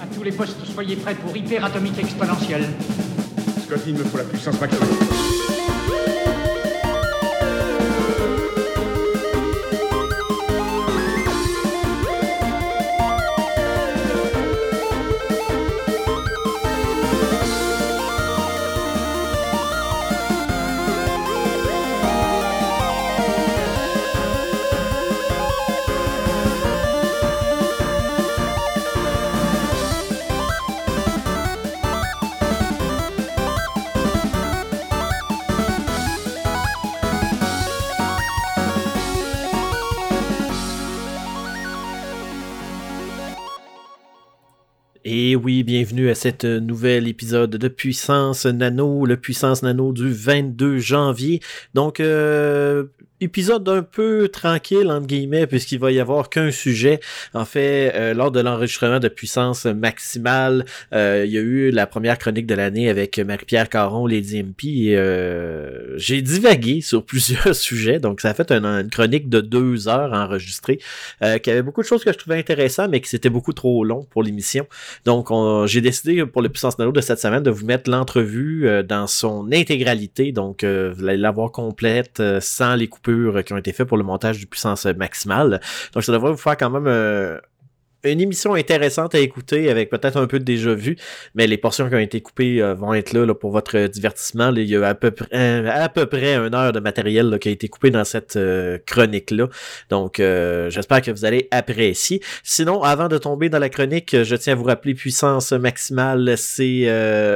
À tous les postes, soyez prêts pour hyper atomique exponentielle. Scott, il me faut la puissance maximale. Oui, bienvenue à cet nouvel épisode de Puissance Nano, le Puissance Nano du 22 janvier. Donc, euh, épisode un peu tranquille, entre guillemets, puisqu'il va y avoir qu'un sujet. En fait, euh, lors de l'enregistrement de puissance maximale, euh, il y a eu la première chronique de l'année avec Marie-Pierre Caron, Lady MP, et euh, j'ai divagué sur plusieurs sujets, donc ça a fait une, chronique de deux heures enregistrée, qui avait beaucoup de choses que je trouvais intéressantes, mais qui c'était beaucoup trop long pour l'émission. Donc, j'ai décidé pour le Puissance Nano de cette semaine de vous mettre l'entrevue dans son intégralité, donc vous allez l'avoir complète sans les qui ont été faits pour le montage du puissance maximale. Donc ça devrait vous faire quand même euh, une émission intéressante à écouter avec peut-être un peu de déjà vu, mais les portions qui ont été coupées euh, vont être là, pour votre divertissement. il y a à peu près à peu près une heure de matériel qui a été coupé dans cette euh, chronique-là. Donc euh, j'espère que vous allez apprécier. Sinon, avant de tomber dans la chronique, je tiens à vous rappeler Puissance Maximale, c'est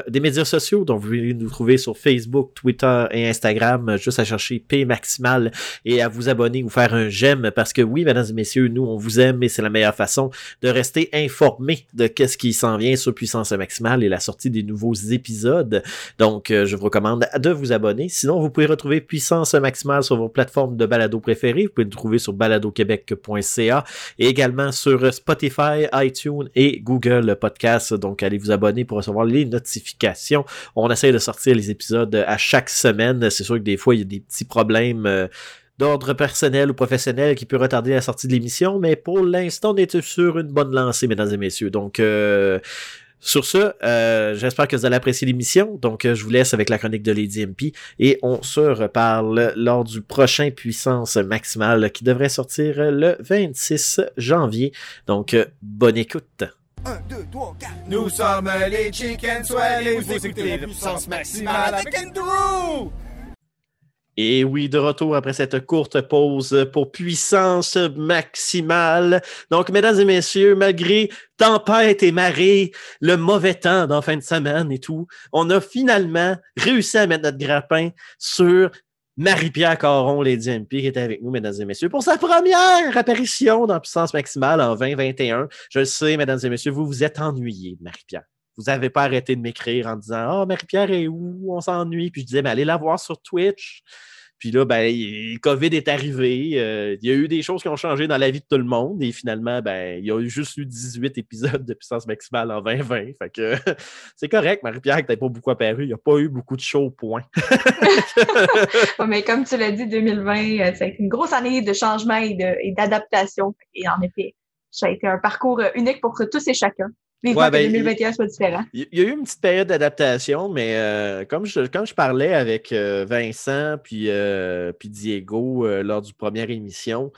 des médias sociaux dont vous pouvez nous trouver sur Facebook, Twitter et Instagram, juste à chercher P Maximal et à vous abonner ou faire un j'aime parce que oui, mesdames et messieurs, nous on vous aime et c'est la meilleure façon de rester informé de qu'est-ce qui s'en vient sur Puissance Maximale et la sortie des nouveaux épisodes. Donc, euh, je vous recommande de vous abonner. Sinon, vous pouvez retrouver Puissance Maximale sur vos plateformes de balado préférées. Vous pouvez le trouver sur baladoquebec.ca et également sur Spotify, iTunes et Google Podcast. Donc, allez vous abonner pour recevoir les notifications. On essaie de sortir les épisodes à chaque semaine. C'est sûr que des fois, il y a des petits problèmes. Euh, d'ordre personnel ou professionnel qui peut retarder la sortie de l'émission, mais pour l'instant, on est sur une bonne lancée, mesdames et messieurs. Donc, euh, sur ce, euh, j'espère que vous allez apprécier l'émission. Donc, euh, je vous laisse avec la chronique de Lady MP et on se reparle lors du prochain Puissance Maximale qui devrait sortir le 26 janvier. Donc, bonne écoute. 1, 2, 3, 4. Nous sommes les Chicken Swell et Puissance Maximale avec Andrew! Et oui, de retour après cette courte pause pour puissance maximale. Donc, mesdames et messieurs, malgré tempête et marée, le mauvais temps dans fin de semaine et tout, on a finalement réussi à mettre notre grappin sur Marie-Pierre Caron, Lady MP, qui était avec nous, mesdames et messieurs, pour sa première apparition dans Puissance Maximale en 2021. Je le sais, mesdames et messieurs, vous vous êtes ennuyés Marie-Pierre. Vous n'avez pas arrêté de m'écrire en disant Ah, oh, Marie-Pierre est où? On s'ennuie. Puis je disais, mais allez la voir sur Twitch. Puis là, ben, COVID est arrivé. Euh, il y a eu des choses qui ont changé dans la vie de tout le monde. Et finalement, ben, il y a eu juste eu 18 épisodes de puissance maximale en 2020. Fait que c'est correct, Marie-Pierre, que tu pas beaucoup apparu. Il n'y a pas eu beaucoup de shows, point. mais comme tu l'as dit, 2020, euh, ça a été une grosse année de changement et d'adaptation. Et, en effet, ça a été un parcours euh, unique pour tous et chacun. Mais ouais, 2021 ben, soit différent. Il y a eu une petite période d'adaptation, mais euh, comme, je, comme je parlais avec euh, Vincent puis, euh, puis Diego lors du première émission,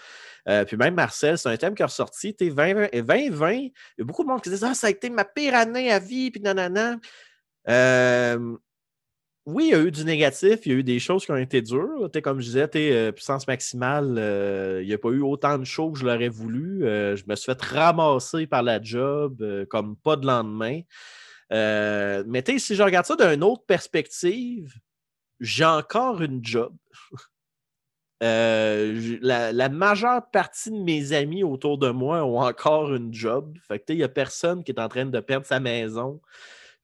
puis même Marcel, c'est un thème qui est ressorti. 2020, 2020, il y a beaucoup de monde qui disait Ah, ça a été ma pire année à vie, puis nanana oui, il y a eu du négatif, il y a eu des choses qui ont été dures. comme je disais, euh, puissance maximale, euh, il n'y a pas eu autant de choses que je l'aurais voulu. Euh, je me suis fait ramasser par la job comme pas de lendemain. mais si je regarde ça d'une autre perspective, j'ai encore une job. la, majeure partie de mes amis autour de moi ont encore une job. Il n'y a personne qui est en train de perdre sa maison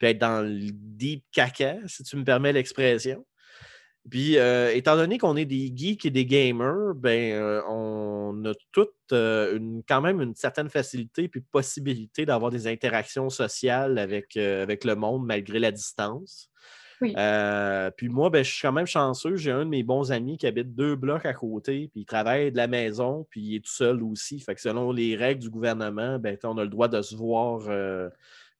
puis être dans le deep caca, si tu me permets l'expression. Puis, euh, étant donné qu'on est des geeks et des gamers, ben, euh, on a toute euh, une, quand même une certaine facilité puis possibilité d'avoir des interactions sociales avec, avec le monde malgré la distance. Puis moi, ben, je suis quand même chanceux. J'ai un de mes bons amis qui habite deux blocs à côté, puis il travaille de la maison, puis il est tout seul aussi. Fait que selon les règles du gouvernement, ben, on a le droit de se voir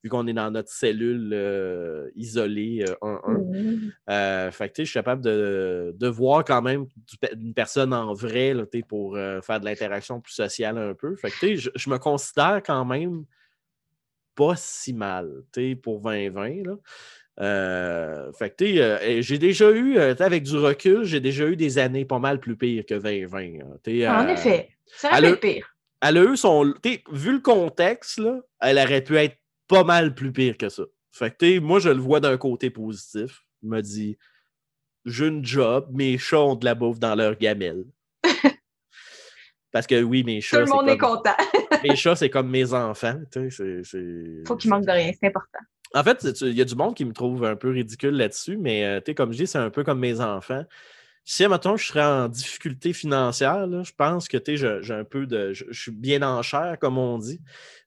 vu qu'on est dans notre cellule euh, isolée 1-1. Euh, fait que je suis capable de, de, voir quand même une personne en vrai là, pour euh, faire de l'interaction plus sociale un peu. Fait que je, je me considère quand même pas si mal pour 2020. Là. fait que, j'ai déjà eu, avec du recul, j'ai déjà eu des années pas mal plus pires que 2020. en effet, ça aurait pu pire. Elle a eu son. Vu le contexte, là, elle aurait pu être pas mal plus pire que ça. Fait que, moi, je le vois d'un côté positif. Je me dis, j'ai une job, mes chats ont de la bouffe dans leur gamelle. Parce que oui, mes chats. Tout le monde est, content. mes chats, c'est comme mes enfants. Il Faut qu'ils manquent de rien, c'est important. En fait, il y a du monde qui me trouve un peu ridicule là-dessus, mais euh, comme je dis, c'est un peu comme mes enfants. Si, maintenant je serais en difficulté financière, je pense que j'ai un peu de. Je suis bien en chair, comme on dit.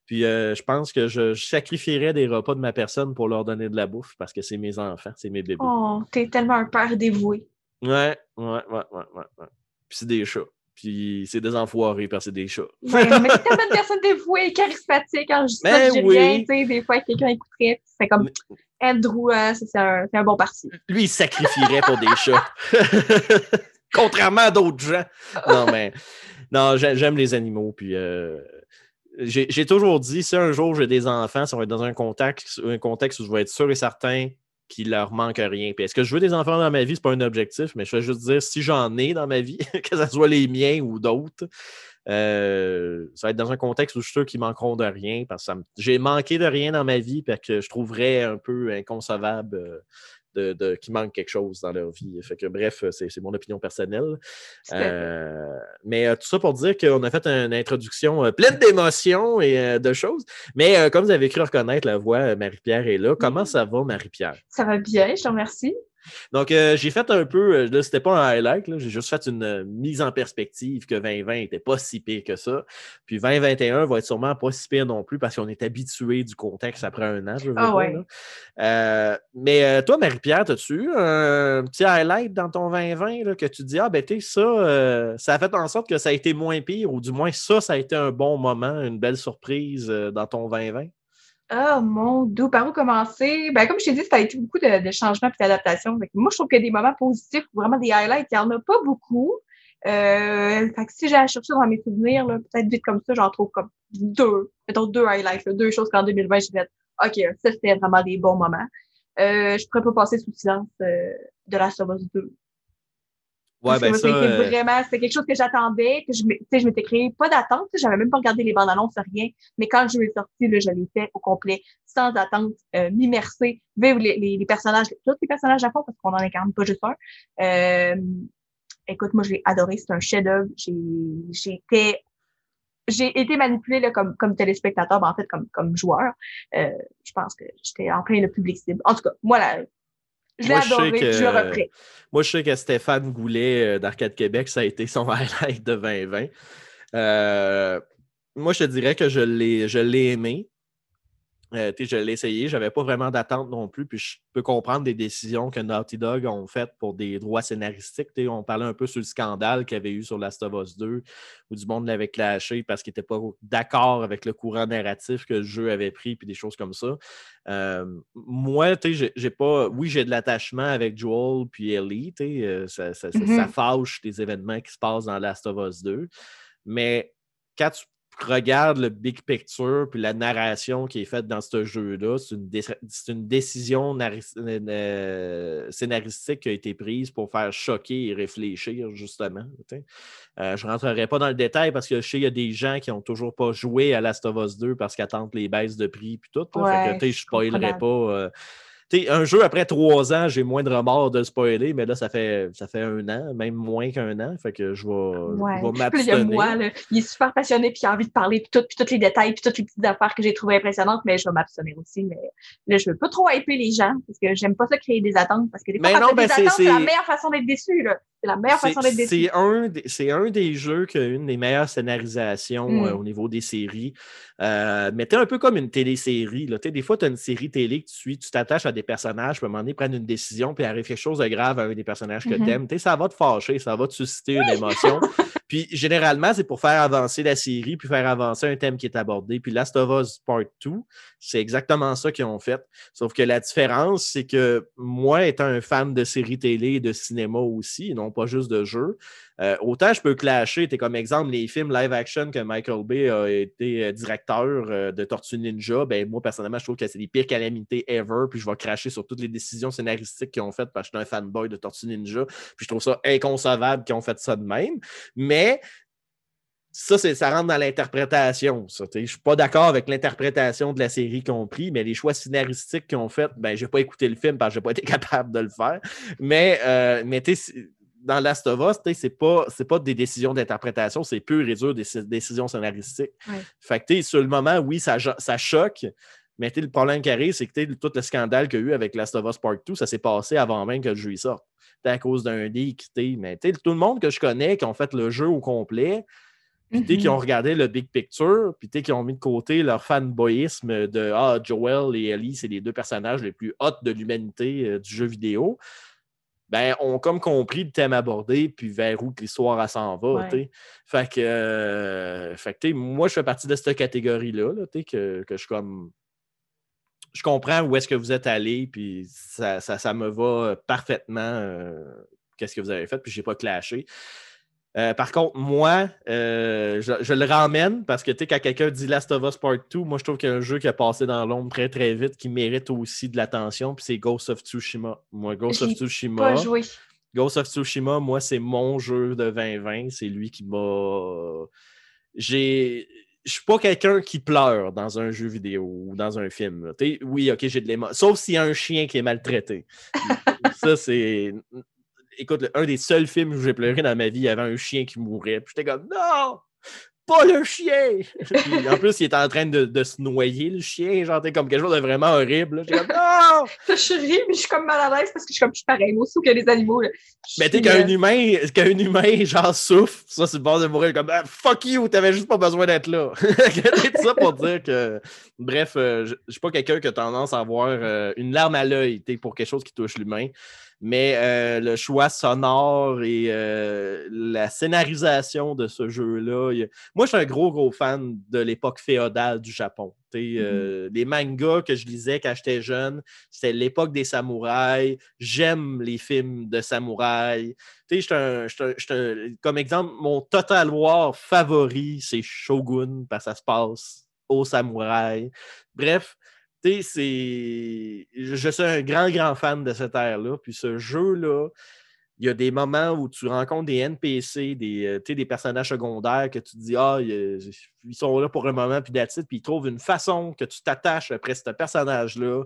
Puis euh, je pense que je, sacrifierais des repas de ma personne pour leur donner de la bouffe parce que c'est mes enfants, c'est mes bébés. Oh, t'es tellement un père dévoué. Ouais, ouais, ouais, ouais, ouais. Puis c'est des chats. Puis c'est des enfoirés parce que c'est des chats. Ouais, mais c'est tellement de personnes dévouées, charismatiques. Quand je dis ça, je oui. tu sais, des fois, quelqu'un écouterait, c'est comme Andrew, euh, c'est un, un, bon parti. Lui, il sacrifierait pour des chats. Contrairement à d'autres gens. Non, mais non, j'aime les animaux. Puis euh, j'ai toujours dit, si un jour j'ai des enfants, ça va être dans un contexte, un contexte où je vais être sûr et certain qu'il leur manque rien. Est-ce que je veux des enfants dans ma vie? Ce n'est pas un objectif, mais je vais juste dire si j'en ai dans ma vie, que ce soit les miens ou d'autres, euh, ça va être dans un contexte où je suis sûr qu'ils manqueront de rien parce que j'ai manqué de rien dans ma vie parce que je trouverais un peu inconcevable euh, de, qui manque quelque chose dans leur vie. Fait que, bref, c'est mon opinion personnelle. Euh, mais euh, tout ça pour dire qu'on a fait une introduction euh, pleine d'émotions et de choses. Mais comme vous avez cru reconnaître la voix, Marie-Pierre est là. Comment ça va, Marie-Pierre? Ça va bien, je te remercie. Donc, euh, j'ai fait un peu, euh, là, c'était pas un highlight, j'ai juste fait une euh, mise en perspective que 2020 n'était pas si pire que ça. Puis 2021 va être sûrement pas si pire non plus parce qu'on est habitué du contexte après un an, je veux ah, mais toi, Marie-Pierre, as-tu eu un petit highlight dans ton 2020 que tu dis, ah ben tu ça, ça a fait en sorte que ça a été moins pire, ou du moins ça, ça a été un bon moment, une belle surprise dans ton 2020? Ah, mon doux, par où commencer? Ben, comme je t'ai dit, ça a été beaucoup de, changements et d'adaptations. Moi, je trouve qu'il y a des moments positifs, vraiment des highlights, il n'y en a pas beaucoup. Euh, fait que si j'ai à chercher dans mes souvenirs, peut-être vite comme ça, j'en trouve comme deux, mettons deux highlights, deux choses qu'en 2020, j'ai fait, OK, ça, c'était vraiment des bons moments. Euh, je pourrais pas passer sous silence euh, de la of 2. Ouais, ben ça, euh, vraiment, c'est quelque chose que j'attendais, que je, je m'étais créé pas d'attente, j'avais même pas regardé les bandes annonces, rien. Mais quand je l'ai sorti, là, je l'ai fait au complet, sans attente, euh, m'immerser, vivre les, les, personnages, tous les personnages à fond, parce qu'on en incarne pas juste un. Euh, écoute, moi, j'ai adoré, c'est un chef-d'œuvre. J'ai été j'ai été manipulée là, comme, comme téléspectateur, ben, en fait, comme, comme joueur. Euh, je pense que j'étais en plein le public cible. En tout cas, moi, là, je l'ai adoré, je, le reprends. Moi, je sais que Stéphane Goulet euh, d'Arcade Québec, ça a été son highlight de 2020. Euh, moi, je te dirais que je l'ai aimé. Euh, je l'ai essayé, j'avais pas vraiment d'attente non plus, puis je peux comprendre des décisions que Naughty Dog ont faites pour des droits scénaristiques. on parlait un peu sur le scandale qu'il y avait eu sur Last of Us 2, où du monde l'avait clashé parce qu'il n'était pas d'accord avec le courant narratif que le jeu avait pris, puis des choses comme ça. Euh, moi, j'ai pas. Oui, j'ai de l'attachement avec Joel puis Ellie, euh, ça, ça, mm-hmm. ça, fâche des événements qui se passent dans Last of Us 2. Mais quand tu regarde le big picture puis la narration qui est faite dans ce jeu-là, c'est une, décision euh, scénaristique qui a été prise pour faire choquer et réfléchir, justement. Euh, je ne rentrerai pas dans le détail parce que je sais qu'il y a des gens qui n'ont toujours pas joué à Last of Us 2 parce qu'ils attendent les baisses de prix puis tout. je ne spoilerai pas. Euh, un jeu après trois ans, j'ai moins de remords de spoiler, mais là, ça fait, ça fait un an, même moins qu'un an. Fait que je vais, m'abstenir. Moi, il est super passionné, puis il a envie de parler de tout, puis tous les détails, puis toutes les petites affaires que j'ai trouvées impressionnantes, mais je vais m'abstenir aussi. Mais là, je veux pas trop hyper les gens, parce que j'aime pas ça créer des attentes, parce que des fois, non, ben, des attentes, c'est la meilleure façon d'être déçu. C'est la meilleure façon d'être déçu. C'est un, des jeux qui a une des meilleures scénarisations mm. euh, au niveau des séries. Euh, mais t'es un peu comme une télésérie. Là. Des fois, tu as une série télé que tu suis, tu t'attaches à des personnages, puis à un moment donné, prendre une décision, puis arrive quelque chose de grave à un des personnages que mm-hmm. tu aimes. Ça va te fâcher, ça va te susciter une émotion. puis généralement, c'est pour faire avancer la série, puis faire avancer un thème qui est abordé. Puis Last of Us Part 2, c'est exactement ça qu'ils ont fait. Sauf que la différence, c'est que moi, étant un fan de séries télé et de cinéma aussi, non pas juste de jeux, euh, autant je peux clasher, es comme exemple, les films live action que Michael Bay a été euh, directeur euh, de Tortue Ninja, ben moi personnellement, je trouve que c'est les pires calamités ever, puis je vais cracher sur toutes les décisions scénaristiques qu'ils ont faites parce que je suis un fanboy de Tortue Ninja, puis je trouve ça inconcevable qu'ils ont fait ça de même. Mais ça, ça rentre dans l'interprétation. Je ne suis pas d'accord avec l'interprétation de la série compris, mais les choix scénaristiques qu'ils ont fait, ben, je n'ai pas écouté le film parce que je n'ai pas été capable de le faire. Mais, euh, mais dans Last of Us, ce n'est pas, pas des décisions d'interprétation, c'est pur et dur des décisions scénaristiques. Fait que sur le moment, oui, ça, ça choque, mais le problème qui arrive, c'est que tout le scandale qu'il y a eu avec Last of Us Part 2, ça s'est passé avant même que le jeu y sorte. à cause d'un leak. Mais tout le monde que je connais qui ont fait le jeu au complet, puis qui ont regardé le big picture, puis qui ont mis de côté leur fanboyisme de Ah, Joel et Ellie, c'est les deux personnages les plus hauts de l'humanité euh, du jeu vidéo, ben, ont comme compris le thème abordé, puis vers où l'histoire s'en va. Fait que, euh, fait moi, je fais partie de cette catégorie-là, que, que je comme. Je comprends où est-ce que vous êtes allé, puis ça, ça, me va parfaitement euh, qu'est-ce que vous avez fait, puis je n'ai pas clashé. Euh, par contre, moi, euh, je, le ramène parce que tu sais, quand quelqu'un dit Last of Us Part 2, moi je trouve qu'il y a un jeu qui a passé dans l'ombre très très vite qui mérite aussi de l'attention, puis c'est Ghost of Tsushima. Moi, Ghost of Tsushima. Pas joué. Ghost of Tsushima, moi, c'est mon jeu de 2020. C'est lui qui m'a. J'ai. Je suis pas quelqu'un qui pleure dans un jeu vidéo ou dans un film. Oui, ok, j'ai de l'émotion. Sauf s'il y a un chien qui est maltraité. ça, c'est écoute, un des seuls films où j'ai pleuré dans ma vie, il y avait un chien qui mourait. Puis j'étais comme, non! Pas le chien! en plus, il était en train de, se noyer, le chien. Genre, comme quelque chose de vraiment horrible. J'étais comme, non! je ris, mais je suis comme mal à l'aise parce que je suis comme, je suis pareil, moi aussi, que les animaux. Mais tu qu'un euh, humain, qu'un humain, genre, souffre, ça, c'est le bord de mourir. Comme, ah, fuck you, t'avais juste pas besoin d'être là. c'est ça pour dire que, bref, euh, je, suis pas quelqu'un qui a tendance à avoir euh, une larme à l'œil pour quelque chose qui touche l'humain mais euh, le choix sonore et euh, la scénarisation de ce jeu-là. Moi, je suis un gros, gros fan de l'époque féodale du Japon. Mm-hmm. Euh, les mangas que je lisais quand j'étais jeune, c'était l'époque des samouraïs. J'aime les films de samouraïs. comme exemple, mon Total War favori, c'est Shogun, parce que ça se passe au samouraï. Bref, c'est. Je suis un grand, grand fan de cette ère-là. Puis ce jeu-là, il y a des moments où tu rencontres des NPC, des, euh, des personnages secondaires que tu te dis Ah, ils sont là pour un moment, puis d'attitude, puis ils trouvent une façon que tu t'attaches après ce personnage-là.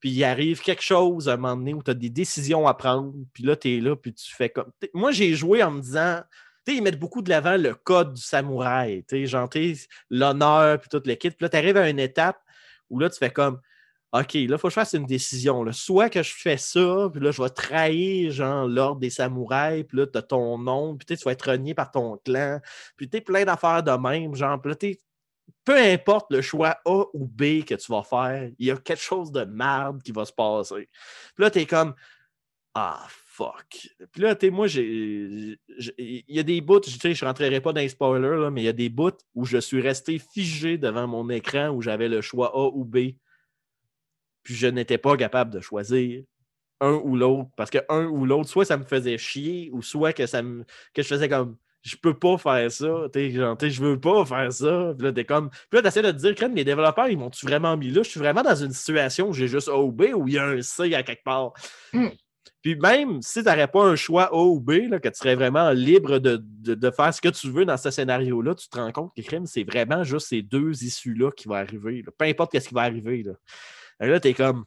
Puis il arrive quelque chose à un moment donné où tu as des décisions à prendre, puis là, tu es là, puis tu fais comme. Moi, j'ai joué en me disant ils mettent beaucoup de l'avant le code du samouraï, genre l'honneur, puis toute l'équipe. Puis là, tu arrives à une étape où là, tu fais comme OK, là, il faut que je fasse une décision. Soit que je fais ça, puis là, je vais trahir, genre, l'ordre des samouraïs, puis là, tu as ton nom, puis tu vas être renié par ton clan, puis tu plein d'affaires de même, genre, puis là, peu importe le choix A ou B que tu vas faire, il y a quelque chose de merde qui va se passer. Puis là, tu es comme Ah, fuck. Puis là, tu moi, j'ai. Il y a des bouts, tu sais, je rentrerai pas dans les spoilers, là, mais il y a des bouts où je suis resté figé devant mon écran où j'avais le choix A ou B puis je n'étais pas capable de choisir un ou l'autre, parce que un ou l'autre, soit ça me faisait chier, ou soit que, ça me, que je faisais comme je peux pas faire ça, tu sais, je veux pas faire ça. Puis là, t'es comme. Puis là, t'essaies de te dire, les développeurs, ils m'ont-tu vraiment mis là? Je suis vraiment dans une situation où j'ai juste A ou B ou il y a un C à quelque part. Mm. Puis même si tu n'aurais pas un choix A ou B, là, que tu serais vraiment libre de, de, faire ce que tu veux dans ce scénario-là, tu te rends compte que crème, c'est vraiment juste ces deux issues-là qui vont arriver. Peu importe ce qui va arriver. Là. Là, t'es comme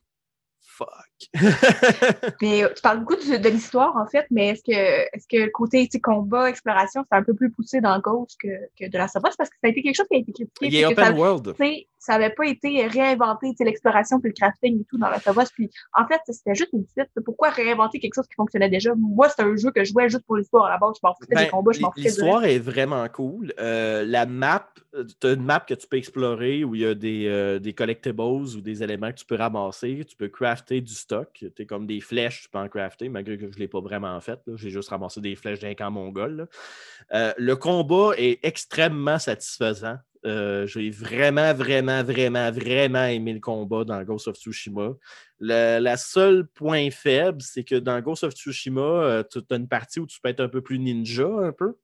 fuck. mais euh, tu parles beaucoup de, l'histoire, en fait, mais est-ce que, est que le côté combat, exploration, c'est un peu plus poussé dans Ghost que, que de la Us? Parce que ça a été quelque chose qui a été critiqué. Il est open world. Ça n'avait pas été réinventé, l'exploration puis le crafting et tout dans la Boss. Puis en fait, c'était juste une suite. Pourquoi réinventer quelque chose qui fonctionnait déjà? Moi, c'était un jeu que je jouais juste pour l'histoire à la base. Je m'en foutais des ben, combats, je m'en foutais L'histoire est vraiment cool. Euh, la map, euh, tu as une map que tu peux explorer où il y a des, euh, des collectibles ou des éléments que tu peux ramasser. Tu peux crafter du stock. Tu comme des flèches, tu peux en crafter, malgré que je ne l'ai pas vraiment fait. J'ai juste ramassé des flèches d'un camp mongol. le combat est extrêmement satisfaisant. Euh, j'ai vraiment, vraiment, vraiment, vraiment aimé le combat dans Ghost of Tsushima. Le la seule point faible, c'est que dans Ghost of Tsushima, euh, tu as une partie où tu peux être un peu plus ninja, un peu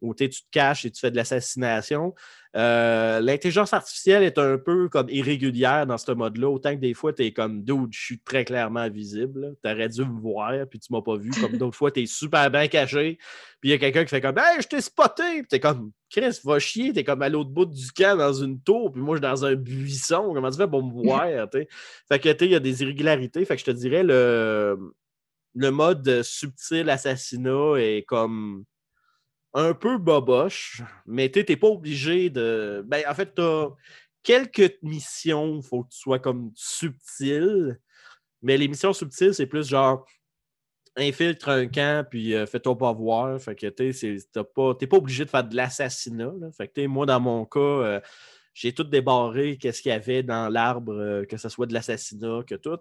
où tu te caches et tu fais de l'assassination. Euh, l'intelligence artificielle est un peu comme irrégulière dans ce mode-là, autant que des fois, tu es comme dude, je suis très clairement visible. Tu aurais dû me voir, puis tu m'as pas vu. Comme d'autres fois, tu es super bien caché. Puis il y a quelqu'un qui fait comme Hey, je t'ai spoté! Puis t'es comme Chris, va chier, t'es comme à l'autre bout du camp dans une tour, puis moi je suis dans un buisson. Comment tu fais pour me voir? Fait que il y a des irrégularités. Fait que je te dirais le, le mode subtil assassinat est comme un peu boboche, mais tu n'es pas obligé de. Ben, en fait, tu as quelques missions, il faut que tu sois comme subtil. Mais les missions subtiles, c'est plus genre infiltre un camp puis euh, fais-toi pas voir. Fait que tu n'es pas, pas obligé de faire de l'assassinat. Fait que moi, dans mon cas, euh, j'ai tout débarré, qu'est-ce qu'il y avait dans l'arbre, euh, que ce soit de l'assassinat, que tout.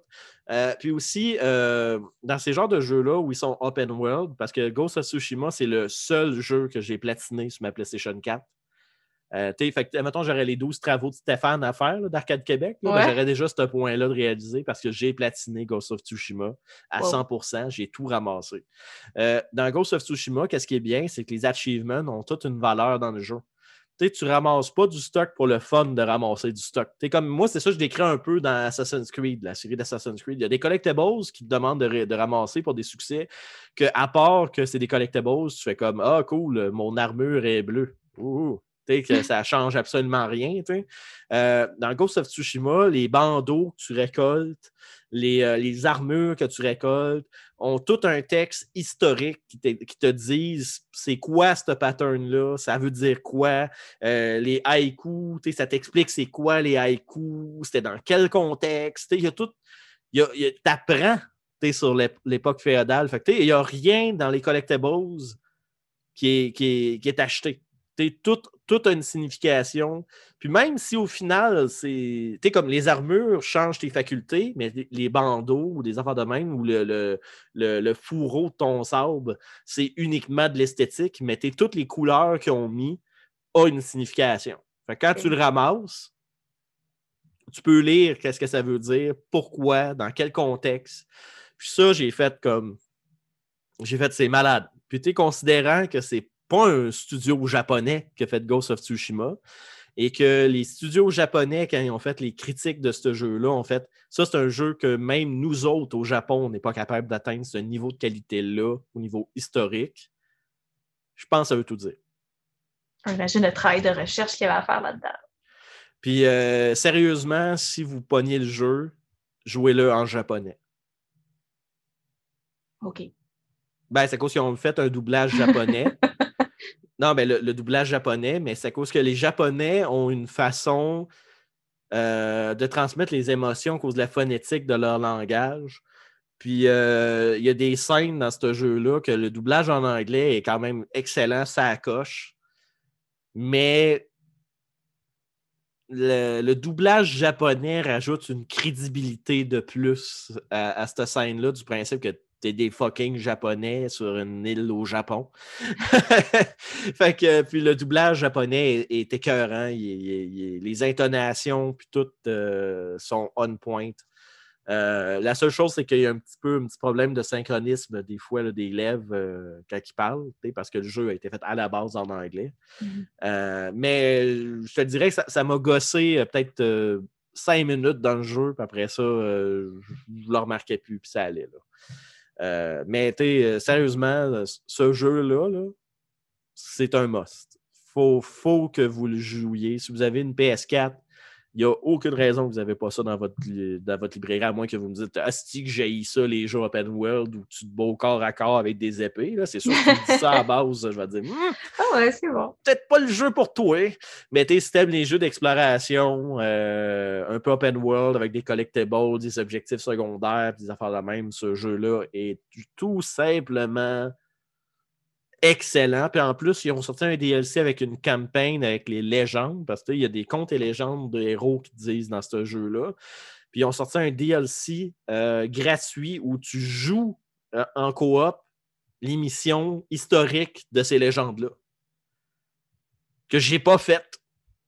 Euh, puis aussi, euh, dans ces genres de jeux-là où ils sont open world, parce que Ghost of Tsushima, c'est le seul jeu que j'ai platiné sur ma PlayStation 4. Euh, fait mettons, j'aurais les 12 travaux de Stéphane à faire d'Arcade Québec. Ben, j'aurais déjà ce point-là de réaliser parce que j'ai platiné Ghost of Tsushima à 100%. J'ai tout ramassé. dans Ghost of Tsushima, qu'est-ce qui est bien, c'est que les achievements ont toute une valeur dans le jeu tu tu ramasses pas du stock pour le fun de ramasser du stock. comme moi, c'est ça que je décris un peu dans Assassin's Creed, la série d'Assassin's Creed. Il y a des collectibles qui te demandent de, ramasser pour des succès, que à part que c'est des collectibles, tu fais comme Ah, cool, mon armure est bleue. Ouh, que ça change absolument rien. Euh, dans Ghost of Tsushima, les bandeaux que tu récoltes, les, euh, les, armures que tu récoltes ont tout un texte historique qui te, qui te disent c'est quoi ce pattern-là, ça veut dire quoi. Euh, les haïkus, ça t'explique c'est quoi les haïkus, c'était dans quel contexte. Il y a tout. Tu apprends sur l'époque féodale. Il n'y a rien dans les collectibles qui est, qui est acheté tout, tout a une signification. Puis même si au final, c'est. comme les armures changent tes facultés, mais les bandeaux ou des affaires de même, ou le, le, fourreau de ton sabre, c'est uniquement de l'esthétique, mais toutes les couleurs qu'ils ont mis ont une signification. Fait quand tu le ramasses, tu peux lire qu'est-ce que ça veut dire, pourquoi, dans quel contexte. Puis ça, j'ai fait comme. J'ai fait, c'est malade. Puis tu considérant que c'est pas un studio japonais qui a fait Ghost of Tsushima. Et que les studios japonais, quand ils ont fait les critiques de ce jeu-là, en fait, ça, c'est un jeu que même nous autres au Japon, on n'est pas capable d'atteindre ce niveau de qualité-là au niveau historique. Je pense à eux tout dire. Imagine le travail de recherche qu'il y avait à faire là-dedans. Puis, euh, sérieusement, si vous pognez le jeu, jouez-le en japonais. OK. Ben, c'est cause qu'ils ont fait un doublage japonais. Non, mais le, doublage japonais, mais c'est à cause que les Japonais ont une façon euh, de transmettre les émotions à cause de la phonétique de leur langage. Puis euh, il y a des scènes dans ce jeu-là que le doublage en anglais est quand même excellent, ça coche. Mais le, doublage japonais rajoute une crédibilité de plus à cette scène-là, du principe que des fucking japonais sur une île au Japon. fait que, puis le doublage japonais est, écœurant. les intonations, puis tout euh, sont on point. Euh, la seule chose, c'est qu'il y a un petit peu un petit problème de synchronisme des fois des lèvres euh, quand ils parlent, parce que le jeu a été fait à la base en anglais. Mm-hmm. mais je te dirais que ça m'a gossé peut-être cinq minutes dans le jeu, puis après ça, je ne le remarquais plus, puis ça allait. Là. Euh, mais euh, sérieusement, ce jeu-là, c'est un must. Faut, faut, que vous le jouiez. Si vous avez une PS4, Il n'y a aucune raison que vous n'avez pas ça dans votre, dans votre librairie, à moins que vous me dites Asti que j'ai ça les jeux open world où tu te bats au corps à corps avec des épées. C'est sûr que tu me dis ça à base, je vais dire hmm, Ah ouais, c'est bon. Peut-être pas le jeu pour toi, mais si tu les jeux d'exploration, euh, un peu open world avec des collectibles, des objectifs secondaires, des affaires de même, ce jeu-là est tout simplement excellent. Puis en plus, ils ont sorti un DLC avec une campagne avec les légendes, parce qu'il y a des contes et légendes de héros qui disent dans ce jeu-là. Puis ils ont sorti un DLC euh, gratuit où tu joues euh, en coop l'émission historique de ces légendes-là. Que j'ai pas faite.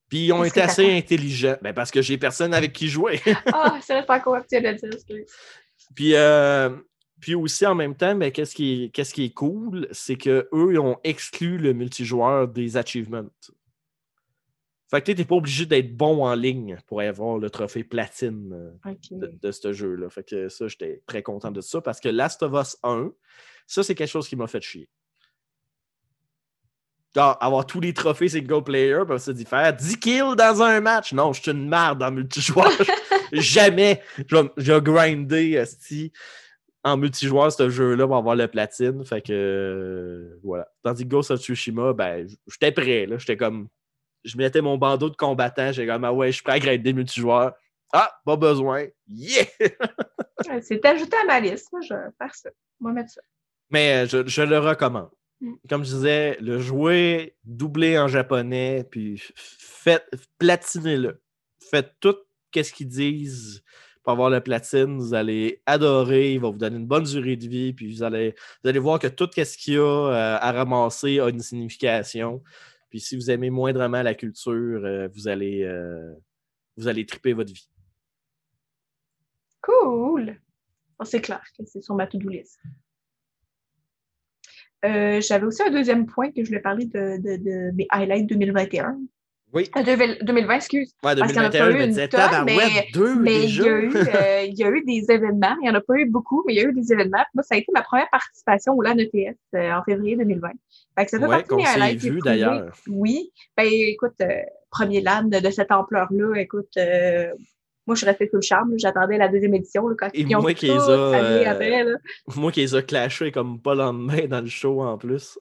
Puis ils ont été assez intelligents. Ben parce que j'ai personne avec qui jouer. Ah, c'est pas coop, tu dire. Puis euh, puis aussi, en même temps, mais qu'est-ce qui, est, qu'est-ce qui est cool, c'est qu'eux, ils ont exclu le multijoueur des achievements. Fait que tu n'es pas obligé d'être bon en ligne pour avoir le trophée platine euh, de, ce jeu-là. Fait que ça, j'étais très content de ça parce que Last of Us 1, ça, c'est quelque chose qui m'a fait chier. avoir tous les trophées single player, puis ça dit faire 10 kills dans un match. Non, je suis une merde en multijoueur. Jamais je vais grinder, en multijoueur, ce jeu-là va avoir le platine. Fait que euh, voilà. Tandis que Ghost of Tsushima, ben, j'étais prêt. Là. J'étais comme. Je mettais mon bandeau de combattant. J'étais comme, ah ouais, je suis prêt à grader multijoueur. Ah, pas besoin. Yeah! C'est ajouté à ma liste. Moi, je vais faire ça. Moi, mettre ça. Mais euh, je, je, le recommande. Mm. Comme je disais, le jouer doublé en japonais, puis faites, platinez-le. Faites tout ce qu'ils disent pour avoir le platine, vous allez adorer, il va vous donner une bonne durée de vie, puis vous allez, vous allez voir que tout ce qu'il y a euh, à ramasser a une signification. Puis si vous aimez moindrement la culture, euh, vous allez euh, vous allez triper votre vie. Cool! c'est clair que c'est sur ma to-do list. J'avais aussi un deuxième point que je voulais parler de mes highlights 2021. Oui. 2020, excuse. Ouais, 2021, il y a mais, deux mais il, y a eu, euh, il y a eu des événements. Il n'y en a pas eu beaucoup, mais il y a eu des événements. Moi, ça a été ma première participation au LAN ETS euh, en février 2020. Fait que ça fait ouais, partie de mes vu d'ailleurs. Oui. Ben, écoute, euh, premier LAN de, cette ampleur-là, écoute, moi, je suis restée sous le charme. J'attendais la deuxième édition. Là, quand Et moi qui les a, après, moi qui les a clashés comme pas lendemain dans le show en plus.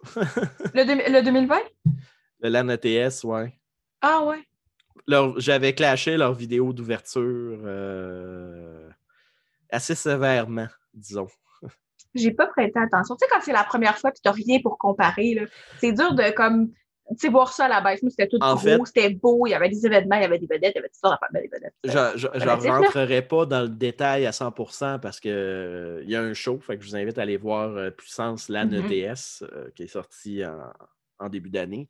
le, le 2020? Le LAN ETS, ouais. Ah ouais? J'avais clashé leur vidéo d'ouverture euh, assez sévèrement, disons. J'ai pas prêté attention. Tu sais, quand c'est la première fois que tu n'as rien pour comparer, c'est dur de comme tu voir ça à la base. Moi, c'était tout gros, c'était beau, il y avait des événements, il y avait des vedettes, il y avait tout ça, des vedettes. Je ne rentrerai pas dans le détail à 100% parce qu'il euh, il y a un show, fait que je vous invite à aller voir euh, Puissance LAN mm-hmm. ETS qui est sorti en, en début d'année,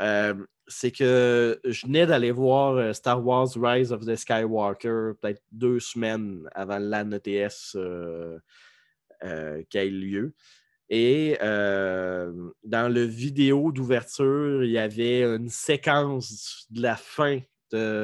euh, c'est que je venais d'aller voir euh, Star Wars Rise of the Skywalker peut-être deux semaines avant l'AN ETS euh, qui a eu lieu. Et dans le vidéo d'ouverture, il y avait une séquence de la fin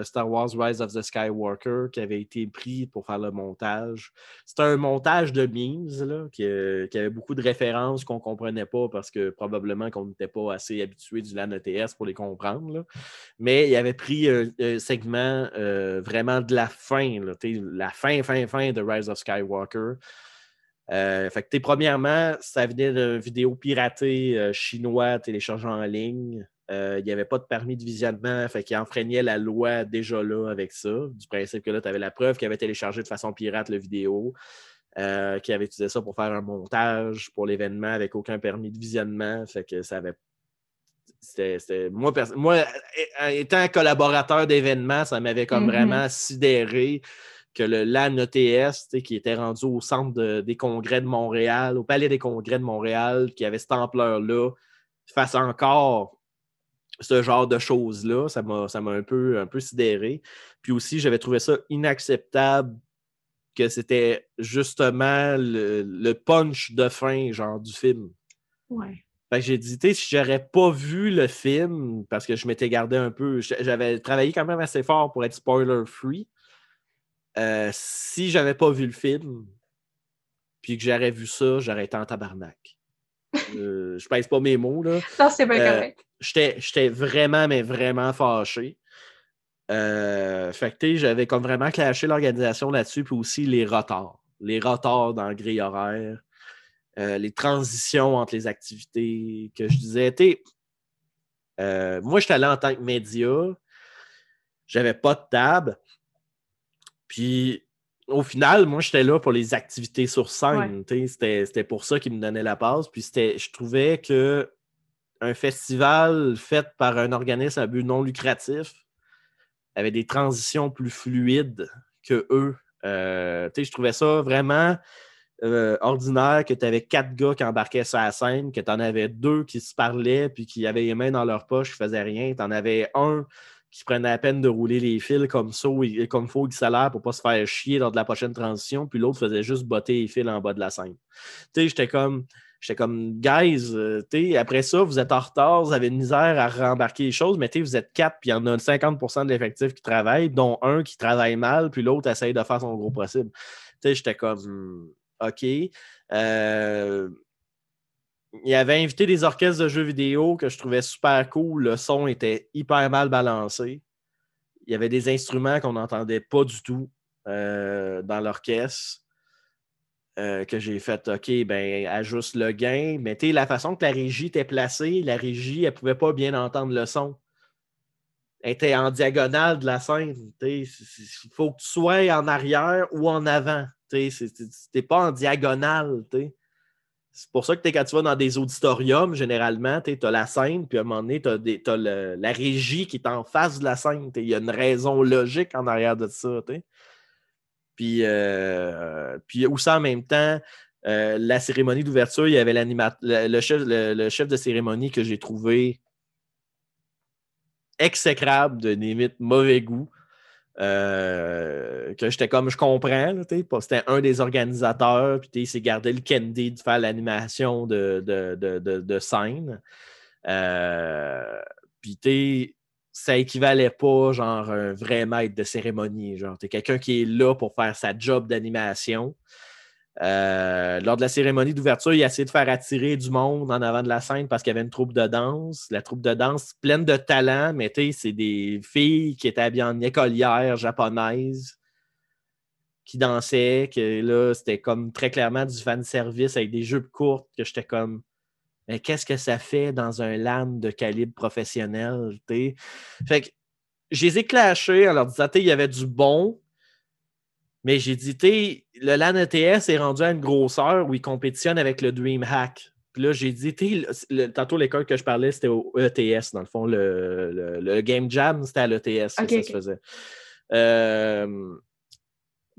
Star Wars Rise of the Skywalker qui avait été pris pour faire le montage. C'était un montage de memes là, qui, euh, avait beaucoup de références qu'on ne comprenait pas parce que probablement qu'on n'était pas assez habitué du LAN ETS pour les comprendre. Mais il avait pris un, segment euh, vraiment de la fin, la fin, fin, fin de Rise of Skywalker. Euh, premièrement, ça venait d'une vidéo piratée chinois téléchargée en ligne. Euh, il n'y avait pas de permis de visionnement, fait qu'il enfreignait la loi déjà là avec ça, du principe que là, tu avais la preuve qu'il avait téléchargé de façon pirate la vidéo, euh, qu'il avait utilisé ça pour faire un montage pour l'événement avec aucun permis de visionnement, fait que ça avait c'était, moi, moi, étant collaborateur d'événements, ça m'avait comme mm-hmm. vraiment sidéré que le LAN ETS, qui était rendu au centre des congrès de Montréal, au palais des congrès de Montréal, qui avait cette ampleur-là, fasse encore ce genre de choses-là. Ça m'a, un peu, un peu sidéré. Puis aussi, j'avais trouvé ça inacceptable que c'était justement le, punch de fin, genre, du film. Ouais. Fait que j'ai dit, si j'aurais pas vu le film, parce que je m'étais gardé un peu, j'avais travaillé quand même assez fort pour être spoiler-free. Euh, si j'avais pas vu le film, puis que j'aurais vu ça, j'aurais été en tabarnak. Euh, je pèse pas mes mots, là. Non, c'est bien euh, J'étais vraiment, mais vraiment fâché. Euh, fait que j'avais comme vraiment clashé l'organisation là-dessus, puis aussi les retards. Les retards dans le grille horaire, euh, les transitions entre les activités que je disais. Tu euh, moi, j'étais allé en tant que média, j'avais pas de table. Puis au final, moi, j'étais là pour les activités sur scène. C'était pour ça qu'ils me donnaient la passe. Puis je trouvais que un festival fait par un organisme à but non lucratif avait des transitions plus fluides que eux. Euh, je trouvais ça vraiment euh, ordinaire que tu avais quatre gars qui embarquaient sur la scène, que tu en avais deux qui se parlaient puis qui avaient les mains dans leur poche, qui faisaient rien. Tu en avais un qui prenait la peine de rouler les fils comme ça, et comme faut XLR pour pas se faire chier lors de la prochaine transition, puis l'autre faisait juste botter les fils en bas de la scène. J'étais comme. J'étais comme, guys, euh, après ça, vous êtes en retard, vous avez une misère à rembarquer les choses, mais vous êtes quatre, puis il y en a 50% de l'effectif qui travaille, dont un qui travaille mal, puis l'autre essaye de faire son gros possible. J'étais comme, OK. Euh, il avait invité des orchestres de jeux vidéo que je trouvais super cool. Le son était hyper mal balancé. Il y avait des instruments qu'on n'entendait pas du tout euh, dans l'orchestre. Euh, que j'ai fait, OK, ben, ajuste le gain. Mais la façon que la régie était placée, la régie, elle ne pouvait pas bien entendre le son. Elle était en diagonale de la scène. Il faut que tu sois en arrière ou en avant. Tu n'es pas en diagonale. C'est pour ça que quand tu vas dans des auditoriums, généralement, tu as la scène, puis à un moment donné, tu as, la régie qui est en face de la scène. Il y a une raison logique en arrière de ça. Puis, euh, aussi en même temps, euh, la cérémonie d'ouverture, il y avait le, chef, le, chef de cérémonie que j'ai trouvé exécrable, de limite mauvais goût. Euh, que j'étais comme je comprends, c'était un des organisateurs, puis il s'est gardé le candy de faire l'animation de, de, scène. Euh, puis ça équivalait pas genre un vrai maître de cérémonie. Genre, t'es quelqu'un qui est là pour faire sa job d'animation. Euh, lors de la cérémonie d'ouverture, il a essayé de faire attirer du monde en avant de la scène parce qu'il y avait une troupe de danse. La troupe de danse pleine de talent, mais c'est des filles qui étaient habillées en écolière japonaise qui dansaient, que là, c'était comme très clairement du fan service avec des jupes courtes, que j'étais comme mais qu'est-ce que ça fait dans un LAN de calibre professionnel? Fait que je les ai clashés en leur disant il y avait du bon, mais j'ai dit, le LAN ETS est rendu à une grosseur où il compétitionne avec le DreamHack. Puis là, j'ai dit, tantôt l'école que je parlais, c'était au ETS, dans le fond. Le, Game Jam, c'était à l'ETS que ça se faisait. Euh,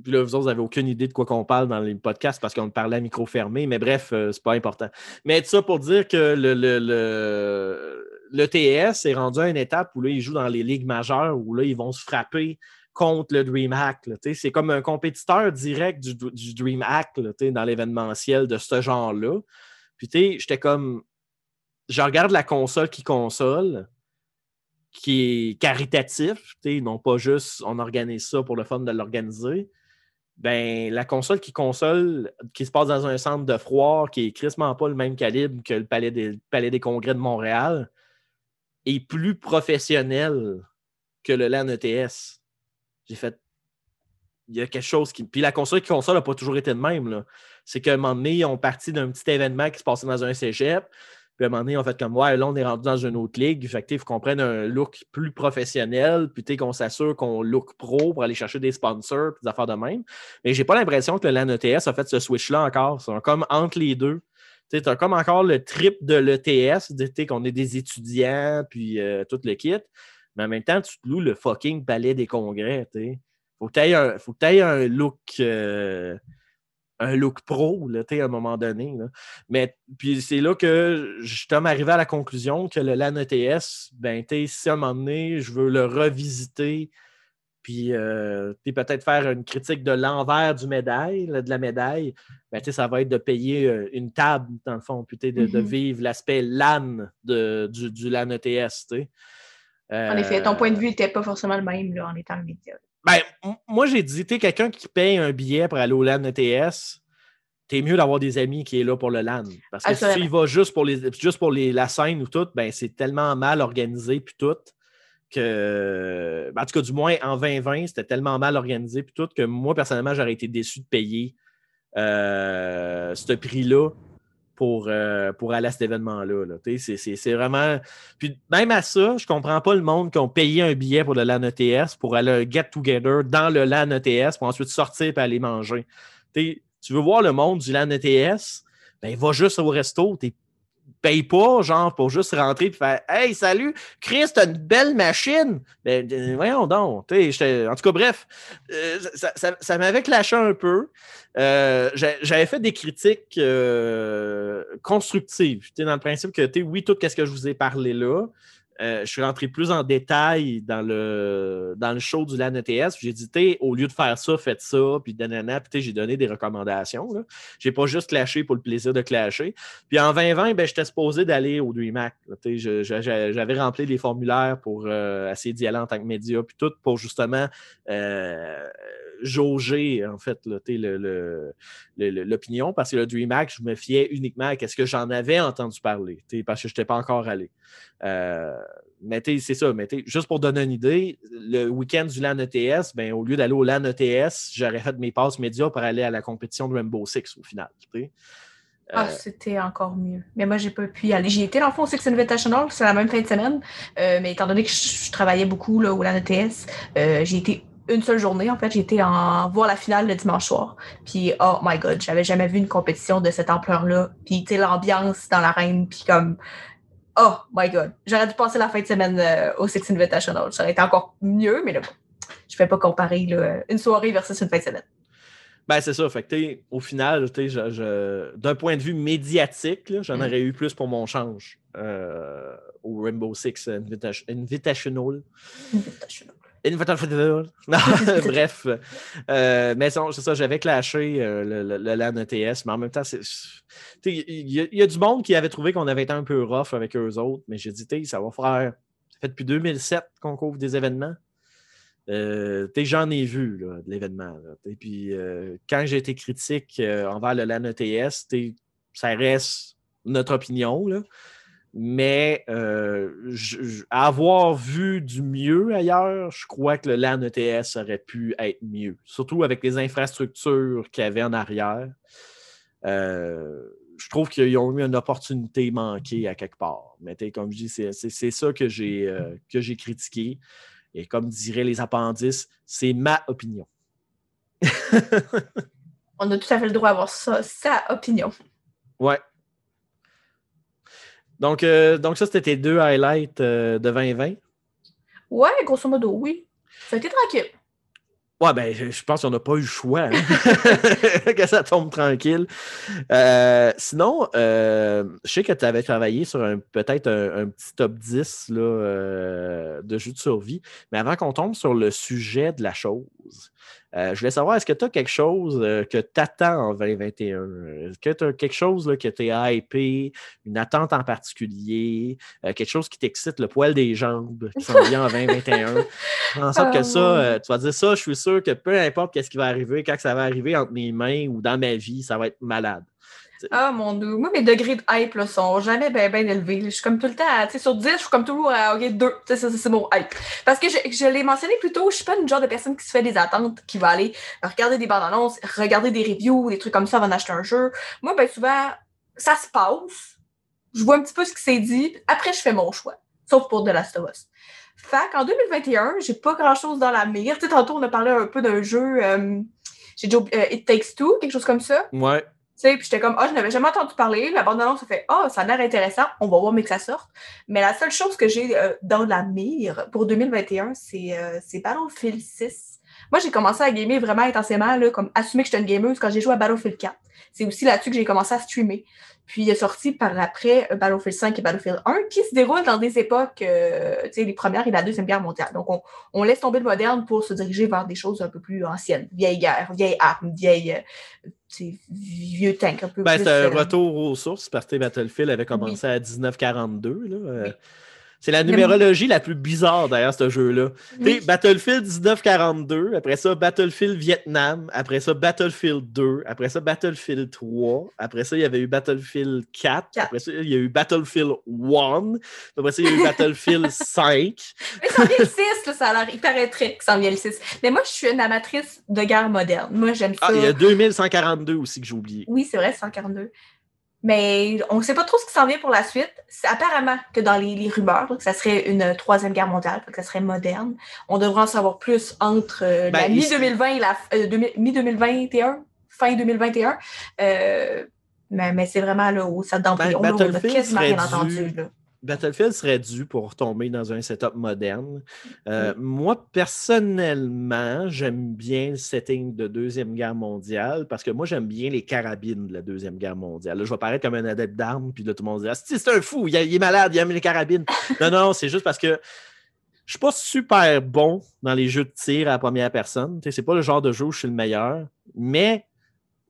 puis là, vous n'avez aucune idée de quoi qu'on parle dans les podcasts parce qu'on parlait à micro fermé, mais bref, euh, c'est pas important. Mais ça pour dire que le, le, TS est rendu à une étape où là, ils jouent dans les ligues majeures où là, ils vont se frapper contre le DreamHack. C'est comme un compétiteur direct du, du DreamHack dans l'événementiel de ce genre-là. Puis j'étais comme. Je regarde la console qui console, qui est caritatif, non pas juste on organise ça pour le fun de l'organiser ben, la console qui console, qui se passe dans un centre de froid, qui est crissement pas le même calibre que le Palais des, Palais des Congrès de Montréal, est plus professionnel que le LAN ETS. J'ai fait. Il y a quelque chose qui. Puis la console qui console n'a pas toujours été de même. C'est qu'à un moment donné, ils ont parti d'un petit événement qui se passait dans un cégep. Puis à un moment donné, on fait comme ouais, là, on est rendu dans une autre ligue. Fait que faut qu'on prenne un look plus professionnel, puis qu'on s'assure qu'on look pro pour aller chercher des sponsors, puis des affaires de même. Mais j'ai pas l'impression que le LAN ETS a fait ce switch-là encore. C'est comme entre les deux. Tu as comme encore le trip de l'ETS, qu'on est des étudiants, puis euh, tout le kit. Mais en même temps, tu te loues le fucking palais des congrès. Il Faut que tu aies, un look. Euh, un look pro, là, à un moment donné. Mais puis c'est là que je suis arrivé à la conclusion que le LAN ETS, ben, si à un moment donné, je veux le revisiter, puis euh, peut-être faire une critique de l'envers du médaille, de la médaille, ben, ça va être de payer euh, une table, dans le fond, puis de, de, mm-hmm. vivre l'aspect LAN de, du, du LAN ETS. en effet, ton point de vue n'était pas forcément le même là, en étant le média. Ben, moi, j'ai dit, tu quelqu'un qui paye un billet pour aller au LAN ETS, t'es mieux d'avoir des amis qui est là pour le LAN. Parce que si tu y vas juste pour, les, juste pour les, la scène ou tout, ben, c'est tellement mal organisé puis tout que, ben, en tout cas, du moins en 2020, c'était tellement mal organisé, puis tout, que moi, personnellement, j'aurais été déçu de payer ce prix-là pour, euh, pour aller à cet événement-là. c'est vraiment. Puis même à ça, je comprends pas le monde qui ont payé un billet pour le LAN ETS pour aller get-together dans le LAN ETS pour ensuite sortir et aller manger. tu veux voir le monde du LAN ETS, ben va juste au resto, tu paye pas, genre, pour juste rentrer et faire Hey, salut, Chris, t'as une belle machine. Ben, euh, voyons donc. En tout cas, bref, euh, ça, m'avait clashé un peu. Euh, j'avais fait des critiques constructives. Dans le principe que, oui, tout ce que je vous ai parlé là, euh, je suis rentré plus en détail dans le, dans le show du LAN ETS. J'ai dit, au lieu de faire ça, faites ça, puis j'ai donné des recommandations. Je n'ai pas juste clashé pour le plaisir de clasher. Puis en 2020, ben, j'étais supposé d'aller au DreamHack. J'avais rempli des formulaires pour euh, essayer d'y aller en tant que média, puis tout pour justement euh, jauger, en fait, l'opinion, parce que le DreamHack, je me fiais uniquement à ce que j'en avais entendu parler, parce que je n'étais pas encore allé. Euh, mais c'est ça, mais juste pour donner une idée, le week-end du LAN ETS, ben, au lieu d'aller au LAN ETS, j'aurais fait mes passes médias pour aller à la compétition de Rainbow Six au final. Ah, euh, c'était encore mieux. Mais moi, j'ai pas pu y aller. J'y étais dans le fond au Six Invitational, c'est la même fin de semaine. Euh, mais étant donné que je, travaillais beaucoup là, au LAN ETS, j'ai été une seule journée, en fait, été en voir la finale le dimanche soir. Puis, oh my God, j'avais jamais vu une compétition de cette ampleur-là. Puis, tu sais, l'ambiance dans l'arène, puis comme, oh my God, j'aurais dû passer la fin de semaine euh, au Six Invitational. Ça aurait été encore mieux, mais là, bon, je fais pas comparer une soirée versus une fin de semaine. Ben, c'est ça. Fait que, au final, d'un point de vue médiatique, j'en mm. aurais eu plus pour mon change euh, au Rainbow Six Invitational. Invitational. Bref. Euh, mais c'est ça, j'avais clashé euh, le, le, LAN ETS, mais en même temps, il y, a du monde qui avait trouvé qu'on avait été un peu rough avec eux autres, mais j'ai dit, ça va faire. Ça fait depuis 2007 qu'on couvre des événements. Euh, j'en ai vu de l'événement. Et puis, quand j'ai été critique envers le LAN ETS, ça reste notre opinion. Là. Mais euh, avoir vu du mieux ailleurs, je crois que le LAN ETS aurait pu être mieux, surtout avec les infrastructures qu'il y avait en arrière. Euh, je trouve qu'ils ont eu une opportunité manquée à quelque part. Mais comme je dis, c'est ça que j'ai euh, critiqué. Et comme diraient les appendices, c'est ma opinion. On a tout à fait le droit d'avoir ça, sa opinion. Ouais, donc, euh, donc ça, c'était tes deux highlights euh, de 2020? Ouais, grosso modo, oui. Ça a été tranquille. Ouais, ben, je pense qu'on n'a pas eu le choix hein, que ça tombe tranquille. Euh, sinon, je sais que tu avais travaillé sur peut-être un, petit top 10 là, de jeux de survie, mais avant qu'on tombe sur le sujet de la chose, je voulais savoir, est-ce que tu as quelque chose euh, que tu attends en 2021? Est-ce que tu as quelque chose là, que tu es hypé, une attente en particulier, euh, quelque chose qui t'excite le poil des jambes qui s'en vient en 2021? En sorte que ça, tu vas dire ça, je suis sûr que peu importe ce qui va arriver, quand ça va arriver entre mes mains ou dans ma vie, ça va être malade. Ah mon dieu, moi mes degrés de hype là, sont jamais bien ben élevés. Je suis comme tout le temps, tu sais, sur 10, je suis comme toujours à OK, 2. C'est mon hype. Parce que je, je l'ai mentionné plus tôt, je suis pas une genre de personne qui se fait des attentes, qui va aller regarder des bandes annonces, regarder des reviews, des trucs comme ça avant d'acheter un jeu. Moi, ben souvent, ça se passe. Je vois un petit peu ce qui s'est dit. Après, je fais mon choix. Sauf pour The Last of Us. Fait qu'en 2021, j'ai pas grand chose dans la mire. Tu sais, tantôt, on a parlé un peu d'un jeu. Euh, j'ai dit euh, It Takes Two, quelque chose comme ça. Ouais sais, puis j'étais comme, ah, je n'avais jamais entendu parler. La bande-annonce a fait, ah, ça a l'air intéressant, on va voir, mais que ça sorte. Mais la seule chose que j'ai euh, dans la mire pour 2021, c'est euh, Battlefield 6. Moi, j'ai commencé à gamer vraiment intensément, là, comme assumer que j'étais une gameuse quand j'ai joué à Battlefield 4. C'est aussi là-dessus que j'ai commencé à streamer. Puis il est sorti par après euh, Battlefield 5 et Battlefield 1 qui se déroulent dans des époques, euh, tu sais, les premières et la deuxième guerre mondiale. Donc on, on, laisse tomber le moderne pour se diriger vers des choses un peu plus anciennes. Vieille guerre, vieille arme, vieille, euh, vieux tank un peu ben, C'est un retour aux sources parce que Battlefield avait commencé à 1942. Là, C'est la numérologie la plus bizarre derrière ce jeu-là. Battlefield 1942, après ça Battlefield Vietnam, après ça Battlefield 2, après ça Battlefield 3, après ça il y avait eu Battlefield 4, après ça il y a eu Battlefield 1, après ça il y a eu Battlefield 5. Mais ça vient le 6, ça a l'air, il paraîtrait que ça vient le 6. Mais moi je suis une amatrice de guerre moderne. Moi j'aime ça. Ah, il y a 2142 aussi que j'ai oublié. Oui, c'est vrai, 142. Mais on ne sait pas trop ce qui s'en vient pour la suite. C'est apparemment que dans les, rumeurs, que ça serait une troisième guerre mondiale, que ça serait moderne. On devrait en savoir plus entre euh, la ben, mi-2020 et la euh, mi-2021, fin 2021. Euh, mais, mais c'est vraiment là où ça dedans. Ben, on n'a quasiment rien entendu. Là. Battlefield serait dû pour retomber dans un setup moderne. Euh, moi, personnellement, j'aime bien le setting de Deuxième Guerre mondiale parce que moi, j'aime bien les carabines de la Deuxième Guerre mondiale. Là, je vais paraître comme un adepte d'armes, puis là, tout le monde dit ah, c'est un fou, il, est malade, il aime les carabines. non, non, c'est juste parce que je suis pas super bon dans les jeux de tir à la première personne. C'est pas le genre de jeu où je suis le meilleur, mais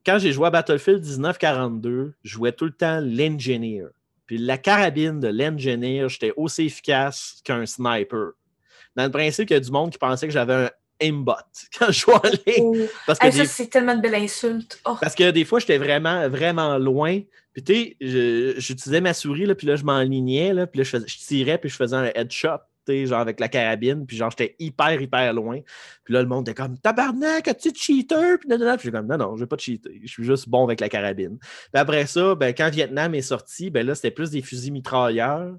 quand j'ai joué à Battlefield 1942, je jouais tout le temps l'engineer. Puis la carabine de l'engineer, j'étais aussi efficace qu'un sniper. Dans le principe, il y a du monde qui pensait que j'avais un aimbot quand je jouais en ligne. Oh. Parce que ça, c'est tellement de belles insultes. Oh. Parce que des fois, j'étais vraiment, vraiment loin. Puis tu sais, j'utilisais ma souris, là, puis là, je m'enlignais, puis là, je, je, tirais, puis je faisais un headshot genre avec la carabine, puis genre j'étais hyper, hyper loin. Puis là, le monde était comme Tabarnak, as-tu cheater? Puis, puis comme Non, non, je vais pas cheater. Je suis juste bon avec la carabine. Puis après ça, ben, quand Vietnam est sorti, ben là, c'était plus des fusils mitrailleurs.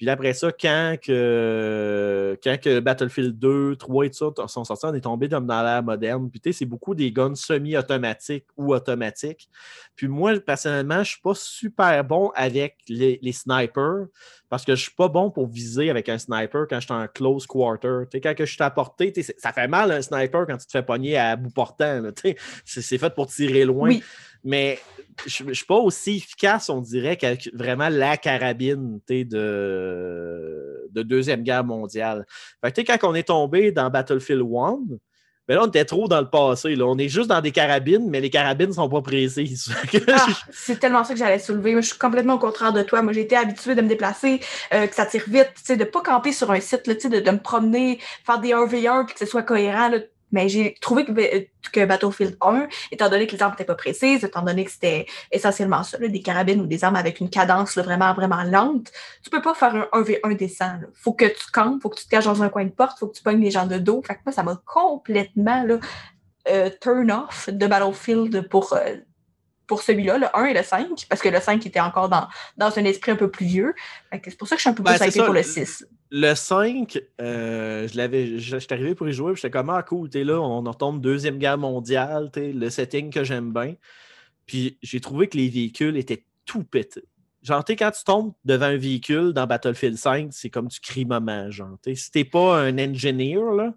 Puis après ça, quand que, quand que Battlefield 2, 3 et tout ça sont sortis, on est tombé dans l'ère moderne. Puis c'est beaucoup des guns semi-automatiques ou automatiques. Puis moi, personnellement, je ne suis pas super bon avec les, snipers parce que je ne suis pas bon pour viser avec un sniper quand je suis en close quarter. Tu sais, quand que je suis à portée, ça fait mal un sniper quand tu te fais pogner à bout portant. C'est fait pour tirer loin. Mais je ne suis pas aussi efficace, on dirait, qu'avec vraiment la carabine de, de Deuxième Guerre mondiale. Fait que, quand on est tombé dans Battlefield 1, ben là, on était trop dans le passé. Là. On est juste dans des carabines, mais les carabines ne sont pas précises. ah, c'est tellement ça que j'allais soulever. Moi, je suis complètement au contraire de toi. Moi, j'ai été habituée de me déplacer, euh, que ça tire vite, de ne pas camper sur un site, là, de, de me promener, faire des 1v1 puis que ce soit cohérent. Là, mais j'ai trouvé que, que, Battlefield 1, étant donné que les armes n'étaient pas précises, étant donné que c'était essentiellement ça, des carabines ou des armes avec une cadence vraiment, vraiment lente, tu peux pas faire un 1v1 décent. Il faut que tu campes, faut que tu te caches dans un coin de porte, faut que tu pognes les gens de dos. Fait que moi, ça m'a complètement là, euh, turn off de Battlefield pour, euh, pour celui-là, le 1 et le 5, parce que le 5 était encore dans, dans un esprit un peu plus vieux. C'est pour ça que je suis un peu plus ben, pour le 6. Le 5, euh, je l'avais, j'étais arrivé pour y jouer, j'étais comme ah cool, t'es là, on retombe Deuxième Guerre mondiale, le setting que j'aime bien. Puis j'ai trouvé que les véhicules étaient tout pétés. Genre, quand tu tombes devant un véhicule dans Battlefield 5, c'est comme tu cries maman, genre. Si t'es pas un engineer, là,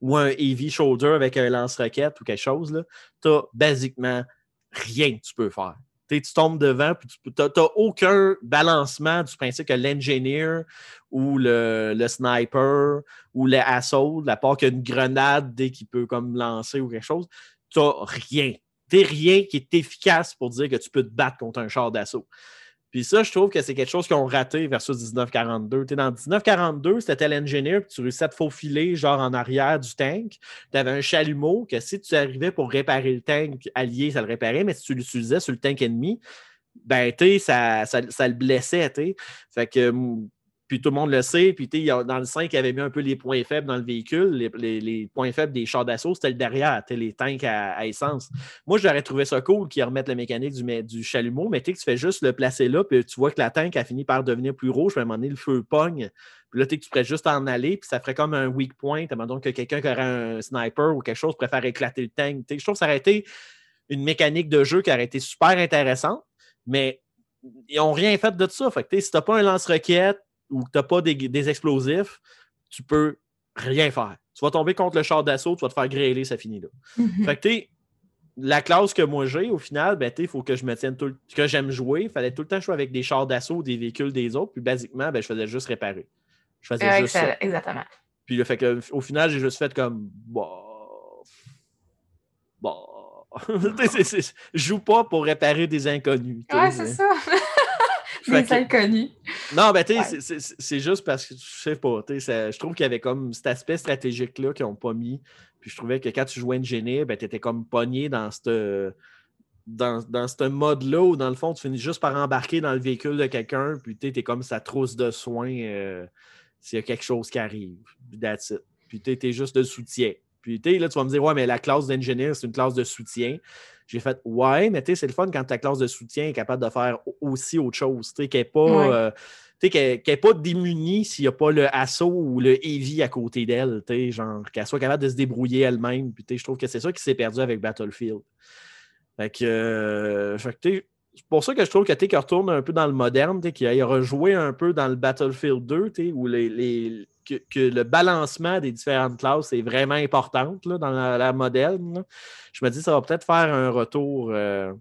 ou un heavy shoulder avec un lance-roquette ou quelque chose, là, t'as basiquement rien que tu peux faire. Tu tombes devant, puis tu n'as aucun balancement du principe que l'engineer ou le, sniper ou le assaut, à part qu'une grenade dès qu'il peut comme lancer ou quelque chose, tu n'as rien. Tu rien qui est efficace pour dire que tu peux te battre contre un char d'assaut. Puis ça, je trouve que c'est quelque chose qu'ils ont raté versus 1942. Tu dans 1942, c'était l'ingénieur, puis tu réussissais à te faufiler genre en arrière du tank. Tu avais un chalumeau que si tu arrivais pour réparer le tank allié, ça le réparait, mais si tu l'utilisais sur le tank ennemi, ben, ça, ça, ça, le blessait, Fait que puis tout le monde le sait. Puis dans le 5, il avait mis un peu les points faibles dans le véhicule. Les, points faibles des chars d'assaut, c'était le derrière, les tanks à, essence. Moi, j'aurais trouvé ça cool qu'ils remettent la mécanique du, du chalumeau, mais tu fais juste le placer là, puis tu vois que la tank a fini par devenir plus rouge, à un moment donné, le feu pogne. Puis là, tu pourrais juste en aller, puis ça ferait comme un weak point. Donc, que quelqu'un qui aurait un sniper ou quelque chose préfère éclater le tank. je trouve que ça aurait été une mécanique de jeu qui aurait été super intéressante, mais ils n'ont rien fait de ça. Fait que, si tu n'as pas un lance-roquette, ou que tu n'as pas des, explosifs, tu peux rien faire. Tu vas tomber contre le char d'assaut, tu vas te faire grêler, ça finit là. Mhm. Fait que la classe que moi j'ai, au final, ben, il faut que je me tienne tout le... que j'aime jouer. Il fallait tout le temps jouer avec des chars d'assaut, des véhicules des autres. Puis basiquement, ben, je faisais juste réparer. Je faisais juste ça. Exactement. Puis le fait que, au final, j'ai juste fait comme bah. Bah. je joue pas pour réparer des inconnus. Ouais, c'est ça. Des inconnus. Non, ben, tu sais, c'est juste parce que, je sais pas, je trouve qu'il y avait comme cet aspect stratégique-là qu'ils n'ont pas mis. Puis je trouvais que quand tu jouais Engineer, ben, tu étais comme pogné dans cette dans, dans ce mode-là où, dans le fond, tu finis juste par embarquer dans le véhicule de quelqu'un, puis tu es comme sa trousse de soins euh, s'il y a quelque chose qui arrive. That's it. Puis tu es juste de soutien. Puis là, tu vas me dire, ouais, mais la classe d'ingénieur, c'est une classe de soutien. J'ai fait, ouais, mais tu sais, c'est le fun quand ta classe de soutien est capable de faire aussi autre chose. Tu sais, qu'elle n'est pas. Euh, qu'elle pas démunie s'il n'y a pas le assaut ou le heavy à côté d'elle, genre qu'elle soit capable de se débrouiller elle-même. Puis je trouve que c'est ça qui s'est perdu avec Battlefield. Fait que, euh, c'est pour ça que je trouve que retourne un peu dans le moderne, qu'il a rejoué un peu dans le Battlefield 2, où le balancement des différentes classes est vraiment important dans la, moderne. Je me dis ça va peut-être faire un retour euh,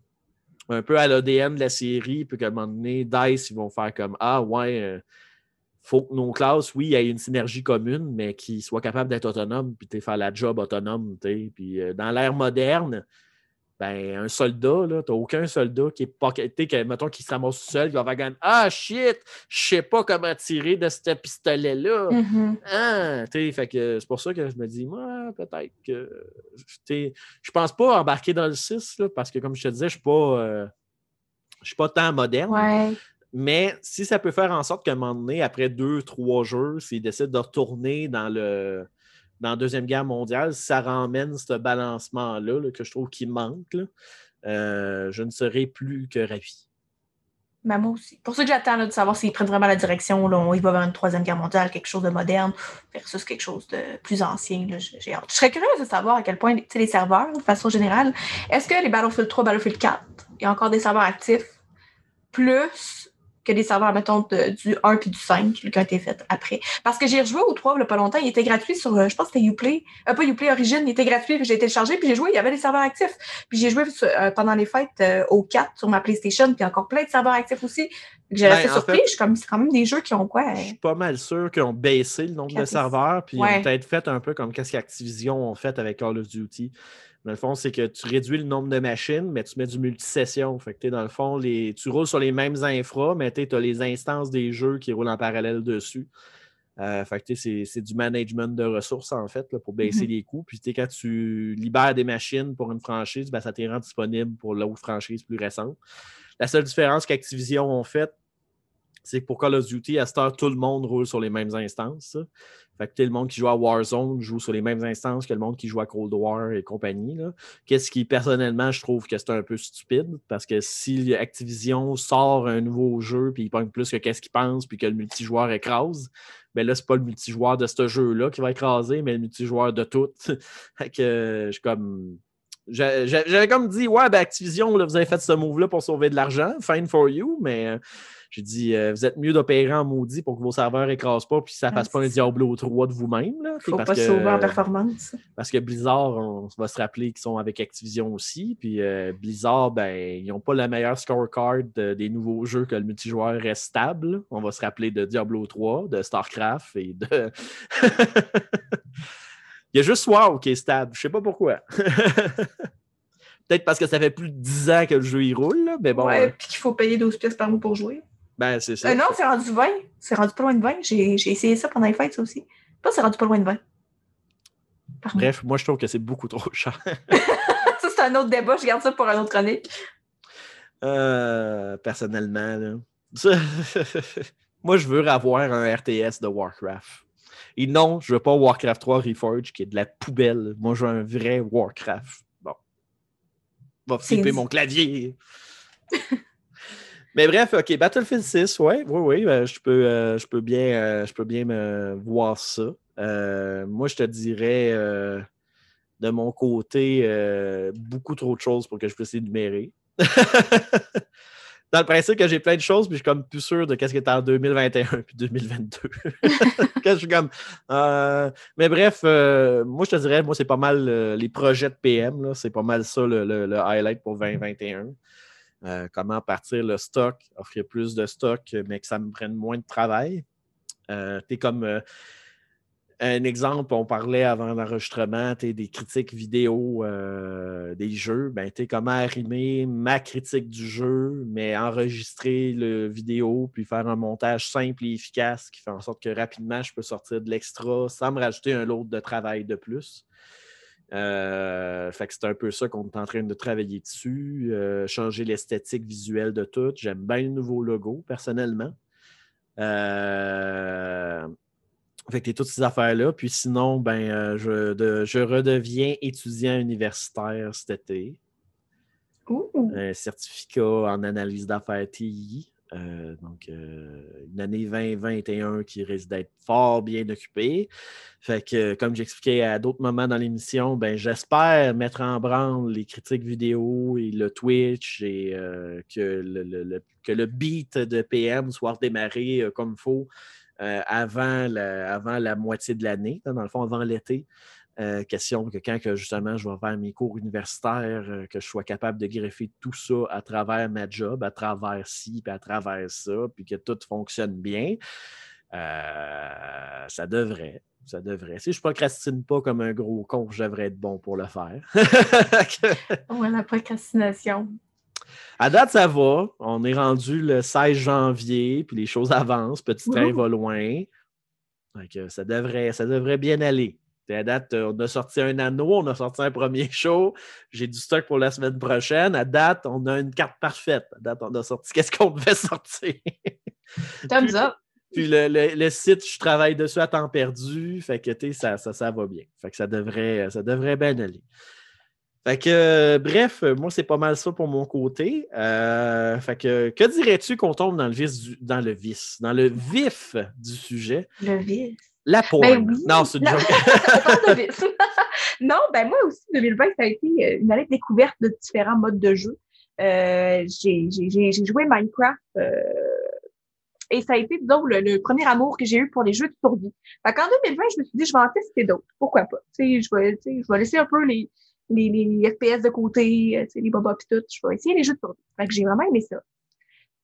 un peu à l'ADN de la série, puis qu'à un moment donné, DICE, ils vont faire comme Ah ouais, il euh, faut que nos classes, oui, aient une synergie commune, mais qu'ils soient capables d'être autonomes, puis faire la job autonome. Puis dans l'ère moderne, ben, un soldat, là, t'as aucun soldat qui est pas. Que, mettons, qui se seul, qui va faire comme Ah shit, je sais pas comment tirer de ce pistolet-là. Mm-hmm. Hein? fait que c'est pour ça que je me dis, moi, peut-être que. Je pense pas embarquer dans le 6, là, parce que comme je te disais, je suis pas. Euh, je suis pas tant moderne. Mais si ça peut faire en sorte qu'à un moment donné, après deux, trois jeux, s'ils décident de retourner dans le dans la Deuxième Guerre mondiale, ça ramène ce balancement-là que je trouve qui manque, euh, je ne serai plus que ravi. Ben, moi aussi. Pour ça que j'attends de savoir s'ils prennent vraiment la direction. Là, il va vers une Troisième Guerre mondiale, quelque chose de moderne, versus quelque chose de plus ancien. J'ai hâte. Je serais curieuse de savoir à quel point les serveurs, de façon générale, est-ce que les Battlefield 3, Battlefield 4, il y a encore des serveurs actifs plus que des serveurs, mettons, du 1 puis du 5 qui ont été faits après. Parce que j'ai rejoué au 3 il n'y a pas longtemps, il était gratuit sur, euh, je pense que c'était Uplay, euh, pas Uplay Origin, il était gratuit, j'ai téléchargé, puis j'ai joué, il y avait des serveurs actifs. Puis j'ai joué euh, pendant les fêtes au 4 sur ma PlayStation, puis encore plein de serveurs actifs aussi. J'ai resté ben, surpris, c'est quand même des jeux qui ont quoi? Je suis pas mal sûr qu'ils ont baissé le nombre de serveurs, puis ils ont peut-être fait un peu comme qu'est-ce qu'Activision ont fait avec Call of Duty. Dans le fond, c'est que tu réduis le nombre de machines, mais tu mets du multisession. Fait que dans le fond, les, tu roules sur les mêmes infras, mais tu as les instances des jeux qui roulent en parallèle dessus. Euh, fait que c'est du management de ressources, en fait, pour baisser mm-hmm. les coûts. Puis quand tu libères des machines pour une franchise, ben, ça t'est rend disponible pour l'autre franchise plus récente. La seule différence qu'Activision ont faite, c'est que pour Call of Duty, à cette heure, tout le monde roule sur les mêmes instances. Fait que le monde qui joue à Warzone joue sur les mêmes instances que le monde qui joue à Cold War et compagnie. Qu'est-ce qui, personnellement, je trouve que c'est un peu stupide parce que si Activision sort un nouveau jeu puis il pogne plus que qu'est-ce qu'il pense puis que le multijoueur écrase, ben là, c'est pas le multijoueur de ce jeu-là qui va écraser, mais le multijoueur de tout. fait que je comme. J'avais comme dit, ouais, ben Activision, là, vous avez fait ce move-là pour sauver de l'argent, fine for you, mais j'ai dit, euh, vous êtes mieux d'opérer en maudit pour que vos serveurs n'écrasent pas puis ça ne fasse pas un Diablo 3 de vous-même. Il ne faut pas sauver en performance. Parce que Blizzard, on va se rappeler qu'ils sont avec Activision aussi. Puis euh, Blizzard, ben, ils n'ont pas la meilleure scorecard des nouveaux jeux que le multijoueur reste stable. On va se rappeler de Diablo 3, de StarCraft et de. Il y a juste WoW qui est stable. Je ne sais pas pourquoi. Peut-être parce que ça fait plus de 10 ans que le jeu y roule, mais bon. Ouais, puis qu'il faut payer 12 pièces par mois pour jouer. Ben, c'est ça. Euh, non, c'est rendu 20. C'est rendu pas loin de 20. J'ai essayé ça pendant les fêtes, ça aussi. Pas, c'est rendu pas loin de 20. Bref, moi, je trouve que c'est beaucoup trop cher. ça, c'est un autre débat. Je garde ça pour un autre chronique. Euh, personnellement, là. moi, je veux avoir un RTS de Warcraft. Et non, je veux pas Warcraft 3 Reforge qui est de la poubelle. Moi, je veux un vrai Warcraft. Bon. Va flipper mon clavier. Mais bref, OK, Battlefield 6, ouais, oui, oui, euh, je, peux, euh, je, peux bien, euh, je peux bien me voir ça. moi, je te dirais de mon côté beaucoup trop de choses pour que je puisse énumérer. Dans le principe que j'ai plein de choses, puis je suis comme plus sûr de qu'est-ce qui est en 2021 puis 2022. je suis comme. mais bref, moi, je te dirais, moi, c'est pas mal les projets de PM. C'est pas mal ça le, le highlight pour 2021. Euh, comment partir le stock, offrir plus de stock, mais que ça me prenne moins de travail. Euh, comme. Un exemple, on parlait avant l'enregistrement des critiques vidéo euh, des jeux. Ben, comment arrimer ma critique du jeu, mais enregistrer le vidéo, puis faire un montage simple et efficace qui fait en sorte que rapidement je peux sortir de l'extra sans me rajouter un lot de travail de plus. Euh, fait que c'est un peu ça qu'on est en train de travailler dessus, euh, changer l'esthétique visuelle de tout. J'aime bien le nouveau logo, personnellement. Fait que toutes ces affaires-là. Puis sinon, ben, euh, je, je, redeviens étudiant universitaire cet été. Un certificat en analyse d'affaires TI. Euh, donc, euh, une année 2021 qui risque d'être fort bien occupée. Fait que, comme j'expliquais à d'autres moments dans l'émission, ben, j'espère mettre en branle les critiques vidéo et le Twitch et que, le, que le beat de PM soit redémarré comme il faut euh, avant, la, avant la moitié de l'année, dans le fond, avant l'été. Euh, question que quand que, justement je vais faire mes cours universitaires, euh, que je sois capable de greffer tout ça à travers ma job, à travers ci, puis à travers ça, puis que tout fonctionne bien. ça devrait. Ça devrait. Si je ne procrastine pas comme un gros con, je devrais être bon pour le faire. ouais, la procrastination. À date, ça va. On est rendu le 16 janvier, puis les choses avancent. Petit train va loin. ça, devrait, ça devrait bien aller. À date, on a sorti un anneau, on a sorti un premier show. J'ai du stock pour la semaine prochaine. À date, on a une carte parfaite. À date, on a sorti qu'est-ce qu'on devait sortir? Thumbs up. Puis le, site, je travaille dessus à temps perdu. Fait que ça, ça, ça va bien. Fait que ça devrait, ça devrait bien aller. Fait que, euh, bref, moi, c'est pas mal ça pour mon côté. Euh, fait que, que dirais-tu qu'on tombe dans le vice, dans le vice, dans le vif du sujet? Le vif. La. Ben non, c'est une joke. non, ben moi aussi, 2020, ça a été euh, une année de découverte de différents modes de jeu. j'ai joué Minecraft et ça a été, disons, le, premier amour que j'ai eu pour les jeux de survie. Fait qu'en 2020, je me suis dit, je vais en tester d'autres. Pourquoi pas? Tu sais, je vais, je vais laisser un peu les, les, les FPS de côté, euh, les bobas et tout. Je vais essayer les jeux de survie. Fait que j'ai vraiment aimé ça.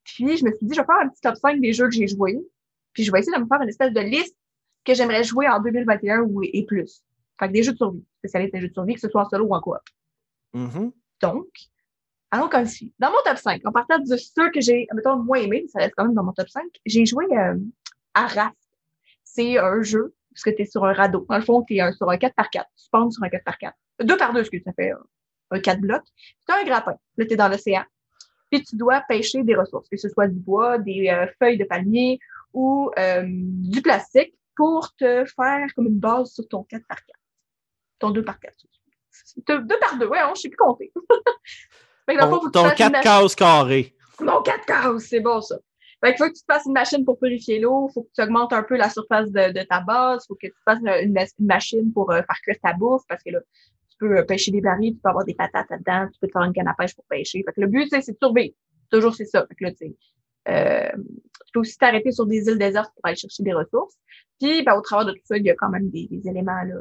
Puis je me suis dit, je vais faire un petit top 5 des jeux que j'ai joués. Puis je vais essayer de me faire une espèce de liste que j'aimerais jouer en 2021 ou, et plus. Fait que des jeux de survie, spécialistes des jeux de survie, que ce soit en solo ou en coop. Mm-hmm. Donc, allons comme suit. Dans mon top 5, en partant de ceux que j'ai, mettons, moins aimé, ça reste quand même dans mon top 5, j'ai joué euh, à Raft. C'est un jeu, parce que tu es sur un radeau. Dans le fond, tu es sur un 4x4. Tu penses sur un 4x4 deux par deux, excuse, ça fait un quatre blocs. Tu as un grappin. Là, tu es dans l'océan. Puis tu dois pêcher des ressources, que ce soit du bois, des euh, feuilles de palmier ou euh, du plastique pour te faire comme une base sur ton 4 par 4 Ton 2 par 4 2 par 2, ouais, on, je sais plus compter. ton, ton 4 cases carrées. Mon 4 cases, c'est bon ça. Fait faut que tu te fasses une machine pour purifier l'eau, il faut que tu augmentes un peu la surface de, de ta base, il faut que tu fasses une, une, machine pour euh, faire cuire ta bouffe, parce que là, peux euh, pêcher des barils, tu peux avoir des patates là-dedans, tu peux te faire une canne à pêche pour pêcher. Fait que le but, c'est de survivre. Toujours, c'est ça. Fait que là, tu euh, tu peux aussi t'arrêter sur des îles désertes pour aller chercher des ressources. Puis, ben, au travers de tout ça, il y a quand même des, des éléments là,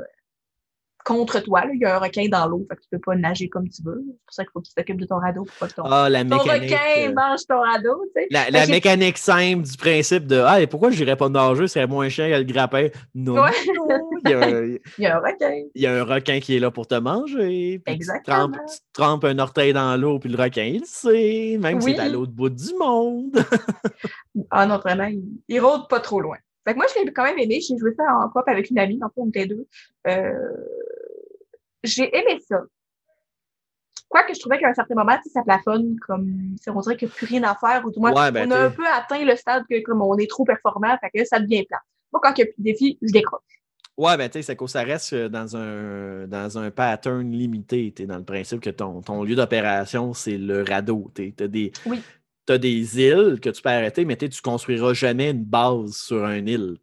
contre toi. Là. Il y a un requin dans l'eau, fait que tu peux pas nager comme tu veux. C'est pour ça qu'il faut que tu t'occupes de ton radeau pour pas que ton, ah, la ton requin euh, mange ton radeau. Tu sais. La, la mécanique simple du principe de Ah, et pourquoi je n'irais pas nager, c'est moins cher que le grappin? Non. il, y a un, il, y a, un requin. Il y a un requin qui est là pour te manger. Exactement. Tu trempes, tu trempes, un orteil dans l'eau, puis le requin, il le sait, même si c'est à l'autre bout du monde. ah non, vraiment, il, il rôde pas trop loin. Fait que moi, je l'ai quand même aimé. J'ai joué ça en coop avec une amie, le fond, on était deux. Euh, j'ai aimé ça. Quoique je trouvais qu'à un certain moment, ça plafonne comme on dirait qu'il n'y a plus rien à faire, ou du moins, ben, on a un peu atteint le stade que comme on est trop performant, fait que ça devient plat. Moi, quand il n'y a plus de défis, je décroche. Ouais, ben tu sais, c'est ça reste euh, dans un, dans un pattern limité. Tu dans le principe que ton, ton lieu d'opération, c'est le radeau. Tu as des. Oui. Tu as des îles que tu peux arrêter, mais tu ne construiras jamais une base sur une île.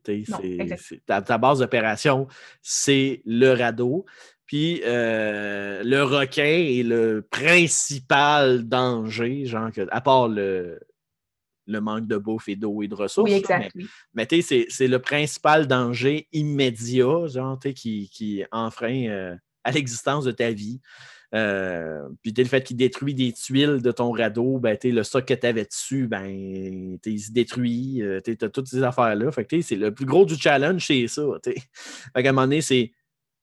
ta, ta, base d'opération, c'est le radeau. Puis euh, le requin est le principal danger, genre, que, à part le, le manque de bouffe et d'eau et de ressources. Oui, exact. mais, tu sais, c'est le principal danger immédiat, genre, qui, qui enfreint euh, à l'existence de ta vie. Euh, puis le fait qu'il détruit des tuiles de ton radeau, ben, le stock que tu avais dessus, ben, il se détruit. Euh, tu as toutes ces affaires-là. Fait que c'est le plus gros du challenge, c'est ça. Fait qu'à un moment donné, c'est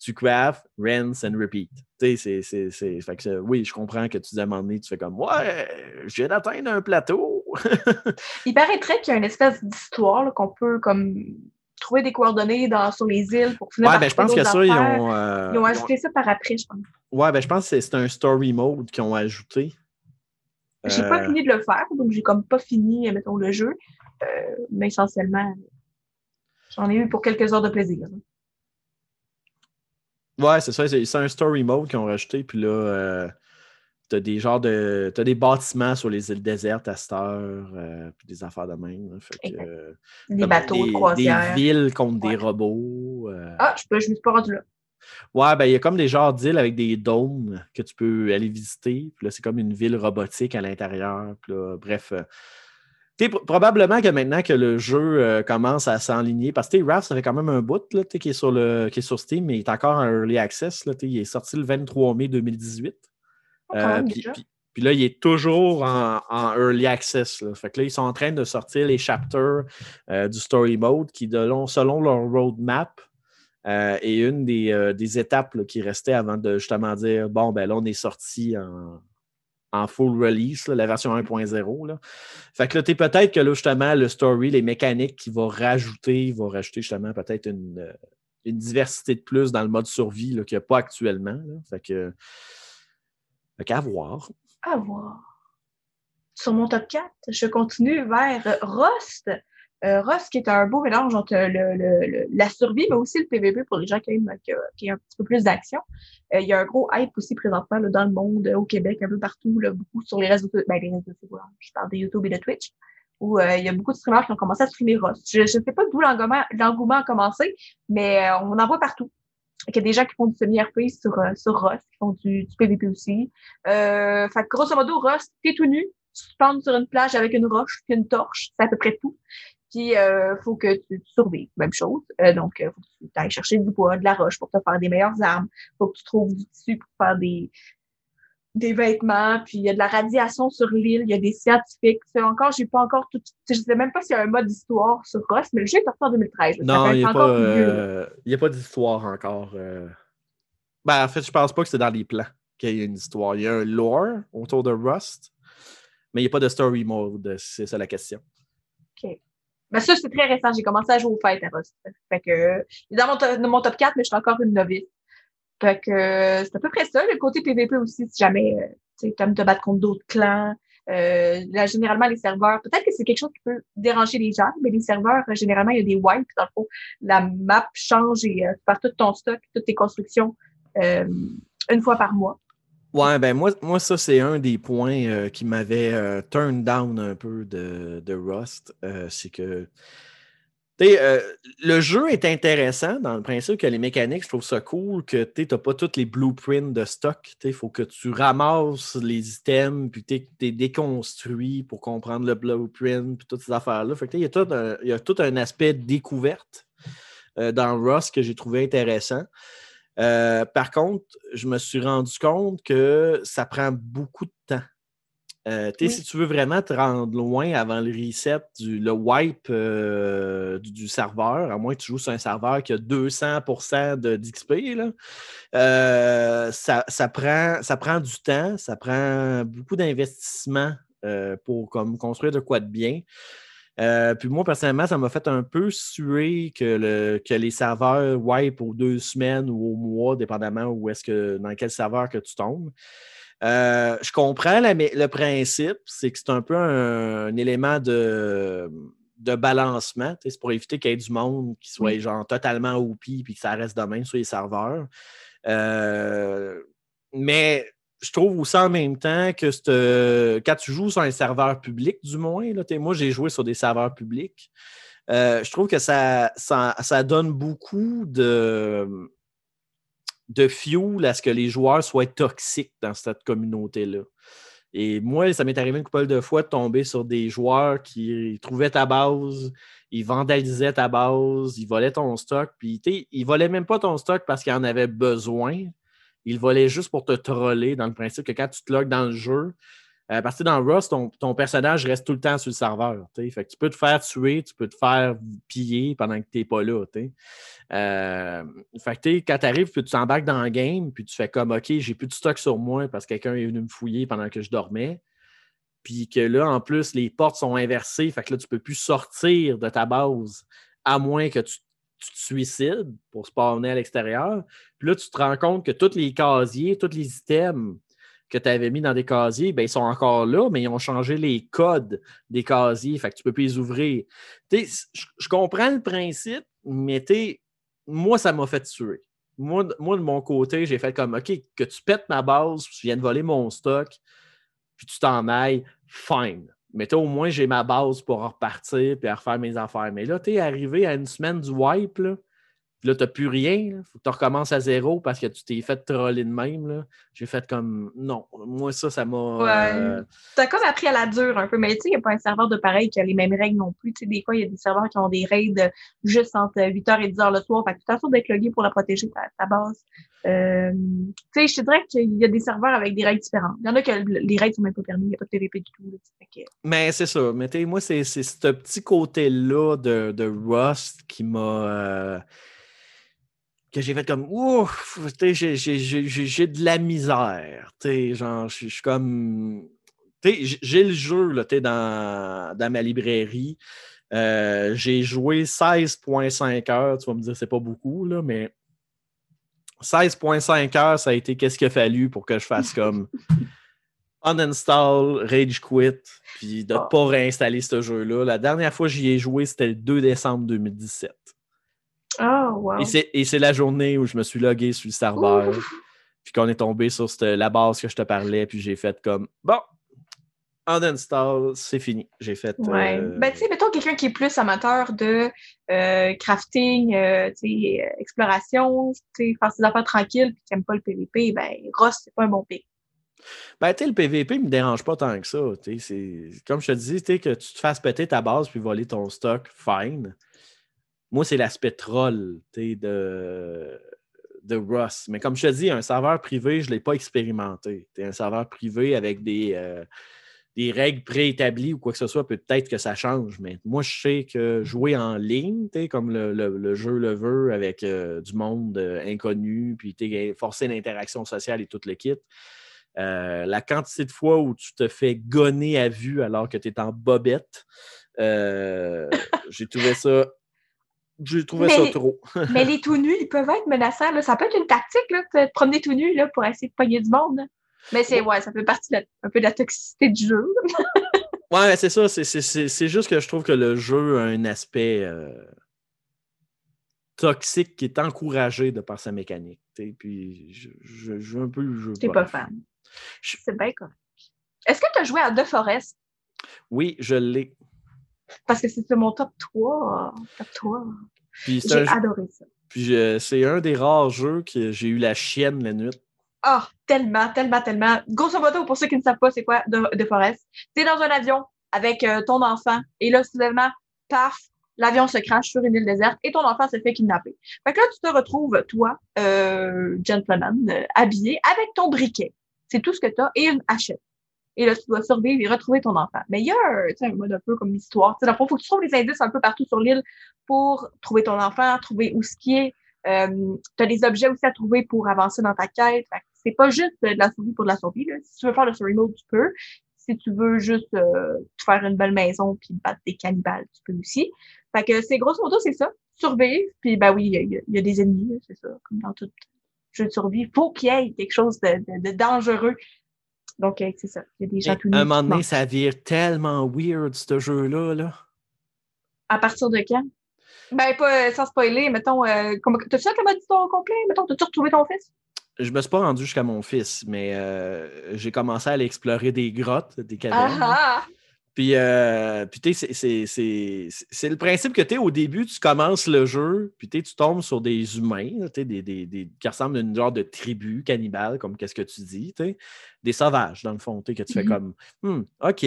tu craft, rinse and repeat. C'est, fait que, oui, je comprends que tu dis à un moment donné, tu fais comme Ouais, je viens d'atteindre un plateau. il paraîtrait qu'il y a une espèce d'histoire qu'on peut comme trouver des coordonnées dans, sur les îles pour finir ouais, ben, je pense que ça, ils ont, euh, ils ont ajouté ça par après, je pense. Ouais, ben, je pense que c'est un story mode qu'ils ont ajouté. J'ai pas euh, fini de le faire, donc j'ai comme pas fini, mettons, le jeu. Euh, mais essentiellement, j'en ai eu pour quelques heures de plaisir. Ouais, c'est ça. C'est un story mode qu'ils ont rajouté. Puis là, T'as des genres de. T'as des bâtiments sur les îles désertes à cette heure, euh, puis des affaires de même. des bateaux de croisière. Des villes contre des robots. Euh. Ah, je, peux, je me suis pas rendu là. Ouais, ben il y a comme des genres d'îles avec des dômes que tu peux aller visiter. Puis là, c'est comme une ville robotique à l'intérieur. bref. Euh, probablement que maintenant que le jeu commence à s'enligner, parce que Raph, ça fait quand même un bout là, qui, est sur le, qui est sur Steam, mais il est encore en early access. Là, il est sorti le 23 mai 2018. Euh, puis, là, il est toujours en, early access. Là. Fait que là, ils sont en train de sortir les chapters euh, du story mode qui, selon leur roadmap, euh, est une des, étapes qui restaient avant de justement dire bon, ben là, on est sorti en, full release, la version 1.0. Fait que là, tu peut-être que là, justement, le story, les mécaniques qu'il va rajouter, il va rajouter justement peut-être une, diversité de plus dans le mode survie qu'il n'y a pas actuellement. Fait que fait voir. À voir. Sur mon top 4, je continue vers Rust. Euh, Rust qui est un beau mélange entre le, la survie, mais aussi le PVP pour les gens qui aiment qui, un petit peu plus d'action. Euh, il y a un gros hype aussi présentement dans le monde, au Québec, un peu partout, beaucoup sur les réseaux, ben, sociaux, je parle de YouTube et de Twitch, où euh, il y a beaucoup de streamers qui ont commencé à streamer Rust. Je ne sais pas d'où l'engouement a commencé, mais on en voit partout. Il y a des gens qui font du semi-RP sur, euh, sur Rust, qui font du, du PVP aussi. Euh, fait grosso modo, Rust, t'es tout nu, tu te sur une plage avec une roche puis une torche, c'est à peu près tout. Puis, euh, faut que tu, survives, même chose. Euh, donc, faut que tu ailles chercher du bois, de la roche pour te faire des meilleures armes. Faut que tu trouves du tissu pour faire des, des vêtements, puis il y a de la radiation sur l'île, il y a des scientifiques. C'est encore, j'ai pas encore tout. Je sais même pas s'il y a un mode d'histoire sur Ross, mais le jeu est sorti en 2013. Non, il n'y a, euh, a, pas d'histoire encore. Euh. Ben, en fait, je pense pas que c'est dans les plans qu'il y ait une histoire. Il y a un lore autour de Rust, mais il n'y a pas de story mode, c'est ça la question. OK. Ben ça, c'est très récent. J'ai commencé à jouer aux fêtes à Rust. Fait que, il est dans mon, mon top 4, mais je suis encore une novice. Fait que euh, c'est à peu près ça. Le côté PVP aussi, si jamais euh, tu aimes te battre contre d'autres clans. Euh, là, généralement, les serveurs, peut-être que c'est quelque chose qui peut déranger les gens, mais les serveurs, généralement, il y a des wipes. Dans le fond, la map change et tu perds tout ton stock, toutes tes constructions une fois par mois. Ouais, ben moi, moi ça, c'est un des points qui m'avait turn down un peu de, de Rust. c'est que euh, le jeu est intéressant dans le principe que les mécaniques, je trouve ça cool que tu n'as pas tous les blueprints de stock. Il faut que tu ramasses les items, puis tu es, déconstruit pour comprendre le blueprint, puis toutes ces affaires-là. Il y, a tout un, y a tout un aspect découverte euh, dans Rust que j'ai trouvé intéressant. Euh, par contre, je me suis rendu compte que ça prend beaucoup de temps. Euh, si tu veux vraiment te rendre loin avant le reset, du, le wipe euh, du, serveur, à moins que tu joues sur un serveur qui a 200% d'XP, euh, ça, ça, prend, ça prend du temps, ça prend beaucoup d'investissement pour comme, construire de quoi de bien. Puis moi, personnellement, ça m'a fait un peu suer que, le, que les serveurs wipe aux deux semaines ou au mois, dépendamment où est-ce que dans quel serveur que tu tombes. Euh, je comprends le principe, c'est que c'est un peu un, élément de, de balancement. C'est pour éviter qu'il y ait du monde qui soit genre totalement OP et que ça reste demain sur les serveurs. Euh, mais je trouve aussi en même temps que quand tu joues sur un serveur public, du moins, là, moi j'ai joué sur des serveurs publics. Euh, je trouve que ça, ça, donne beaucoup de, de fuel à ce que les joueurs soient toxiques dans cette communauté-là. Et moi, ça m'est arrivé une couple de fois de tomber sur des joueurs qui trouvaient ta base, ils vandalisaient ta base, ils volaient ton stock, puis ils volaient même pas ton stock parce qu'ils en avaient besoin. Il volait juste pour te troller dans le principe que quand tu te logs dans le jeu, euh, parce que dans Rust, ton, personnage reste tout le temps sur le serveur. Tu peux te faire tuer, tu peux te faire piller pendant que tu n'es pas là. Euh, fait que quand tu arrives, puis tu t'embarques dans le game, puis tu fais comme OK, j'ai plus de stock sur moi parce que quelqu'un est venu me fouiller pendant que je dormais. Puis que là, en plus, les portes sont inversées. Fait que là, tu ne peux plus sortir de ta base à moins que tu, tu te suicides pour spawner à l'extérieur. Puis là, tu te rends compte que tous les casiers, tous les items que tu avais mis dans des casiers, ben, ils sont encore là, mais ils ont changé les codes des casiers. Fait que tu peux plus les ouvrir. Je comprends le principe, mais moi, ça m'a fait tuer. Moi, de mon côté, j'ai fait comme OK, que tu pètes ma base, tu viens de voler mon stock, puis tu t'en ailles, fine. Mais au moins, j'ai ma base pour repartir et refaire mes affaires. Mais là, tu es arrivé à une semaine du wipe, là, là, tu n'as plus rien. Faut que tu recommences à zéro parce que tu t'es fait troller de même. J'ai fait comme non. Moi, ça, ça m'a. Ouais. Euh, tu as comme appris à la dure un peu. Mais tu sais, il n'y a pas un serveur de pareil qui a les mêmes règles non plus. Tu sais, des fois, il y a des serveurs qui ont des raids juste entre 8h et 10h le soir. Fait que tu t'assures d'être logué pour la protéger, ta, ta base. Euh, tu sais, je te dirais qu'il y a des serveurs avec des règles différentes. Il y en a que les règles sont même pas permis. Il n'y a pas de PVP du tout. Mais c'est ça. Mais moi, c'est ce petit côté-là de, de Rust qui m'a. Euh, que j'ai fait comme ouf, j'ai de la misère. Genre, je suis comme. J'ai le jeu là, dans, dans ma librairie. Euh, j'ai joué 16.5 heures. Tu vas me dire, c'est pas beaucoup, là, mais 16.5 heures, ça a été qu'est-ce qu'il a fallu pour que je fasse comme uninstall, rage quit, puis de ne ah. pas réinstaller ce jeu-là. La dernière fois que j'y ai joué, c'était le 2 décembre 2017. Oh, wow. Et c'est la journée où je me suis logué sur le serveur. Puis qu'on est tombé sur la base que je te parlais. Puis j'ai fait comme bon, uninstall, c'est fini. J'ai fait. Ouais. Euh, ben, tu sais, mettons quelqu'un qui est plus amateur de euh, crafting, euh, tu sais, exploration, tu faire ses affaires tranquilles, puis qui n'aime pas le PVP, ben, Ross, c'est pas un bon pic. Ben, tu sais, le PVP me dérange pas tant que ça. Comme je te dis, que tu te fasses péter ta base puis voler ton stock, fine. Moi, c'est l'aspect troll de, de Rust. Mais comme je te dis, un serveur privé, je ne l'ai pas expérimenté. un serveur privé avec des, euh, des règles préétablies ou quoi que ce soit, peut-être que ça change. Mais moi, je sais que jouer en ligne, comme le, jeu le veut, avec euh, du monde euh, inconnu, puis forcer l'interaction sociale et tout le kit. la quantité de fois où tu te fais gonner à vue alors que tu es en bobette, j'ai trouvé ça j'ai trouvé ça trop. mais les tout nus, ils peuvent être menaçants. Ça peut être une tactique, là, de te promener tout nu là, pour essayer de pogner du monde. Mais c'est ouais, ça fait partie un peu de la toxicité du jeu. ouais, c'est ça. C'est juste que je trouve que le jeu a un aspect euh, toxique qui est encouragé de par sa mécanique. Puis je, je, un peu le jeu. T'es pas fan. C'est bien correct. Est-ce que tu as joué à The Forest? Oui, je l'ai. Parce que c'était mon top 3. Top 3. J'ai adoré ça. Puis euh, c'est un des rares jeux que j'ai eu la chienne la nuit. Ah, oh, tellement, tellement, tellement. Grosso modo, pour ceux qui ne savent pas c'est quoi de, Forest, t'es dans un avion avec euh, ton enfant et là, soudainement, paf, l'avion se crache sur une île déserte et ton enfant se fait kidnapper. Fait que là, tu te retrouves, toi, euh, gentleman, euh, habillé avec ton briquet. C'est tout ce que tu as et une hachette. Et là, tu dois survivre et retrouver ton enfant. Mais il y a un, mode un peu comme histoire. il faut que tu trouves des indices un peu partout sur l'île pour trouver ton enfant, trouver où ce qui est. Euh, tu as des objets aussi à trouver pour avancer dans ta quête. C'est pas juste de la survie pour de la survie. Là. Si tu veux faire le story mode, tu peux. Si tu veux juste euh, te faire une belle maison puis battre des cannibales, tu peux aussi. Fait que c'est grosso modo, c'est ça. Survivre. Puis ben oui, il y, a des ennemis, c'est ça, comme dans tout jeu de survie. Faut qu'il y ait quelque chose de dangereux donc, euh, c'est ça. Il y a des gens tout À un moment donné, ça vire tellement weird, ce jeu-là. Là. À partir de quand? Ben, pas euh, sans spoiler, mettons, euh, t'as-tu fait la mode histoire complet? Mettons, t'as-tu retrouvé ton fils? Je me suis pas rendu jusqu'à mon fils, mais euh, j'ai commencé à aller explorer des grottes, des cavernes. Ah, ah! Puis, euh, puis c'est le principe que tu au début, tu commences le jeu, puis tu tombes sur des humains, des, des, des, qui ressemblent à une genre de tribu cannibale, comme qu'est-ce que tu dis, des sauvages, dans le fond, que tu fais mm-hmm. comme hmm, OK.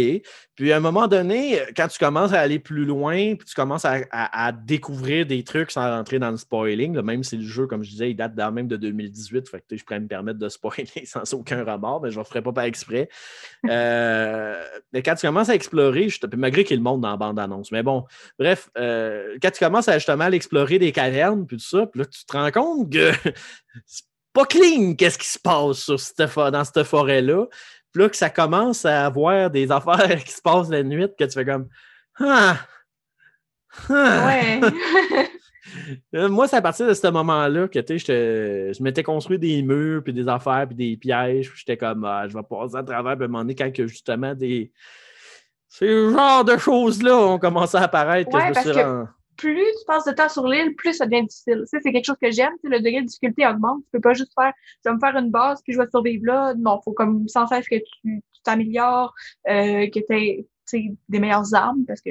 Puis à un moment donné, quand tu commences à aller plus loin, puis tu commences à, découvrir des trucs sans rentrer dans le spoiling, même si le jeu, comme je disais, il date même de 2018, fait que je pourrais me permettre de spoiler sans aucun remords, mais je ne le ferai pas par exprès. Euh, mais quand tu commences à explorer, je te, malgré qu'il monte dans la bande-annonce, mais bon, bref, euh, quand tu commences à justement à explorer des cavernes, puis tout ça, puis là, tu te rends compte que pas clean qu'est-ce qui se passe sur dans cette forêt-là. Puis là, que ça commence à avoir des affaires qui se passent la nuit, que tu fais comme Ah! ah. Ouais. Euh, moi, c'est à partir de ce moment-là que je, je m'étais construit des murs, puis des affaires, puis des pièges. J'étais comme, ah, je vais passer à travers, puis à un quand que justement des. Ces genres de choses-là ont commencé à apparaître. Ouais, que plus tu passes de temps sur l'île, plus ça devient difficile. c'est quelque chose que j'aime. Le degré de difficulté augmente. Tu peux pas juste faire, je vais me faire une base, puis je vais survivre là. Non, faut comme sans cesse que tu t'améliores, euh, que tu aies des meilleures armes, parce que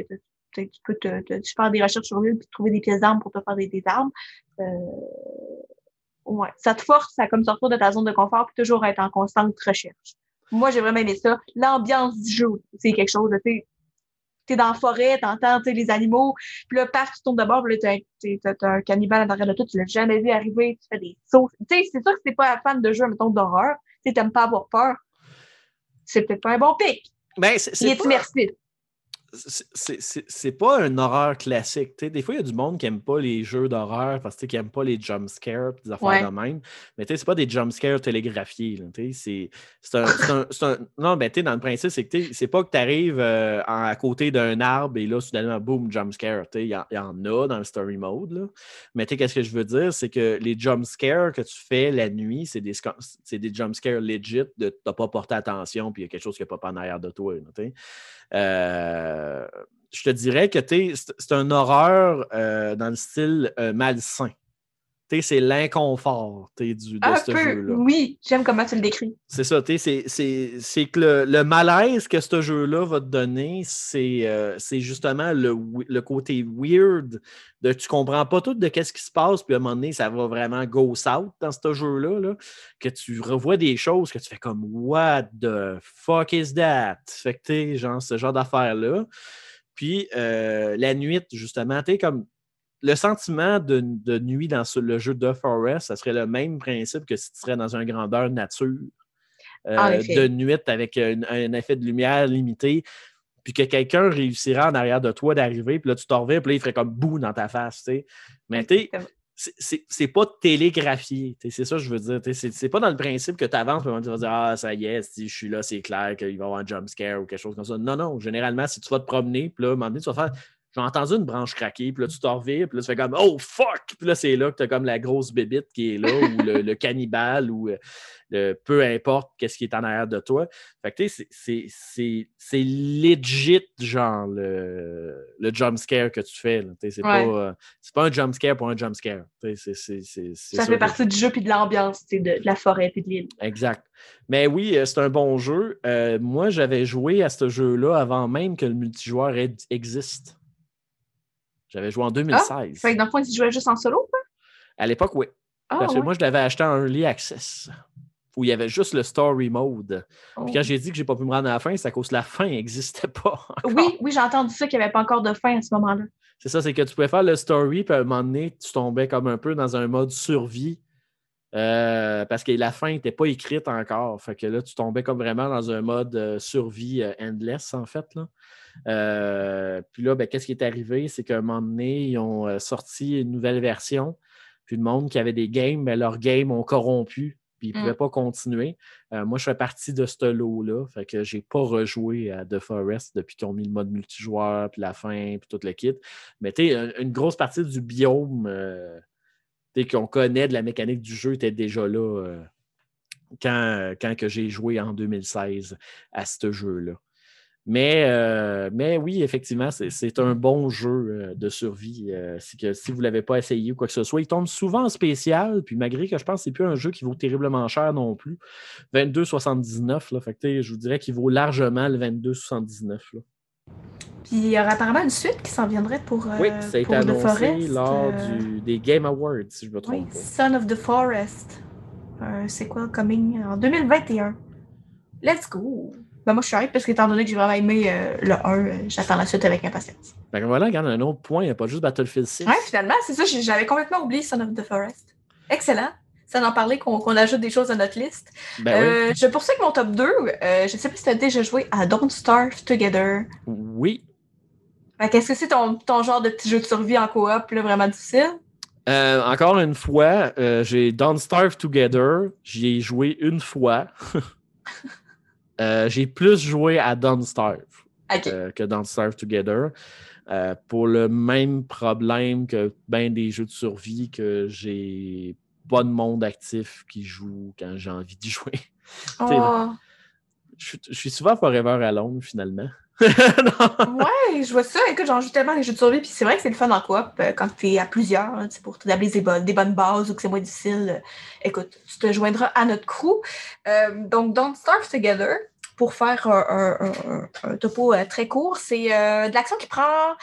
tu peux te, faire des recherches sur l'île puis trouver des pièces d'armes pour te faire des, des armes. Euh, ouais. Ça te force à comme sortir de ta zone de confort puis toujours être en constante recherche. Moi, j'ai vraiment aimé ça. L'ambiance du jeu, c'est quelque chose. Tu es dans la forêt, t'entends les animaux, puis là, paf, tu tournes de bord, puis là, t'as un cannibale à l'arrière de toi, tu l'as jamais vu arriver, tu fais des sauts. Tu sais, c'est sûr que si t'es pas un fan de jeu, mettons, d'horreur, tu t'aimes pas avoir peur, c'est peut-être pas un bon pic. Ben, c'est, Il est immersif c'est pas un horreur classique. des fois, il y a du monde qui n'aime pas les jeux d'horreur parce qu'ils n'aime pas les jump scares des affaires de même. Mais c'est pas des jump scares télégraphiés. C'est un, un, Non, ben, dans le principe, c'est que c'est pas que tu arrives euh, à côté d'un arbre et là, soudainement, boum, jump scare. Il y, en a dans le story mode. Là. Mais qu'est-ce que je veux dire? C'est que les jump scares que tu fais la nuit, c'est des, des jump scares legit de t'as pas porté attention puis il y a quelque chose qui n'est pas en arrière de toi. Euh, je te dirais que c'est une horreur euh, dans le style euh, malsain c'est l'inconfort du, de ce jeu-là. Oui, j'aime comment tu le décris. C'est ça, c'est que le, malaise que ce jeu-là va te donner, c'est euh, justement le, côté weird de tu comprends pas tout de qu'est-ce qui se passe, puis à un moment donné, ça va vraiment go south dans ce jeu-là, là, que tu revois des choses que tu fais comme What the fuck is that? Fait que genre ce genre d'affaires-là. Puis euh, la nuit, justement, tu comme le sentiment de, nuit dans le jeu de Forest, ça serait le même principe que si tu serais dans une grandeur nature euh, de nuit avec un, effet de lumière limité, puis que quelqu'un réussira en arrière de toi d'arriver, puis là tu t'en reviens, puis là il ferait comme boum dans ta face. sais. Mais tu c'est pas télégraphié. C'est ça que je veux dire. C'est pas dans le principe que tu avances et tu vas dire Ah, ça y est, je suis là, c'est clair qu'il va y avoir un jump scare ou quelque chose comme ça. Non, non. Généralement, si tu vas te promener, puis là, à un moment donné, tu vas faire j'ai entendu une branche craquer, puis là, tu t'en reviens, puis là, tu fais comme Oh fuck! Puis là, c'est là que tu as comme la grosse bébite qui est là, ou le, cannibale, ou euh, le, peu importe qu'est-ce qui est en arrière de toi. Fait que, tu sais, c'est legit, genre, le, le jump scare que tu fais. C'est pas, euh, pas un jump scare pour un jump scare. ça fait partie du jeu, puis de l'ambiance, de, de la forêt, puis de l'île. Exact. Mais oui, euh, c'est un bon jeu. moi, j'avais joué à ce jeu-là avant même que le multijoueur existe. J'avais joué en 2016. Ah, fait que dans le fond, tu jouais juste en solo, quoi? À l'époque, oui. Ah, Parce que moi, je l'avais acheté en Early Access, où il y avait juste le Story Mode. Puis quand oh. j'ai dit que j'ai pas pu me rendre à la fin, c'est à cause que la fin n'existait pas. Oui, oui, j'ai entendu ça, qu'il n'y avait pas encore de fin à ce moment-là. C'est ça, c'est que tu pouvais faire le story, puis à un moment donné, tu tombais comme un peu dans un mode survie. Euh, parce que la fin n'était pas écrite encore. Fait que là, tu tombais comme vraiment dans un mode euh, survie euh, endless, en fait. Là. Euh, puis là, ben, qu'est-ce qui est arrivé? C'est qu'à un moment donné, ils ont sorti une nouvelle version. Puis le monde qui avait des games, ben, leurs games ont corrompu. Puis ils ne pouvaient mm. pas continuer. Euh, moi, je fais partie de ce lot-là. Fait que j'ai pas rejoué à The Forest depuis qu'ils ont mis le mode multijoueur, puis la fin, puis tout le kit. Mais tu une grosse partie du biome qu'on connaît de la mécanique du jeu était déjà là quand, quand que j'ai joué en 2016 à ce jeu-là. Mais, euh, mais oui, effectivement, c'est un bon jeu euh, de survie. Euh, que, si vous ne l'avez pas essayé ou quoi que ce soit, il tombe souvent en spécial. Puis malgré que je pense que ce n'est plus un jeu qui vaut terriblement cher non plus. 22,79. Fait je vous dirais qu'il vaut largement le 22,79. Puis il y aura apparemment une suite qui s'en viendrait pour. oui, ça a été annoncé lors du, des Game Awards, si je me trompe. Oui, Son of the Forest. c'est quoi, coming en 2021. Let's go! Ben moi, je suis arrivée parce qu'étant donné que j'ai vraiment aimé euh, le 1, euh, j'attends la suite avec impatience. Ben voilà, regarde un autre point, il n'y a pas juste Battlefield 6. Ouais, finalement, c'est ça, j'avais complètement oublié Son of the Forest. Excellent. Ça en parlait qu'on ajoute des choses à notre liste. Ben euh, Je poursuis avec mon top 2. je ne sais pas si tu as déjà joué à Don't Starve Together. Oui. Qu'est-ce que c'est ton, ton, genre de petit jeu de survie en coop vraiment difficile? encore une fois, j'ai Don't Starve Together. J'y ai joué une fois. Euh, j'ai plus joué à Don't Starve euh, que Don't Starve Together. Euh, pour le même problème que bien des jeux de survie que j'ai pas de monde actif qui joue quand j'ai envie d'y jouer. Oh. Je, suis souvent forever alone finalement. ouais, je vois ça. Écoute, j'en joue tellement les jeux de survie, puis c'est vrai que c'est le fun en coop quand tu es à plusieurs, hein, pour t'établir des, bonnes, des bonnes bases ou que c'est moins difficile. écoute, tu te joindras à notre crew. donc, Don't Starve Together, pour faire un, topo euh, très court, c'est euh, de l'action qui prend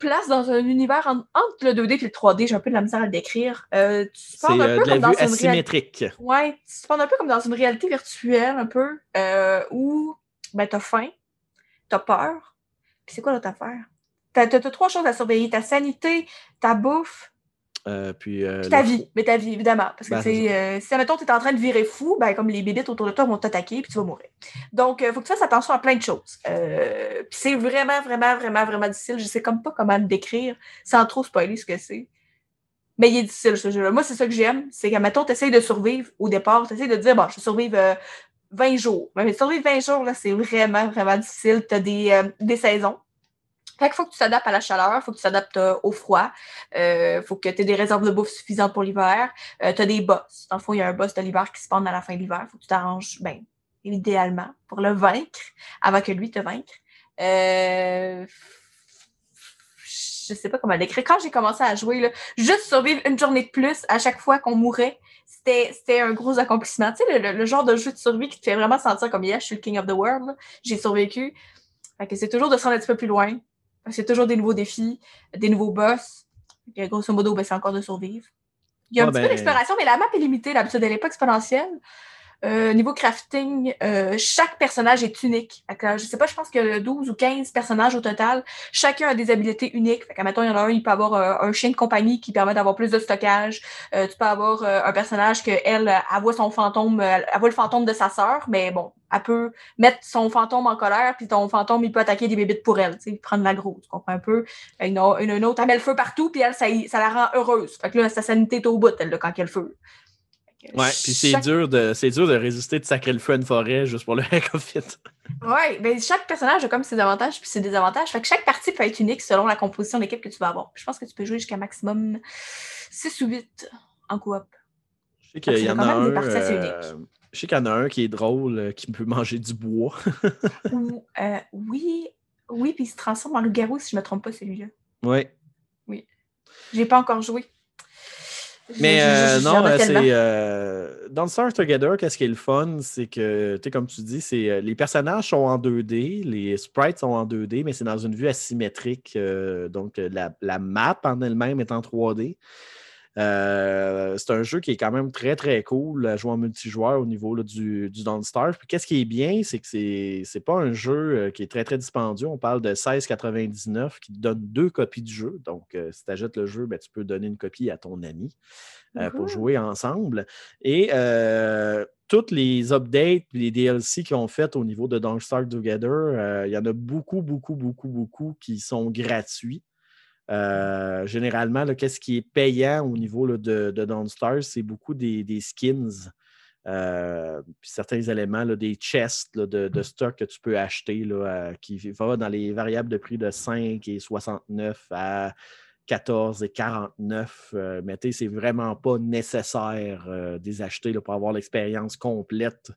place dans un univers entre le 2D et le 3D. J'ai un peu de la misère à le décrire. Euh, c'est de la vue asymétrique. Ouais, tu te un peu comme dans une réalité virtuelle, un peu, où ben, tu as faim, tu as peur. Puis c'est quoi l'autre affaire? Tu as, trois choses à surveiller ta sanité, ta bouffe, euh, puis, euh, ta vie, mais ta vie, évidemment. Parce que ben, euh, si, admettons, tu es en train de virer fou, ben, comme les bébites autour de toi vont t'attaquer, puis tu vas mourir. Donc, il faut que tu fasses attention à plein de choses. puis c'est vraiment, vraiment, vraiment, vraiment difficile. Je sais comme pas comment le décrire sans trop spoiler ce que c'est. Mais il est difficile, ce jeu-là. Moi, c'est ça que j'aime. C'est qu'admettons, tu essayes de survivre au départ. Tu essayes de dire, bon, je vais survivre 20 jours. Mais survivre 20 jours, là, c'est vraiment, vraiment difficile. Tu as des, des saisons. Fait qu'il faut que tu t'adaptes à la chaleur, il faut que tu t'adaptes euh, au froid, il euh, faut que tu aies des réserves de bouffe suffisantes pour l'hiver. Euh, tu as des boss. Dans le fond, il y a un boss de l'hiver qui se pend à la fin de l'hiver. Faut que tu t'arranges, ben, idéalement, pour le vaincre avant que lui te vaincre. Euh, je sais pas comment l'écrire. Quand j'ai commencé à jouer, là, juste survivre une journée de plus à chaque fois qu'on mourait, c'était un gros accomplissement. Tu sais, le, genre de jeu de survie qui te fait vraiment sentir comme, yeah, je suis le king of the world, j'ai survécu. Fait que c'est toujours de se rendre un petit peu plus loin, c'est toujours des nouveaux défis, des nouveaux boss. Et grosso modo, ben, c'est encore de survivre. Il y a un petit peu ben d'exploration, mais la map est limitée. L'habitude, elle n'est pas exponentielle. Euh, niveau crafting, euh, chaque personnage est unique. je sais pas, je pense que 12 ou 15 personnages au total. Chacun a des habiletés uniques. Fait il y en a un, il peut avoir euh, un chien de compagnie qui permet d'avoir plus de stockage. tu peux avoir un personnage que elle, elle voit son fantôme, elle, voit le fantôme de sa sœur, mais bon, elle peut mettre son fantôme en colère, puis ton fantôme, il peut attaquer des bébites pour elle, tu sais, prendre l'agro, tu comprends un peu? Une, une, autre, elle met le feu partout, puis elle, ça, ça, la rend heureuse. Fait que là, sa sanité est au bout, elle, là, quand elle le feu. Ouais, puis c'est dur, de, dur de résister de sacrer le feu à une forêt juste pour le hack of it. Ouais, mais chaque personnage a comme ses avantages puis ses désavantages. Fait que chaque partie peut être unique selon la composition d'équipe que tu vas avoir. je pense que tu peux jouer jusqu'à maximum 6 ou 8 en coop. Je sais qu'il y, en a un. Euh, je sais qu'il y en a un qui est drôle, euh, qui peut manger du bois. Euh, oui, oui, puis il se transforme en loup-garou si je ne me trompe pas, celui-là. Oui. Oui. J'ai pas encore joué. Mais euh, non, c'est euh, dans Star Together, qu'est-ce qui est le fun, c'est que, tu sais, comme tu dis, c'est les personnages sont en 2D, les sprites sont en 2D, mais c'est dans une vue asymétrique. donc, la, la, map en elle-même est en 3D. Euh, c'est un jeu qui est quand même très, très cool à jouer en multijoueur au niveau du, du Don't Starve. qu'est-ce qui est bien, c'est que c'est, n'est pas un jeu euh, qui est très, très dispendieux. On parle de 16,99 qui donne deux copies du jeu. Donc, euh, si tu achètes le jeu, ben, tu peux donner une copie à ton ami pour jouer ensemble. Et toutes les updates, les DLC qu'ils ont fait au niveau de Don't Starve Together, il y en a beaucoup, beaucoup, beaucoup, beaucoup qui sont gratuits. Euh, généralement, qu'est-ce qui est payant au niveau de, de Don't c'est beaucoup des, skins. Euh, puis certains éléments, des chests de, stock que tu peux acheter qui va dans les variables de prix de 5 et 69 à 14 et 49. Euh, mais c'est vraiment pas nécessaire de acheter pour avoir l'expérience complète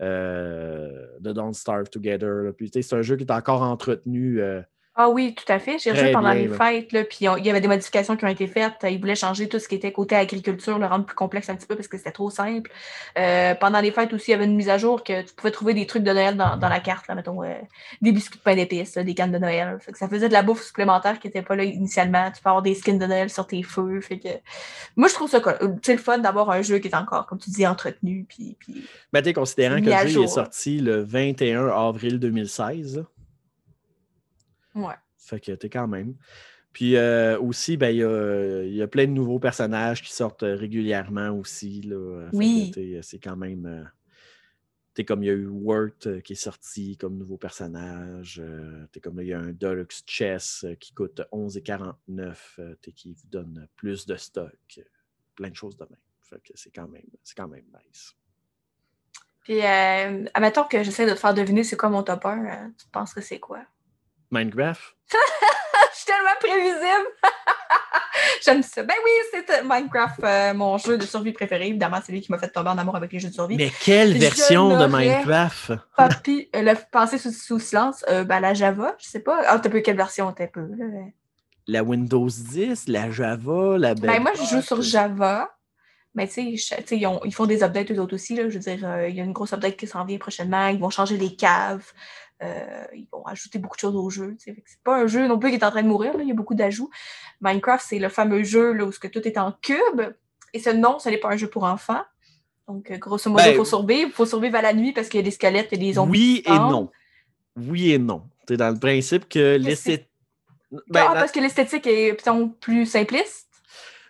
de Don't Starve Together. Puis c'est un jeu qui est encore entretenu Ah oui, tout à fait. J'ai reçu pendant les fêtes, là, puis il y avait des modifications qui ont été faites. Ils voulaient changer tout ce qui était côté agriculture, le rendre plus complexe un petit peu parce que c'était trop simple. Euh, pendant les fêtes aussi, il y avait une mise à jour que tu pouvais trouver des trucs de Noël dans, la carte, là, mettons, euh, des biscuits de pain d'épices, des cannes de Noël. ça faisait de la bouffe supplémentaire qui n'était pas là initialement. Tu peux avoir des skins de Noël sur tes feux. Fait que... Moi, je trouve ça euh, le fun d'avoir un jeu qui est encore, comme tu dis, entretenu. Puis, puis... Ben, considérant que le jeu est sorti le 21 avril 2016. Ouais. Fait que t'es quand même. Puis euh, aussi, ben, il y, a, plein de nouveaux personnages qui sortent euh, régulièrement aussi. Là. Oui. C'est quand même. Euh, t'es comme il y a eu Wurt qui est sorti comme nouveau personnage. t'es comme il y a un Deluxe Chess qui coûte 11,49 qui vous donne plus de stock. Plein de choses de même. Fait que c'est quand même, c'est quand même nice. Puis, admettons que j'essaie de te faire deviner c'est quoi mon top 1, tu penses que c'est quoi? Minecraft? je suis tellement prévisible! J'aime ça. Ben oui, c'est Minecraft, euh, mon jeu de survie préféré. Évidemment, c'est lui qui m'a fait tomber en amour avec les jeux de survie. Mais quelle version de Minecraft? Papi, euh, le penser sous, silence, euh, ben, la Java, je sais pas. Ah, t'as peu quelle version t'as peu? La Windows 10, la Java, la Ben, moi, je joue sur Java. Mais tu sais, ils, ils, font des updates eux autres aussi. Là. Je veux dire, il y a une grosse update qui s'en vient prochainement. Ils vont changer les caves. Euh, ils vont ajouter beaucoup de choses au jeu. C'est pas un jeu non plus qui est en train de mourir, il y a beaucoup d'ajouts. Minecraft, c'est le fameux jeu là, où que tout est en cube. Et ce non, ce n'est pas un jeu pour enfants. Donc, euh, grosso modo, il ben, faut survivre. Il faut survivre à la nuit parce qu'il y a des squelettes et des zombies. Oui et non. Oui et non. Tu dans le principe que l'esthétique. Ben, ah, parce que l'esthétique est plus simpliste.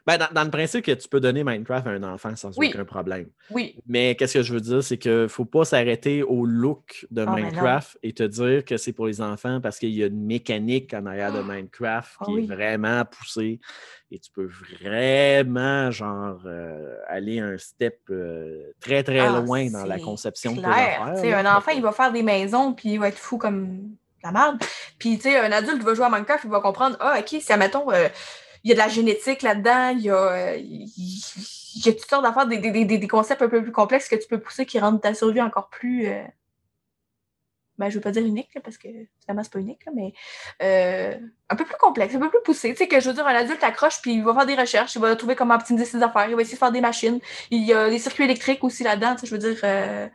Ben, dans, le principe que tu peux donner Minecraft à un enfant sans aucun problème. Oui. Mais qu'est-ce que je veux dire, c'est qu'il ne faut pas s'arrêter au look de ah, Minecraft et te dire que c'est pour les enfants parce qu'il y a une mécanique en arrière de ah! Minecraft qui est vraiment poussée et tu peux vraiment, genre, euh, aller un step euh, très, très loin dans la conception de tes Un enfant, il va faire des maisons puis il va être fou comme la merde. Puis, tu sais, un adulte va jouer à Minecraft, il va comprendre, ah, OK, si, admettons, euh, il y a de la génétique là-dedans, il y a, il y a toutes sortes d'affaires, des, des, des, concepts un peu plus complexes que tu peux pousser qui rendent ta survie encore plus. Euh, ben, je ne veux pas dire unique, parce que finalement, c'est pas unique, mais euh, un peu plus complexe, un peu plus poussé. Tu sais, que je veux dire, un adulte accroche, puis il va faire des recherches, il va trouver comment optimiser ses affaires, il va essayer de faire des machines. Il y a des circuits électriques aussi là-dedans, tu sais, je veux dire. Euh,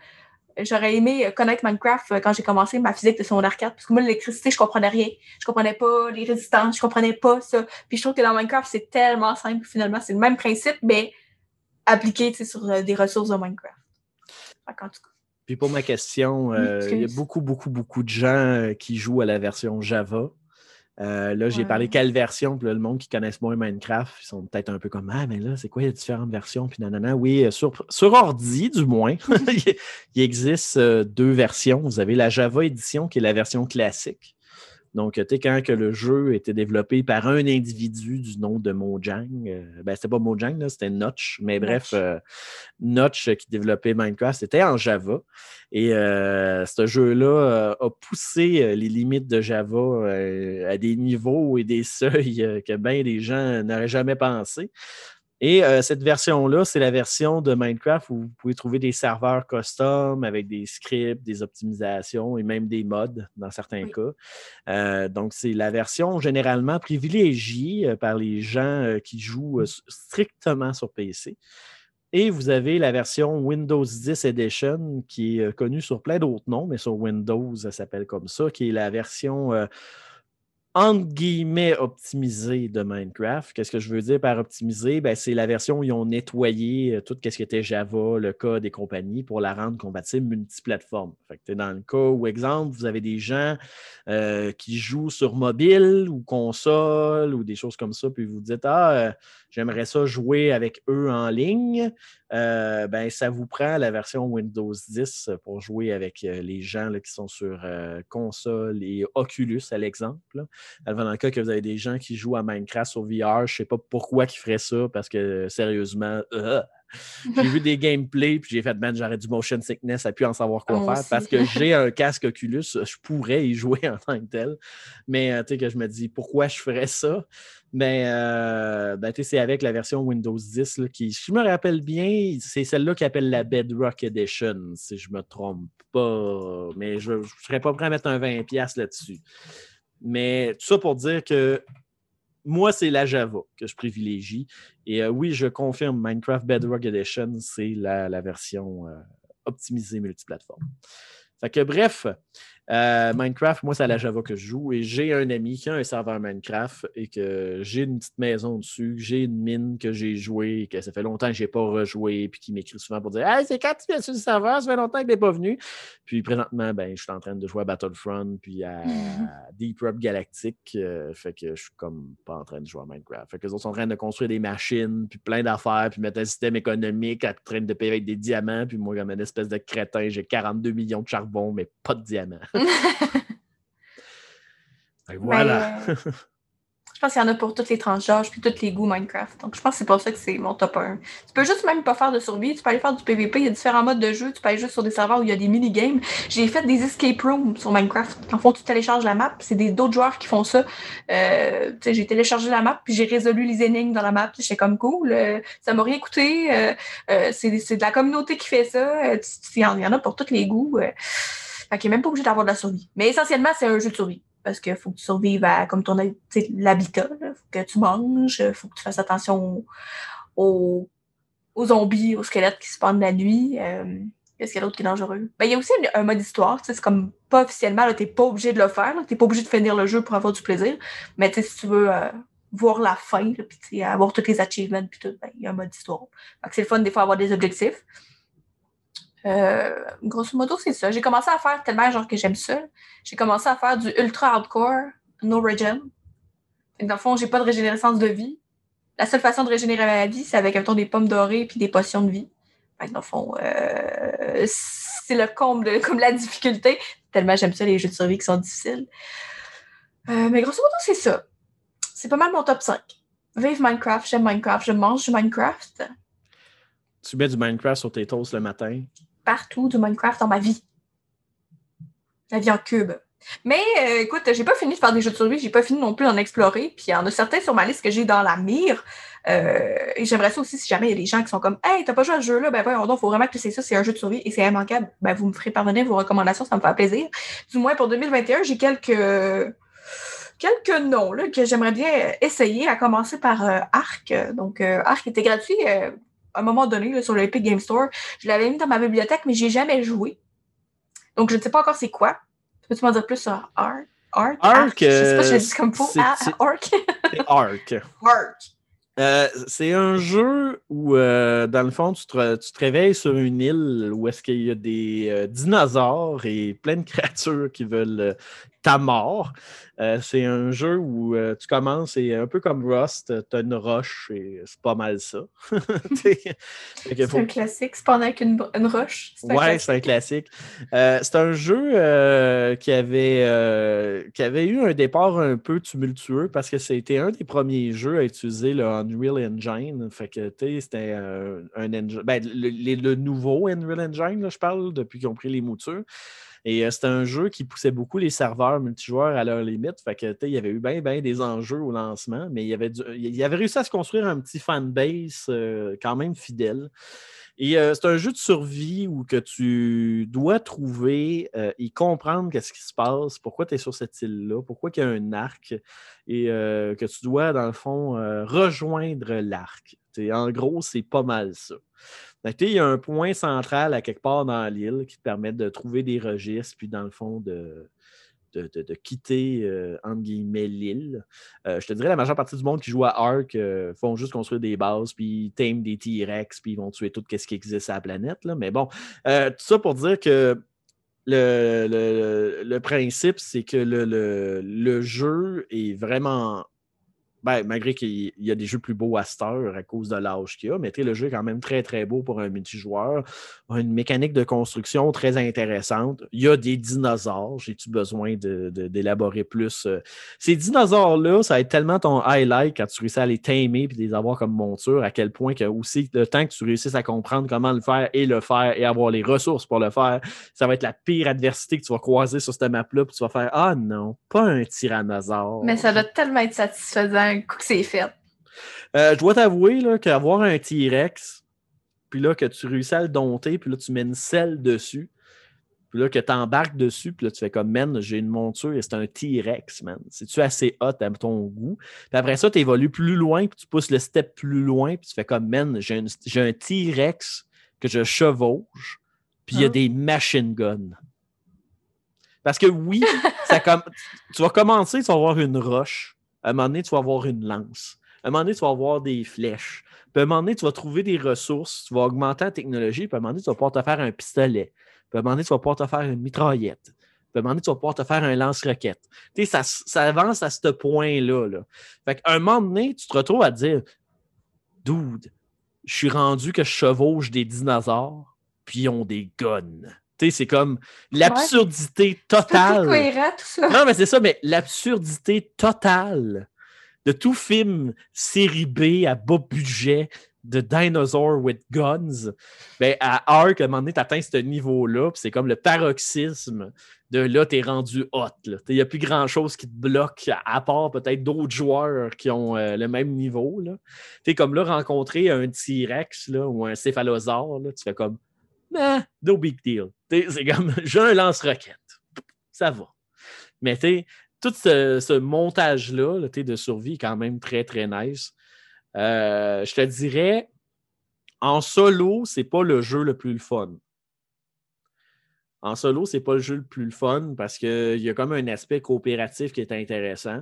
j'aurais aimé euh, connaître Minecraft euh, quand j'ai commencé ma physique de son 4 parce que moi l'électricité je comprenais rien. Je comprenais pas les résistances je comprenais pas ça. Puis je trouve que dans Minecraft c'est tellement simple finalement c'est le même principe mais appliqué sur euh, des ressources de Minecraft. Puis pour ma question il y a beaucoup beaucoup beaucoup de gens qui jouent à la version Java euh, là, j'ai parlé quelle version, puis le monde qui connaissent moins Minecraft, ils sont peut-être un peu comme Ah, mais là, c'est quoi, il y a différentes versions, puis nanana. Oui, euh, sur, sur ordi, du moins, il existe euh, deux versions. Vous avez la Java Edition, qui est la version classique. Donc, tu sais, quand que le jeu était développé par un individu du nom de Mojang, euh, ben, c'était pas Mojang, c'était Notch, mais bref, euh, Notch qui développait Minecraft, c'était en Java. Et euh, ce jeu-là a poussé les limites de Java à des niveaux et des seuils que bien des gens n'auraient jamais pensé. Et euh, cette version-là, c'est la version de Minecraft où vous pouvez trouver des serveurs custom avec des scripts, des optimisations et même des mods dans certains cas. Euh, donc, c'est la version généralement privilégiée euh, par les gens qui jouent strictement sur PC. Et vous avez la version Windows 10 Edition qui est connue sur plein d'autres noms, mais sur Windows, ça s'appelle comme ça, qui est la version entre guillemets optimisé de Minecraft. Qu'est-ce que je veux dire par optimiser? Ben, c'est la version où ils ont nettoyé euh, tout ce qui était Java, le code et compagnie pour la rendre compatible multiplateforme. Dans le cas où, exemple, vous avez des gens euh, qui jouent sur mobile ou console ou des choses comme ça, puis vous dites Ah, euh, j'aimerais ça jouer avec eux en ligne. Euh, ben, ça vous prend la version Windows 10 pour jouer avec euh, les gens qui sont sur euh, console et Oculus, à l'exemple. Dans le cas que vous avez des gens qui jouent à Minecraft sur VR, je ne sais pas pourquoi ils feraient ça, parce que sérieusement, j'ai vu des gameplays, puis j'ai fait, man, j'aurais du motion sickness à plus en savoir quoi faire, parce que j'ai un casque Oculus, je pourrais y jouer en tant que tel. Mais tu sais, que je me dis, pourquoi je ferais ça? Mais euh, ben, c'est avec la version Windows 10 qui, si je me rappelle bien, c'est celle-là qui appelle la Bedrock Edition, si je me trompe pas. Mais je ne serais pas prêt à mettre un 20$ là-dessus. mais tout ça pour dire que moi, c'est la Java que je privilégie. Et oui, je confirme, Minecraft Bedrock Edition, c'est la, version optimisée multiplateforme. Fait que bref, euh, Minecraft, moi, c'est à la Java que je joue et j'ai un ami qui a un serveur Minecraft et que j'ai une petite maison dessus, j'ai une mine que j'ai joué et que ça fait longtemps que je n'ai pas rejoué puis qui m'écrit souvent pour dire Hey, c'est quand tu viens sur le serveur, ça fait longtemps que tu n'es pas venu. Puis présentement, ben, je suis en train de jouer à Battlefront puis à Deep Rock Galactic. Euh, fait que je suis comme pas en train de jouer à Minecraft. Fait que les autres sont en train de construire des machines puis plein d'affaires puis mettre un système économique en train de payer avec des diamants. Puis moi, comme une espèce de crétin, j'ai 42 millions de charbon, mais pas de diamants. voilà. Euh, je pense qu'il y en a pour toutes les tranches d'âge puis tous les goûts Minecraft. Donc, je pense que c'est pour ça que c'est mon top 1. Tu peux juste même pas faire de survie. Tu peux aller faire du PVP. Il y a différents modes de jeu. Tu peux aller juste sur des serveurs où il y a des mini-games. J'ai fait des escape rooms sur Minecraft. En fond, tu télécharges la map. C'est d'autres joueurs qui font ça. Euh, j'ai téléchargé la map puis j'ai résolu les énigmes dans la map. J'étais comme cool. Euh, ça m'a rien coûté. c'est de la communauté qui fait ça. Il y en a pour tous les goûts. Fait qu'il n'est même pas obligé d'avoir de la survie. Mais essentiellement, c'est un jeu de survie. Parce qu'il faut que tu survives à, comme ton l'habitat. Il faut que tu manges. Il faut que tu fasses attention aux, zombies, aux squelettes qui se pendent la nuit. Euh, Qu'est-ce qu'il y a d'autre qui est dangereux? Ben, il y a aussi un, mode histoire. C'est comme pas officiellement, tu n'es pas obligé de le faire. Tu n'es pas obligé de finir le jeu pour avoir du plaisir. Mais si tu veux euh, voir la fin, puis avoir tous les achievements, puis tout, ben, il y a un mode histoire. C'est le fun des fois avoir des objectifs. Euh, grosso modo, c'est ça. J'ai commencé à faire tellement genre que j'aime ça. J'ai commencé à faire du ultra hardcore, no regen. dans le fond, j'ai pas de régénérescence de vie. La seule façon de régénérer ma vie, c'est avec ton des pommes dorées puis des potions de vie. dans le fond, euh, c'est le comble de comme la difficulté. Tellement j'aime ça, les jeux de survie qui sont difficiles. Euh, mais grosso modo, c'est ça. C'est pas mal mon top 5. Vive Minecraft, j'aime Minecraft, je mange du Minecraft. Tu mets du Minecraft sur tes toasts le matin? Partout du Minecraft dans ma vie. La vie en cube. Mais euh, écoute, j'ai pas fini de faire des jeux de survie, j'ai pas fini non plus d'en explorer. Puis il y en a certains sur ma liste que j'ai dans la mire. Euh, et j'aimerais ça aussi si jamais il y a des gens qui sont comme Hey, t'as pas joué à ce jeu-là, ben voyons donc, faut vraiment que c'est ça, c'est un jeu de survie et c'est immanquable. Ben vous me ferez parvenir vos recommandations, ça me fait plaisir. Du moins pour 2021, j'ai quelques quelques noms là, que j'aimerais bien essayer, à commencer par euh, Arc. Donc Arc était gratuit un moment donné sur l'Epic Game Store. Je l'avais mis dans ma bibliothèque, mais j'ai jamais joué. Donc, je ne sais pas encore c'est quoi. Peux-tu m'en dire plus sur Ark? Ark? Ark? Je sais pas si je dis comme faux. Ark. Ark. Ark. Euh, c'est un jeu où, euh, dans le fond, tu te, tu te, réveilles sur une île où est-ce qu'il y a des euh, dinosaures et plein de créatures qui veulent ta mort. Euh, c'est un jeu où euh, tu commences et un peu comme Rust, tu as une roche et c'est pas mal ça. c'est un classique, c'est pendant qu'une une roche. Ouais, c'est un classique. Euh, c'est un jeu qui, avait, qui avait eu un départ un peu tumultueux parce que c'était un des premiers jeux à utiliser le Unreal Engine. Fait que c'était un, engine. Ben, le, nouveau Unreal Engine, je parle, depuis qu'ils ont pris les moutures. Et euh, c'était un jeu qui poussait beaucoup les serveurs multijoueurs à leur limite. Fait que, il y avait eu bien, des enjeux au lancement, mais il avait, il avait réussi à se construire un petit fanbase euh, quand même fidèle. Et euh, c'est un jeu de survie où que tu dois trouver et comprendre qu'est-ce qui se passe, pourquoi tu es sur cette île-là, pourquoi il y a un arc, et que tu dois, dans le fond, rejoindre l'arc. En gros, c'est pas mal ça il y a un point central à quelque part dans l'île qui te permet de trouver des registres, puis dans le fond, de, de, quitter, euh, l'île. Euh, je te dirais, la majeure partie du monde qui joue à Ark euh, font juste construire des bases, puis tament des T-Rex, puis ils vont tuer tout ce qui existe sur la planète. Là. Mais bon, tout ça pour dire que le, le, principe, c'est que le, le, jeu est vraiment ben, malgré qu'il y a des jeux plus beaux à cette heure à cause de l'âge qu'il y a, mais le jeu est quand même très, très beau pour un multijoueur. Une mécanique de construction très intéressante. Il y a des dinosaures. J'ai-tu besoin d'élaborer de, plus? Euh, ces dinosaures-là, ça va être tellement ton highlight quand tu réussis à les tamer et les avoir comme monture, à quel point que aussi le temps que tu réussisses à comprendre comment le faire et le faire et avoir les ressources pour le faire, ça va être la pire adversité que tu vas croiser sur cette map-là. Puis tu vas faire Ah non, pas un tyrannosaure. Mais ça doit tellement être satisfaisant coup que c'est fait. Euh, je dois t'avouer qu'avoir un T-Rex, puis là, que tu réussis à le dompter, puis là, tu mets une selle dessus, Puis là, que tu embarques dessus, puis là, tu fais comme, man, j'ai une monture et c'est un T-Rex, man. C'est-tu assez hot à ton goût? Puis après ça, tu évolues plus loin, puis tu pousses le step plus loin, puis tu fais comme, man, j'ai un, T-Rex que je chevauche, puis il y a ah. des machine guns. Parce que oui, ça comme, tu vas commencer, tu vas avoir une roche. À un moment donné, tu vas avoir une lance. À un moment donné, tu vas avoir des flèches. Puis à un moment donné, tu vas trouver des ressources, tu vas augmenter la technologie, puis à un moment donné, tu vas pouvoir te faire un pistolet. À un moment donné, tu vas pouvoir te faire une mitraillette. À un moment donné, tu vas pouvoir te faire un lance-roquette. Tu sais, ça, ça, avance à ce point-là. Là. Fait qu'à un moment donné, tu te retrouves à dire Dude, je suis rendu que je chevauche des dinosaures, puis ils ont des guns. C'est comme l'absurdité totale. Cohérent, tout ça. Non, mais c'est ça, mais l'absurdité totale de tout film série B à bas budget de Dinosaur with Guns, ben, à à un moment donné, tu atteins ce niveau-là, c'est comme le paroxysme de là, tu es rendu hot. Il n'y a plus grand-chose qui te bloque, à part peut-être d'autres joueurs qui ont euh, le même niveau. Tu comme là, rencontrer un T-Rex ou un céphalosaure, là, tu fais comme, nah, no big deal. C'est comme, j'ai un lance-roquette. Ça va. Mais tu tout ce, montage-là de survie est quand même très, très nice. Euh, je te dirais, en solo, c'est pas le jeu le plus fun. En solo, c'est pas le jeu le plus fun parce qu'il y a comme un aspect coopératif qui est intéressant.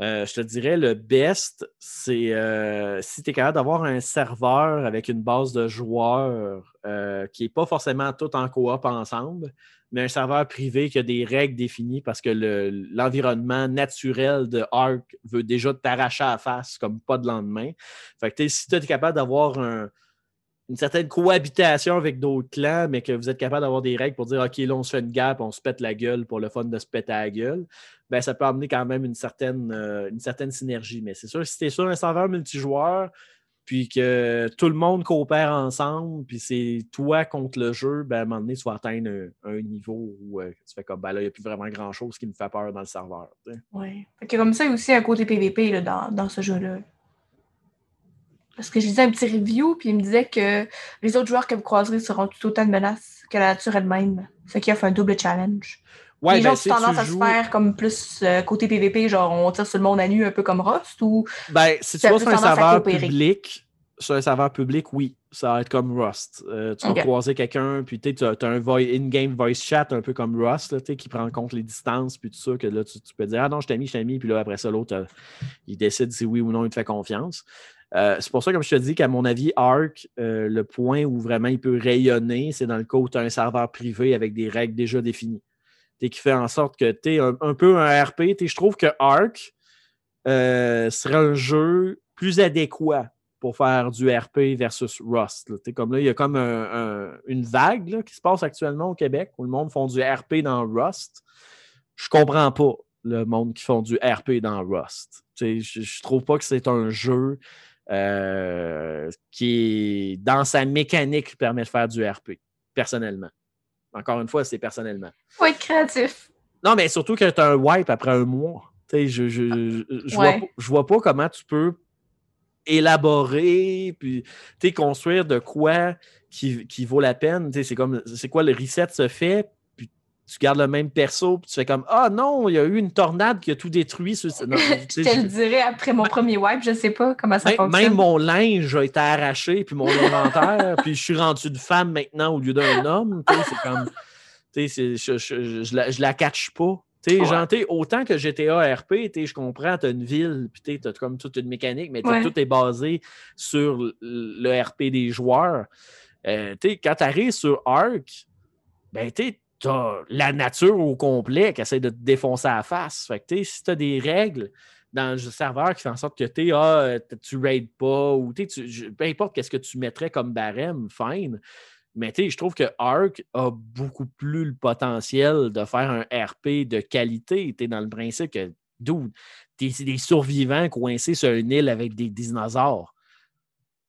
Euh, je te dirais, le best, c'est euh, si tu es capable d'avoir un serveur avec une base de joueurs qui n'est pas forcément tout en coop ensemble, mais un serveur privé qui a des règles définies parce que l'environnement naturel de Arc veut déjà t'arracher à la face comme pas de lendemain. Fait que si tu es capable d'avoir une certaine cohabitation avec d'autres clans, mais que vous êtes capable d'avoir des règles pour dire OK, là, on se fait une gap, on se pète la gueule pour le fun de se péter la gueule, ben, ça peut amener quand même une certaine, euh, synergie. Mais c'est sûr, si tu es sur un serveur multijoueur, puis que tout le monde coopère ensemble, puis c'est toi contre le jeu, ben, à un moment donné, tu vas atteindre un, niveau où euh, tu fais comme, ben là, il n'y a plus vraiment grand-chose qui me fait peur dans le serveur. Oui. Comme ça, aussi un côté PVP dans, ce jeu-là. Parce que je disais un petit review, puis il me disait que les autres joueurs que vous croiserez seront tout autant de menaces que la nature elle-même. Ce qui offre un double challenge. Ouais, les gens ben, ont tendance à se faire comme plus euh, côté PVP, genre on tire sur le monde à nu un peu comme Rust ou. Ben, si tu vas sur un serveur public, sur un serveur public, oui, ça va être comme Rust. Euh, tu vas croiser quelqu'un, puis tu as, un in-game voice chat un peu comme Rust, qui prend en compte les distances, puis tout ça, que là, tu, peux dire Ah non, je t'ai mis, je t'ai mis, puis là, après ça, l'autre, euh, il décide si oui ou non il te fait confiance. C'est pour ça, comme je te dis, qu'à mon avis, Arc, le point où vraiment il peut rayonner, c'est dans le cas où tu as un serveur privé avec des règles déjà définies qui fait en sorte que tu es un, peu un RP. Je trouve que Ark euh, serait un jeu plus adéquat pour faire du RP versus Rust. Comme là, il y a comme une vague qui se passe actuellement au Québec où le monde font du RP dans Rust. Je comprends pas le monde qui font du RP dans Rust. Je, je trouve pas que c'est un jeu euh, qui, dans sa mécanique, permet de faire du RP, personnellement. Encore une fois, c'est personnellement. Faut être créatif. Non, mais surtout que tu as un wipe après un mois. je je, je, vois, vois pas comment tu peux élaborer, puis construire de quoi qui, qui vaut la peine. C'est comme c'est quoi le reset se fait, tu gardes le même perso, puis tu fais comme Ah non, il y a eu une tornade qui a tout détruit. je te le dirais après mon premier wipe, je sais pas comment ça fonctionne. Même mon linge a été arraché, puis mon inventaire, puis je suis rendu une femme maintenant au lieu d'un homme. C'est comme. Je, je, je, la, je la catch pas. autant que GTA RP, je comprends, tu as une ville, puis tu as comme toute une mécanique, mais tout est basé sur le RP des joueurs. Euh, quand tu arrives sur Arc, ben, tu t'as la nature au complet qui essaie de te défoncer à la face. Fait que, si tu as des règles dans le serveur qui font en sorte que ah, tu raides pas ou peu importe qu'est-ce que tu mettrais comme barème, fine. Mais je trouve que Arc a beaucoup plus le potentiel de faire un RP de qualité. Tu dans le principe que, d'où des survivants coincés sur une île avec des dinosaures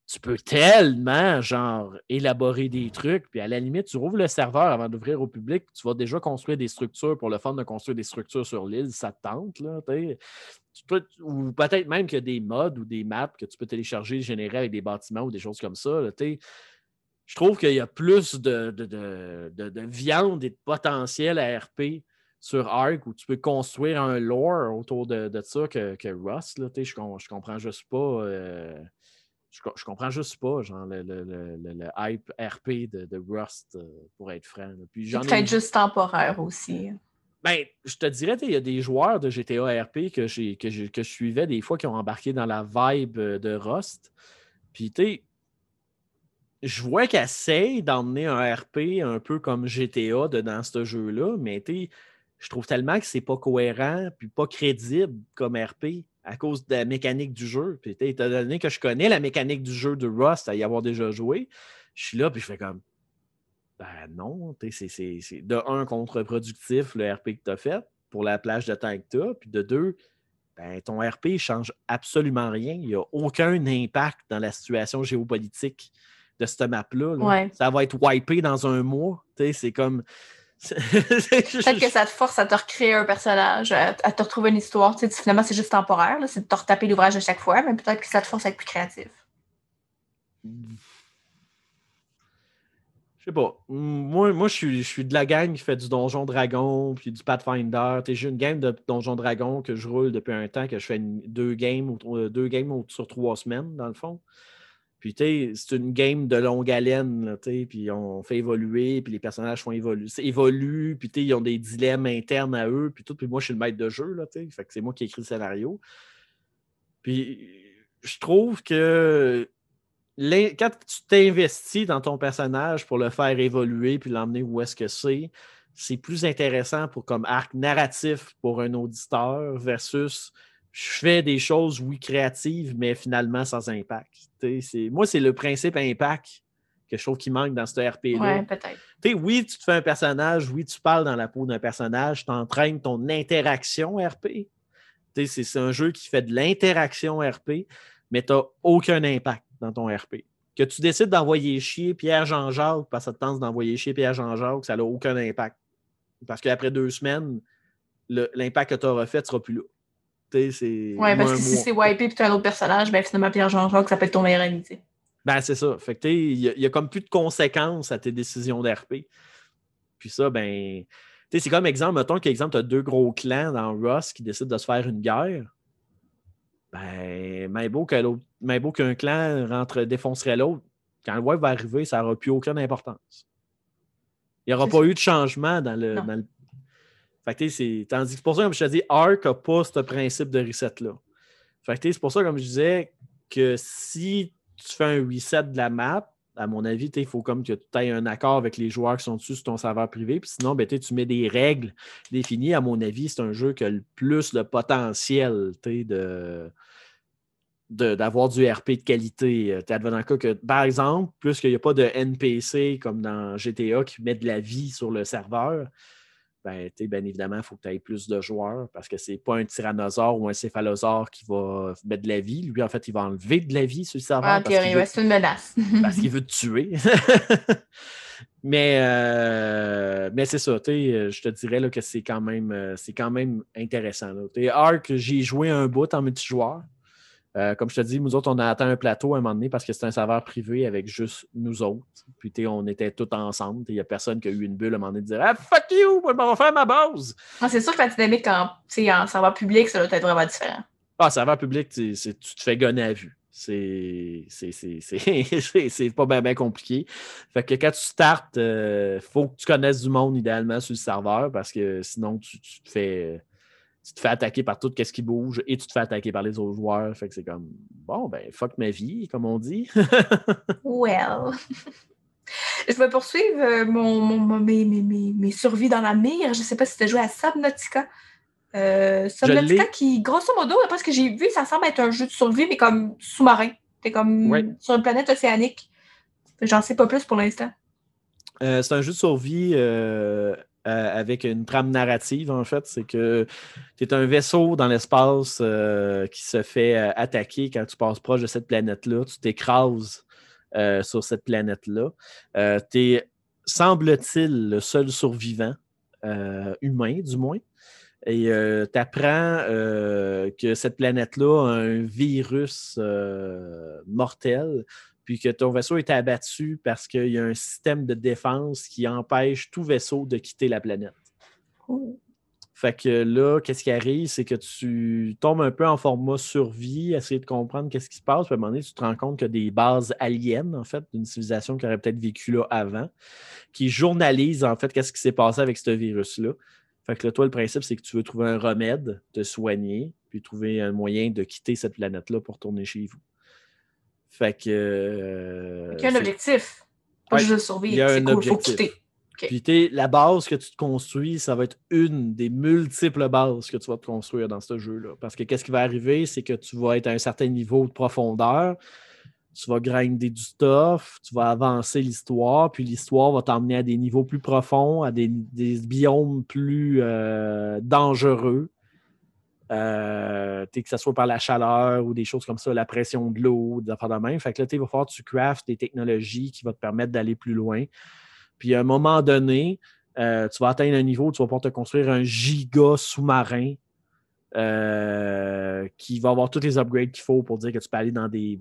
tu peux tellement, genre, élaborer des trucs, puis à la limite, tu rouvres le serveur avant d'ouvrir au public, tu vas déjà construire des structures pour le fun de construire des structures sur l'île, ça te tente, là, ou peut-être même qu'il y a des modes ou des maps que tu peux télécharger, générer avec des bâtiments ou des choses comme ça, je trouve qu'il y a plus de, de, viande et de potentiel à RP sur Arc où tu peux construire un lore autour de, ça que, que Rust. Là, je, je comprends juste pas. Euh, je, comprends juste pas, genre, le, hype RP de, Rust, euh, pour être franc. Puis peut-être juste temporaire aussi. Ben, je te dirais, il y a des joueurs de GTA RP que, que, que je suivais des fois qui ont embarqué dans la vibe de Rust. Puis, tu sais, je vois qu'elle essaye d'emmener un RP un peu comme GTA dans ce jeu-là, mais je trouve tellement que c'est pas cohérent puis pas crédible comme RP à cause de la mécanique du jeu. Puis étant donné que je connais la mécanique du jeu de Rust à y avoir déjà joué, je suis là puis je fais comme ben non, c'est de un contre-productif le RP que tu as fait pour la plage de temps que tu as, puis de deux, ben, ton RP ne change absolument rien. Il n'y a aucun impact dans la situation géopolitique de cette map-là. Ça va être wipé dans un mois. C'est comme. Peut-être que ça te force à te recréer un personnage, à, te retrouver une histoire. finalement, c'est juste temporaire. C'est de te retaper l'ouvrage à chaque fois, mais peut-être que ça te force à être plus créatif. Je sais pas. Moi, moi je, suis, je suis de la gang qui fait du Donjon Dragon puis du Pathfinder. J'ai une game de Donjon Dragon que je roule depuis un temps, que je fais deux games, deux games sur trois semaines, dans le fond. Puis, tu sais, c'est une game de longue haleine, tu sais, puis on fait évoluer, puis les personnages font évoluer, évoluent, puis, tu ils ont des dilemmes internes à eux, puis tout. Puis moi, je suis le maître de jeu, là, tu fait que c'est moi qui écris le scénario. Puis, je trouve que quand tu t'investis dans ton personnage pour le faire évoluer, puis l'emmener où est-ce que c'est, c'est plus intéressant pour comme arc narratif pour un auditeur versus je fais des choses, oui, créatives, mais finalement sans impact. Moi, c'est le principe impact que je trouve qui manque dans ce RP-là. Oui, peut-être. Oui, tu te fais un personnage, oui, tu parles dans la peau d'un personnage, tu entraînes ton interaction RP. C'est un jeu qui fait de l'interaction RP, mais tu n'as aucun impact dans ton RP. Que tu décides d'envoyer chier Pierre-Jean-Jacques parce que ça te tente d'envoyer chier Pierre-Jean-Jacques, ça n'a aucun impact. Parce qu'après deux semaines, l'impact que tu auras fait ne sera plus là. Ouais, parce que si c'est wipé et tu as un autre personnage, ben finalement Pierre-Jean-Jacques, ça peut être ton meilleur ami. Ben, c'est ça. Fait que il y, a comme plus de conséquences à tes décisions d'RP. Puis ça, ben. c'est comme exemple, mettons qu'exemple, tu as deux gros clans dans Rust qui décident de se faire une guerre. Ben, même beau qu'un clan rentre, défoncerait l'autre, quand le wipe va arriver, ça n'aura plus aucune importance. Il n'y aura pas eu de changement dans le, dans le, c'est. Tandis que c'est pour ça, comme je te dis, Arc n'a pas ce principe de reset-là. c'est pour ça, comme je disais, que si tu fais un reset de la map, à mon avis, il faut comme que tu aies un accord avec les joueurs qui sont dessus sur ton serveur privé. Puis sinon, ben, tu mets des règles définies. À mon avis, c'est un jeu qui a le plus de potentiel de d'avoir du RP de qualité. Euh, que, par exemple, plus qu'il n'y a pas de NPC comme dans GTA qui met de la vie sur le serveur, ben, bien évidemment, il faut que tu aies plus de joueurs parce que c'est pas un tyrannosaure ou un céphalosaure qui va mettre de la vie. Lui, en fait, il va enlever de la vie sur le serveur. En théorie, c'est une menace. parce qu'il veut te tuer. mais euh, mais c'est ça, je te dirais là, que c'est quand, même, euh, quand même intéressant. Arc, j'ai joué un bout en multijoueur. Euh, comme je te dis, nous autres, on a atteint un plateau à un moment donné parce que c'est un serveur privé avec juste nous autres. Puis on était tous ensemble. Il n'y a personne qui a eu une bulle à un moment donné de dire Ah, fuck you, je vais faire ma base. Ah, c'est sûr que la dynamique en, en serveur public, ça doit être vraiment différent. Ah, serveur public, tu te fais gonner à vue. C'est pas bien compliqué. Fait que quand tu startes, il euh, faut que tu connaisses du monde idéalement sur le serveur parce que sinon tu te fais tu te fais attaquer par tout ce qui bouge et tu te fais attaquer par les autres joueurs. Fait que c'est comme bon, ben fuck ma vie, comme on dit. well. Je vais poursuivre euh, mon, mes, mes, survies dans la mire. Je ne sais pas si tu as joué à Subnautica. Euh, Subnautica qui, grosso modo, après ce que j'ai vu, ça semble être un jeu de survie, mais comme sous-marin. Tu es comme sur une planète océanique. J'en sais pas plus pour l'instant. Euh, c'est un jeu de survie euh, avec une trame narrative, en fait. C'est que tu es un vaisseau dans l'espace euh, qui se fait euh, attaquer quand tu passes proche de cette planète-là. Tu t'écrases sur cette planète-là. tu es, semble-t-il, le seul survivant, humain du moins. Et tu apprends que cette planète-là a un virus mortel puis que ton vaisseau est abattu parce qu'il y a un système de défense qui empêche tout vaisseau de quitter la planète. Fait que là, qu'est-ce qui arrive, c'est que tu tombes un peu en format survie, essayer de comprendre qu'est-ce qui se passe. Puis à un moment donné, tu te rends compte qu'il y a des bases aliens, en fait, d'une civilisation qui aurait peut-être vécu là avant, qui journalisent, en fait, qu'est-ce qui s'est passé avec ce virus-là. Fait que là, toi, le principe, c'est que tu veux trouver un remède, te soigner, puis trouver un moyen de quitter cette planète-là pour retourner chez vous. Fait que. Euh, il y a un objectif. Pas juste survivre. Il y a un objectif. Faut quitter. Puis la base que tu te construis, ça va être une des multiples bases que tu vas te construire dans ce jeu-là. Parce que qu'est-ce qui va arriver, c'est que tu vas être à un certain niveau de profondeur, tu vas grinder du stuff, tu vas avancer l'histoire, puis l'histoire va t'emmener à des niveaux plus profonds, à des, biomes plus euh, dangereux. Euh, que ce soit par la chaleur ou des choses comme ça, la pression de l'eau, des affaires de même. Fait que là, il va falloir que tu craftes des technologies qui vont te permettre d'aller plus loin. Puis à un moment donné, euh, tu vas atteindre un niveau où tu vas pouvoir te construire un giga sous-marin euh, qui va avoir tous les upgrades qu'il faut pour dire que tu peux aller dans des,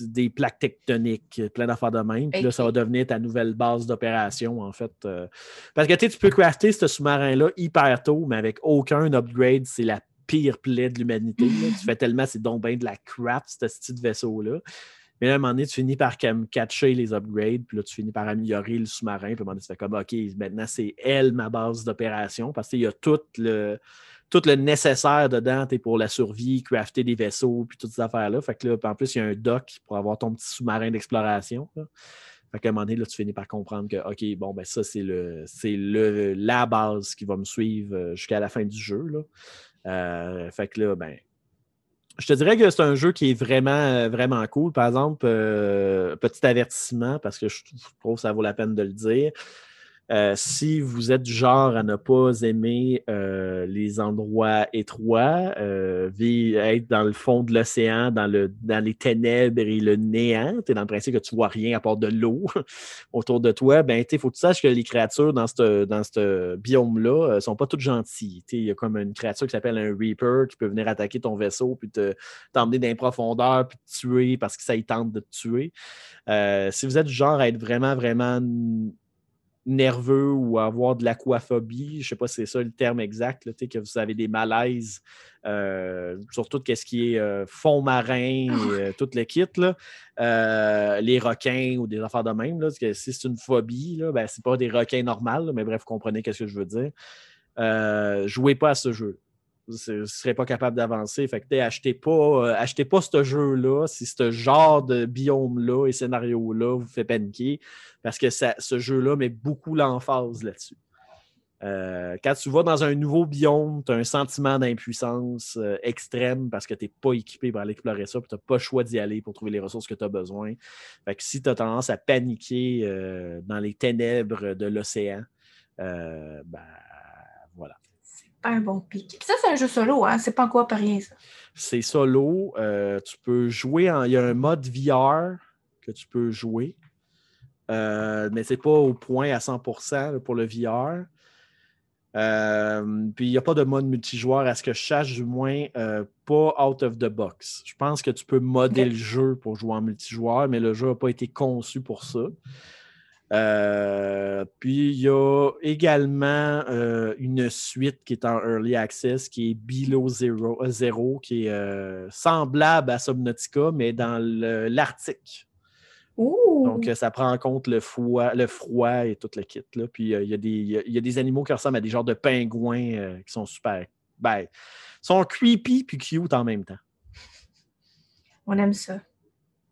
des plaques tectoniques, plein d'affaires de même. Puis là, ça va devenir ta nouvelle base d'opération, en fait. Euh. parce que tu peux crafter ce sous-marin-là hyper tôt, mais avec aucun upgrade, c'est la pire plaie de l'humanité. tu fais tellement, c'est donc bien de la crap, ce style de vaisseau-là. Mais là, à un moment donné, tu finis par catcher les upgrades, puis là, tu finis par améliorer le sous-marin, puis à un moment donné, tu fais comme, OK, maintenant, c'est elle ma base d'opération, parce qu'il y a tout le, tout le nécessaire dedans pour la survie, crafter des vaisseaux, puis toutes ces affaires-là. Fait que là, en plus, il y a un dock pour avoir ton petit sous-marin d'exploration. Fait qu'à un moment donné, là, tu finis par comprendre que, OK, bon, ben ça, c'est le, c'est le, la base qui va me suivre euh, jusqu'à la fin du jeu. Là. Euh, fait que là, ben, je te dirais que c'est un jeu qui est vraiment, euh, vraiment cool. Par exemple, euh, petit avertissement, parce que je trouve que ça vaut la peine de le dire. Euh, si vous êtes du genre à ne pas aimer euh, les endroits étroits, euh, être dans le fond de l'océan, dans, le, dans les ténèbres et le néant, tu dans le principe que tu vois rien à part de l'eau autour de toi, ben il faut que tu saches que les créatures dans ce dans biome-là ne sont pas toutes gentilles. Il y a comme une créature qui s'appelle un Reaper qui peut venir attaquer ton vaisseau puis t'emmener dans les profondeurs puis te tuer parce que ça y tente de te tuer. si vous êtes du genre à être vraiment, vraiment nerveux ou avoir de l'aquaphobie, je ne sais pas si c'est ça le terme exact, là, que vous avez des malaises, euh, surtout ce qui est euh, fond marin et ah euh, tout le kit, là, les requins ou des affaires de même. Là, que si c'est une phobie, ben, c'est pas des requins normaux, mais bref, vous comprenez ce que je veux dire. jouez pas à ce jeu ne serez pas capable d'avancer. Fait que achetez pas, euh, pas ce jeu-là si ce genre de biome-là et scénario-là vous fait paniquer, parce que ce jeu-là met beaucoup l'emphase là-dessus. Euh, quand tu vas dans un nouveau biome, tu as un sentiment d'impuissance euh, extrême parce que tu n'es pas équipé pour aller explorer ça, et tu n'as pas le choix d'y aller pour trouver les ressources que tu as besoin. Fait que si tu as tendance à paniquer dans les ténèbres de l'océan, ben un bon pic. ça, c'est un jeu solo, hein? C'est pas quoi pas rien, ça. C'est solo. Euh, tu peux jouer en. Il y a un mode VR que tu peux jouer. Euh, mais c'est pas au point à 100% pour le VR. Euh, puis il n'y a pas de mode multijoueur à ce que je sache, du moins pas out of the box. Je pense que tu peux modder le jeu pour jouer en multijoueur, mais le jeu n'a pas été conçu pour ça. Euh, puis il y a également euh, une suite qui est en early access qui est Below Zero, euh, Zero qui est semblable à Subnautica, mais dans l'Arctique. Donc, ça prend en compte le froid, le froid et tout le kit. Là. Puis, il y, y, a des animaux qui ressemblent à des genres de pingouins qui sont super. Ben, sont creepy puis cute en même temps. On aime ça.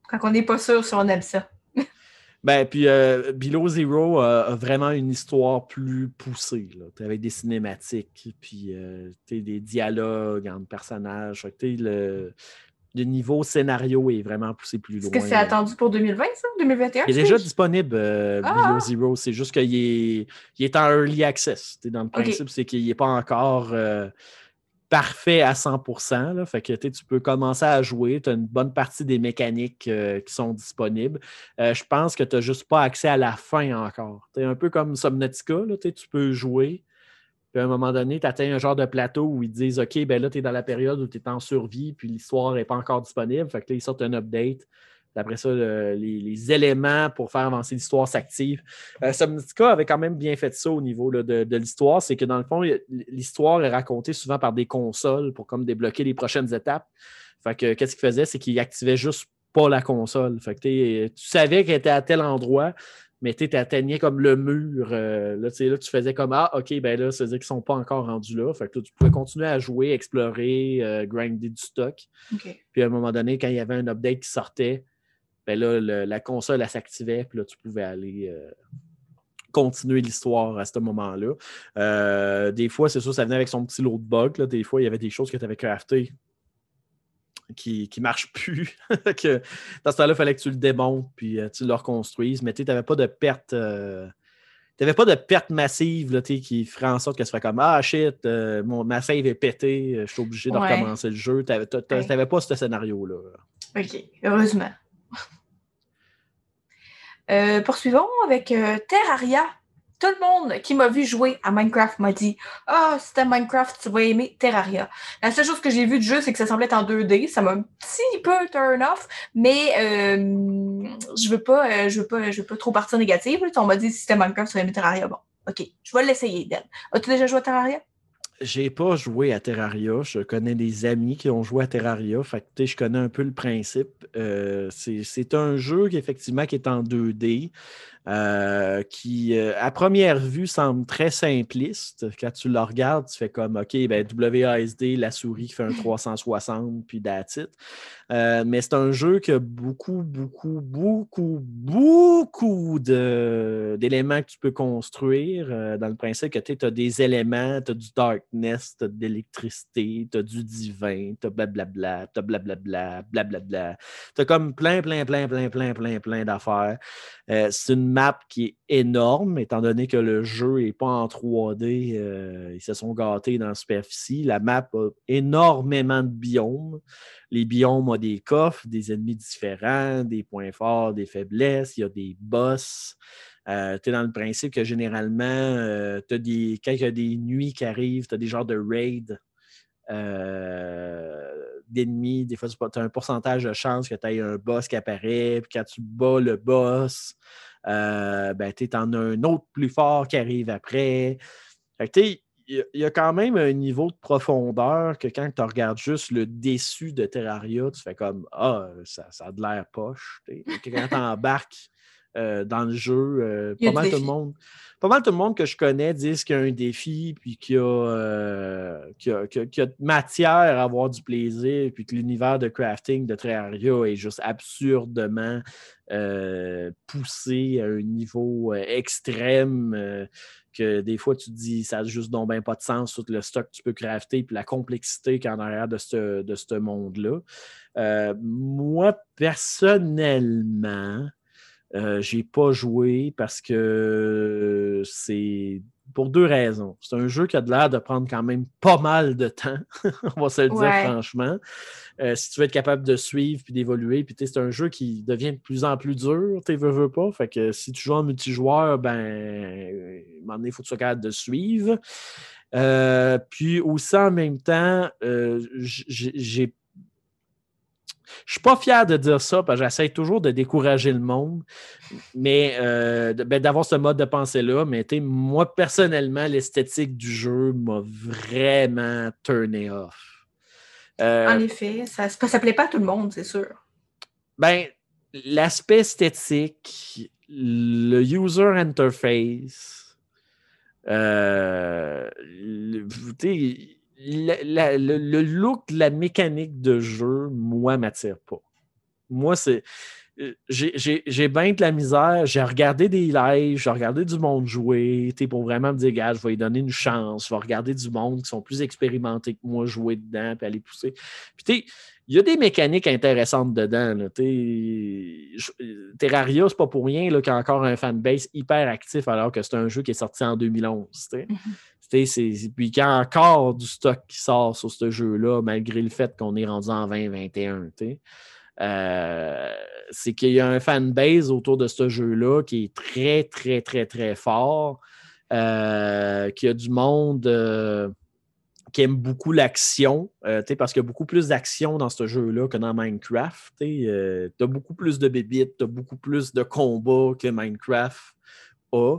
Quand on n'est pas sûr si on aime ça. Ben, puis euh, Below Zero a vraiment une histoire plus poussée, là, avec des cinématiques, puis euh, des dialogues entre personnages. Le, le, niveau scénario est vraiment poussé plus loin. Est-ce que c'est attendu pour 2020, ça? 2021? Il est déjà disponible, euh, ah! Below Zero. C'est juste qu'il est, il est en early access. Dans le principe, c'est qu'il n'est pas encore parfait à 100%. Là, fait que tu peux commencer à jouer. Tu as une bonne partie des mécaniques euh, qui sont disponibles. Euh, je pense que tu n'as juste pas accès à la fin encore. Tu un peu comme Subnautica. Là, tu peux jouer. Puis à un moment donné, tu atteins un genre de plateau où ils disent OK, ben là, tu es dans la période où tu es en survie, puis l'histoire n'est pas encore disponible. Fait que ils sortent un update. Après ça, les, éléments pour faire avancer l'histoire s'activent. Euh, Subnautica avait quand même bien fait ça au niveau de, l'histoire. C'est que dans le fond, l'histoire est racontée souvent par des consoles pour comme débloquer les prochaines étapes. Fait que qu'est-ce qu'il faisait? C'est qu'il activait juste pas la console. Fait que tu savais qu'elle était à tel endroit, mais tu atteignais comme le mur. Euh, là, là, tu faisais comme Ah, OK, ben là, ça veut dire qu'ils ne sont pas encore rendus là. Fait que tu pouvais continuer à jouer, explorer, euh, grinder du stock. Puis à un moment donné, quand il y avait un update qui sortait, ben là, la console, elle s'activait, puis là, tu pouvais aller. Euh, continuer l'histoire à ce moment-là. des fois, c'est sûr, ça venait avec son petit lot de bugs. Des fois, il y avait des choses que tu avais craftées qui ne marche plus. que dans ce temps-là, il fallait que tu le démontes puis euh, tu le reconstruises. Mais tu n'avais pas de perte. Euh, tu pas de perte massive là, qui ferait en sorte que ce soit comme Ah shit, euh, mon, ma save est pétée, je suis obligé de recommencer le jeu. Tu n'avais pas ce scénario-là. OK, heureusement. Poursuivons avec Terraria tout le monde qui m'a vu jouer à Minecraft m'a dit Ah, oh, Minecraft, tu vas aimer Terraria. La seule chose que j'ai vu du jeu, c'est que ça semblait être en 2D. Ça m'a un petit peu turn off, mais euh, je veux pas, euh, je veux pas, je veux pas trop partir négative. On m'a dit si Minecraft, tu vas aimer Terraria. Bon, ok, je vais l'essayer, Dan. As-tu déjà joué à Terraria? J'ai pas joué à Terraria. Je connais des amis qui ont joué à Terraria. Fait je connais un peu le principe. Euh, c'est un jeu qui, effectivement, qui est en 2D. Euh, qui, euh, à première vue, semble très simpliste. Quand tu le regardes, tu fais comme, OK, ben, WASD, la souris qui fait un 360, puis that's it. Euh, mais c'est un jeu qui a beaucoup, beaucoup, beaucoup, beaucoup d'éléments que tu peux construire dans le principe que tu as des éléments, tu as du darkness, tu as de l'électricité, tu as du divin, tu as blablabla, tu as blablabla, blablabla. Tu as comme plein, plein, plein, plein, plein, plein, plein d'affaires. c'est une map qui est énorme, étant donné que le jeu n'est pas en 3D. Euh, ils se sont gâtés dans la superficie. La map a énormément de biomes. Les biomes ont des coffres, des ennemis différents, des points forts, des faiblesses. Il y a des boss. Euh, tu es dans le principe que généralement, euh, des, quand il y a des nuits qui arrivent, tu as des genres de raids d'ennemis. Des fois, tu as un pourcentage de chance que tu aies un boss qui apparaît. Puis quand tu bats le boss, euh, ben, tu en as un autre plus fort qui arrive après. il y, a quand même un niveau de profondeur que quand tu regardes juste le déçu de Terraria, tu fais comme Ah, ça, ça a de l'air poche. Quand tu embarques euh, dans le jeu, euh, pas mal tout le monde pas mal tout le monde que je connais disent qu'il y a un défi, puis qu'il y, euh, a, matière à avoir du plaisir, puis que l'univers de crafting de Terraria est juste absurdement poussé à un niveau extrême. que des fois, tu te dis, ça n'a juste donc bien pas de sens, tout le stock que tu peux crafter, puis la complexité qu'il y a en arrière de ce, de ce monde-là. moi, personnellement, euh, j'ai pas joué parce que c'est pour deux raisons. C'est un jeu qui a de l'air de prendre quand même pas mal de temps, on va se le dire franchement. Euh, si tu veux être capable de suivre puis d'évoluer, puis c'est un jeu qui devient de plus en plus dur, tu veux, veux pas. Fait que si tu joues en multijoueur, ben, euh, à un moment donné, il faut que tu sois capable de suivre. Euh, puis aussi en même temps, j'ai je suis pas fier de dire ça parce que j'essaie toujours de décourager le monde, mais euh, ben, d'avoir ce mode de pensée-là. Mais moi, personnellement, l'esthétique du jeu m'a vraiment turné off. Euh, en effet, ça ne plaît pas à tout le monde, c'est sûr. Ben, l'aspect esthétique, le user interface, euh, le, look la mécanique de jeu, moi, m'attire pas. Moi, c'est. Euh, j'ai bien de la misère. J'ai regardé des lives, j'ai regardé du monde jouer pour vraiment me dire, gars, je vais lui donner une chance. Je vais regarder du monde qui sont plus expérimentés que moi jouer dedans puis aller pousser. Puis, il y a des mécaniques intéressantes dedans. Là, Terraria, c'est pas pour rien qu'il y a encore un fanbase hyper actif alors que c'est un jeu qui est sorti en 2011. Puis qu'il y a encore du stock qui sort sur ce jeu-là, malgré le fait qu'on est rendu en 2021. Euh, c'est qu'il y a un fanbase autour de ce jeu-là qui est très, très, très, très fort. Euh, qu'il y a du monde. Euh, qui aime beaucoup l'action, euh, parce qu'il y a beaucoup plus d'action dans ce jeu-là que dans Minecraft. Tu as beaucoup plus de bébites, tu as beaucoup plus de combats que Minecraft a.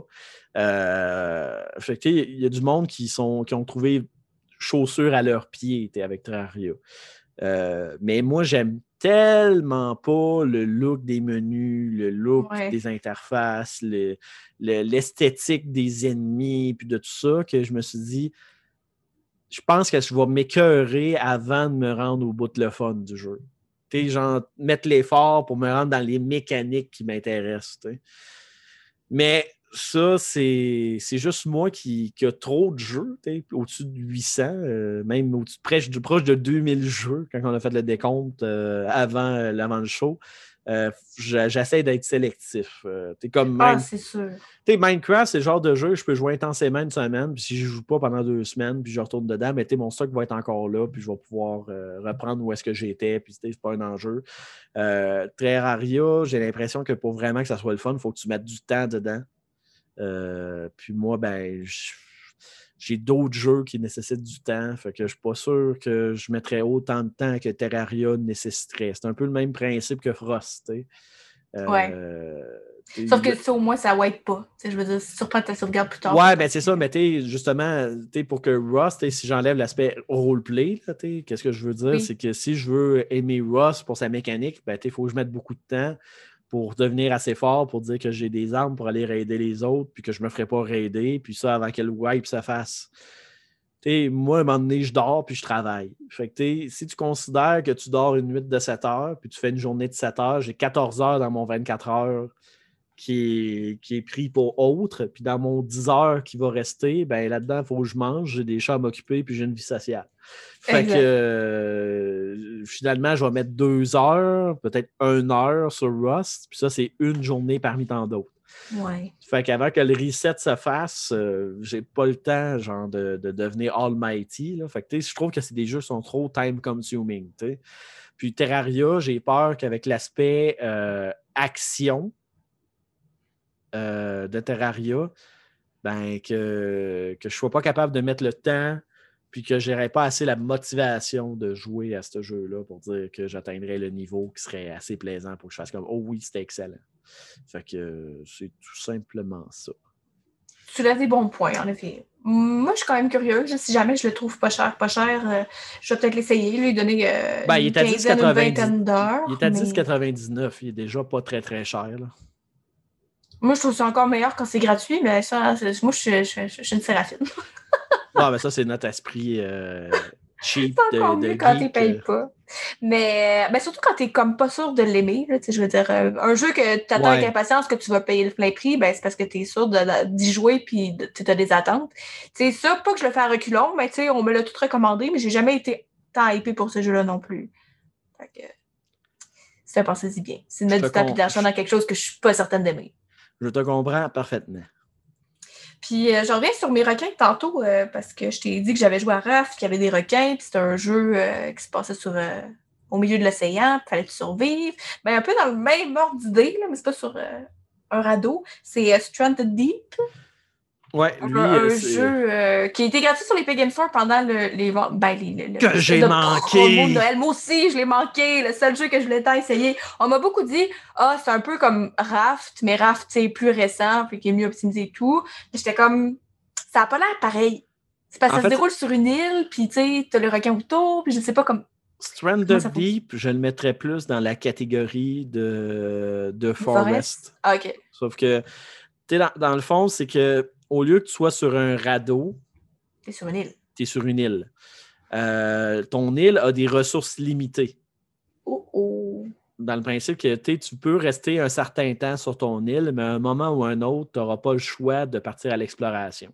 Euh, il y a du monde qui, sont, qui ont trouvé chaussures à leurs pieds avec Terraria. mais moi, j'aime tellement pas le look des menus, le look des interfaces, l'esthétique des ennemis, puis de tout ça, que je me suis dit, je pense que je vais m'écœurer avant de me rendre au bout de le fun du jeu. Tu genre, mettre l'effort pour me rendre dans les mécaniques qui m'intéressent. Mais ça, c'est juste moi qui, qui, a trop de jeux, au-dessus de 800, euh, même au-dessus proche, proche de 2000 jeux quand on a fait le décompte euh, avant, euh, avant le show. Euh, j'essaie d'être sélectif. Euh, comme ah, c'est sûr. Minecraft, c'est le genre de jeu, je peux jouer intensément une semaine, puis si je ne joue pas pendant deux semaines, puis je retourne dedans, mais mon stock va être encore là, puis je vais pouvoir reprendre où est-ce que j'étais, puis c'est pas un enjeu. Terraria, j'ai l'impression que pour vraiment que ça soit le fun, il faut que tu mettes du temps dedans. Puis moi, ben, j'ai d'autres jeux qui nécessitent du temps. Fait que je suis pas sûr que je mettrais autant de temps que Terraria nécessiterait. C'est un peu le même principe que Frost. Euh, ouais. Sauf que ça, au moins, ça ne pas. je veux dire, si tu reprends ta sauvegarde plus tard. Ouais, ben c'est ça, mais justement, pour que Rust, si j'enlève l'aspect roleplay, qu'est-ce que je veux dire? C'est que si je veux aimer Rust pour sa mécanique, ben, il faut que je mette beaucoup de temps pour devenir assez fort pour dire que j'ai des armes pour aller raider les autres, puis que je me ferai pas raider, puis ça avant qu'elle wipe sa face. moi, à un moment donné, je dors puis je travaille. Fait que, si tu considères que tu dors une nuit de 7 heures, puis tu fais une journée de 7 heures, j'ai 14 heures dans mon 24 heures qui est, qui est pris pour autre. Puis dans mon 10 heures qui va rester, ben là-dedans, il faut que je mange, j'ai des chats à m'occuper, puis j'ai une vie sociale. Fait que euh, finalement, je vais mettre deux heures, peut-être une heure sur Rust, puis ça, c'est une journée parmi tant d'autres. Ouais. Fait qu'avant que le reset se fasse, euh, j'ai pas le temps genre de, devenir almighty. Là. Fait que je trouve que c'est des jeux qui sont trop time consuming. Puis Terraria, j'ai peur qu'avec l'aspect euh, action, euh, de Terraria, ben, que, que je ne sois pas capable de mettre le temps, puis que je n'aurais pas assez la motivation de jouer à ce jeu-là pour dire que j'atteindrais le niveau qui serait assez plaisant pour que je fasse comme Oh oui, c'était excellent. Fait que c'est tout simplement ça. Tu lèves des bons points, en effet. Moi, je suis quand même curieuse. Si jamais je le trouve pas cher, pas cher, euh, je vais peut-être l'essayer, lui donner euh, ben, il est à 10, une vingtaine d'heures. Il est à 10,99. Il est déjà pas très, très cher. Là. Moi, je trouve ça encore meilleur quand c'est gratuit, mais ça, moi, je, suis une séraphine. non, mais ça, c'est notre esprit euh, cheap. C'est encore mieux quand tu payes euh. pas. Mais ben, surtout quand tu comme pas sûr de l'aimer. Je veux dire, euh, un jeu que tu attends avec impatience que tu vas payer le plein prix, ben, c'est parce que tu es sûr d'y jouer puis tu as des attentes. C'est ça, pas que je le fais à reculons, mais on me l'a tout recommandé, mais j'ai jamais été tant hypé pour ce jeu-là non plus. Fait que, ça, pensez-y bien. C'est de mettre du temps et de l'argent dans quelque chose que je suis pas certaine d'aimer. Je te comprends parfaitement. Puis euh, je reviens sur mes requins tantôt euh, parce que je t'ai dit que j'avais joué à RAF, qu'il y avait des requins, puis c'était un jeu euh, qui se passait au milieu de l'océan, il fallait survivre. Mais ben, un peu dans le même ordre d'idée, mais c'est pas sur un radeau. C'est Stranded Deep. Ouais, lui, un, euh, jeu euh, qui a été gratuit sur les Game Store pendant le, les, ben, les, que j'ai manqué. Noël. Moi aussi, je l'ai manqué. Le seul jeu que je voulais tant essayer. On m'a beaucoup dit, ah, c'est un peu comme Raft, mais Raft, c'est plus récent, puis qui est mieux optimisé et tout. J'étais comme, ça a pas l'air pareil. C'est parce que ça se déroule sur une île, puis tu sais, t'as le requin autour, puis je sais pas comme. Stranded Deep, je le mettrais plus dans la catégorie de, de Forest. Ah, ok. Sauf que, tu sais, dans, dans le fond, c'est que au lieu que tu sois sur un radeau, tu es sur une île. Tu es sur une île. Euh, ton île a des ressources limitées. Oh, oh. Dans le principe que tu peux rester un certain temps sur ton île, mais à un moment ou un autre, tu n'auras pas le choix de partir à l'exploration.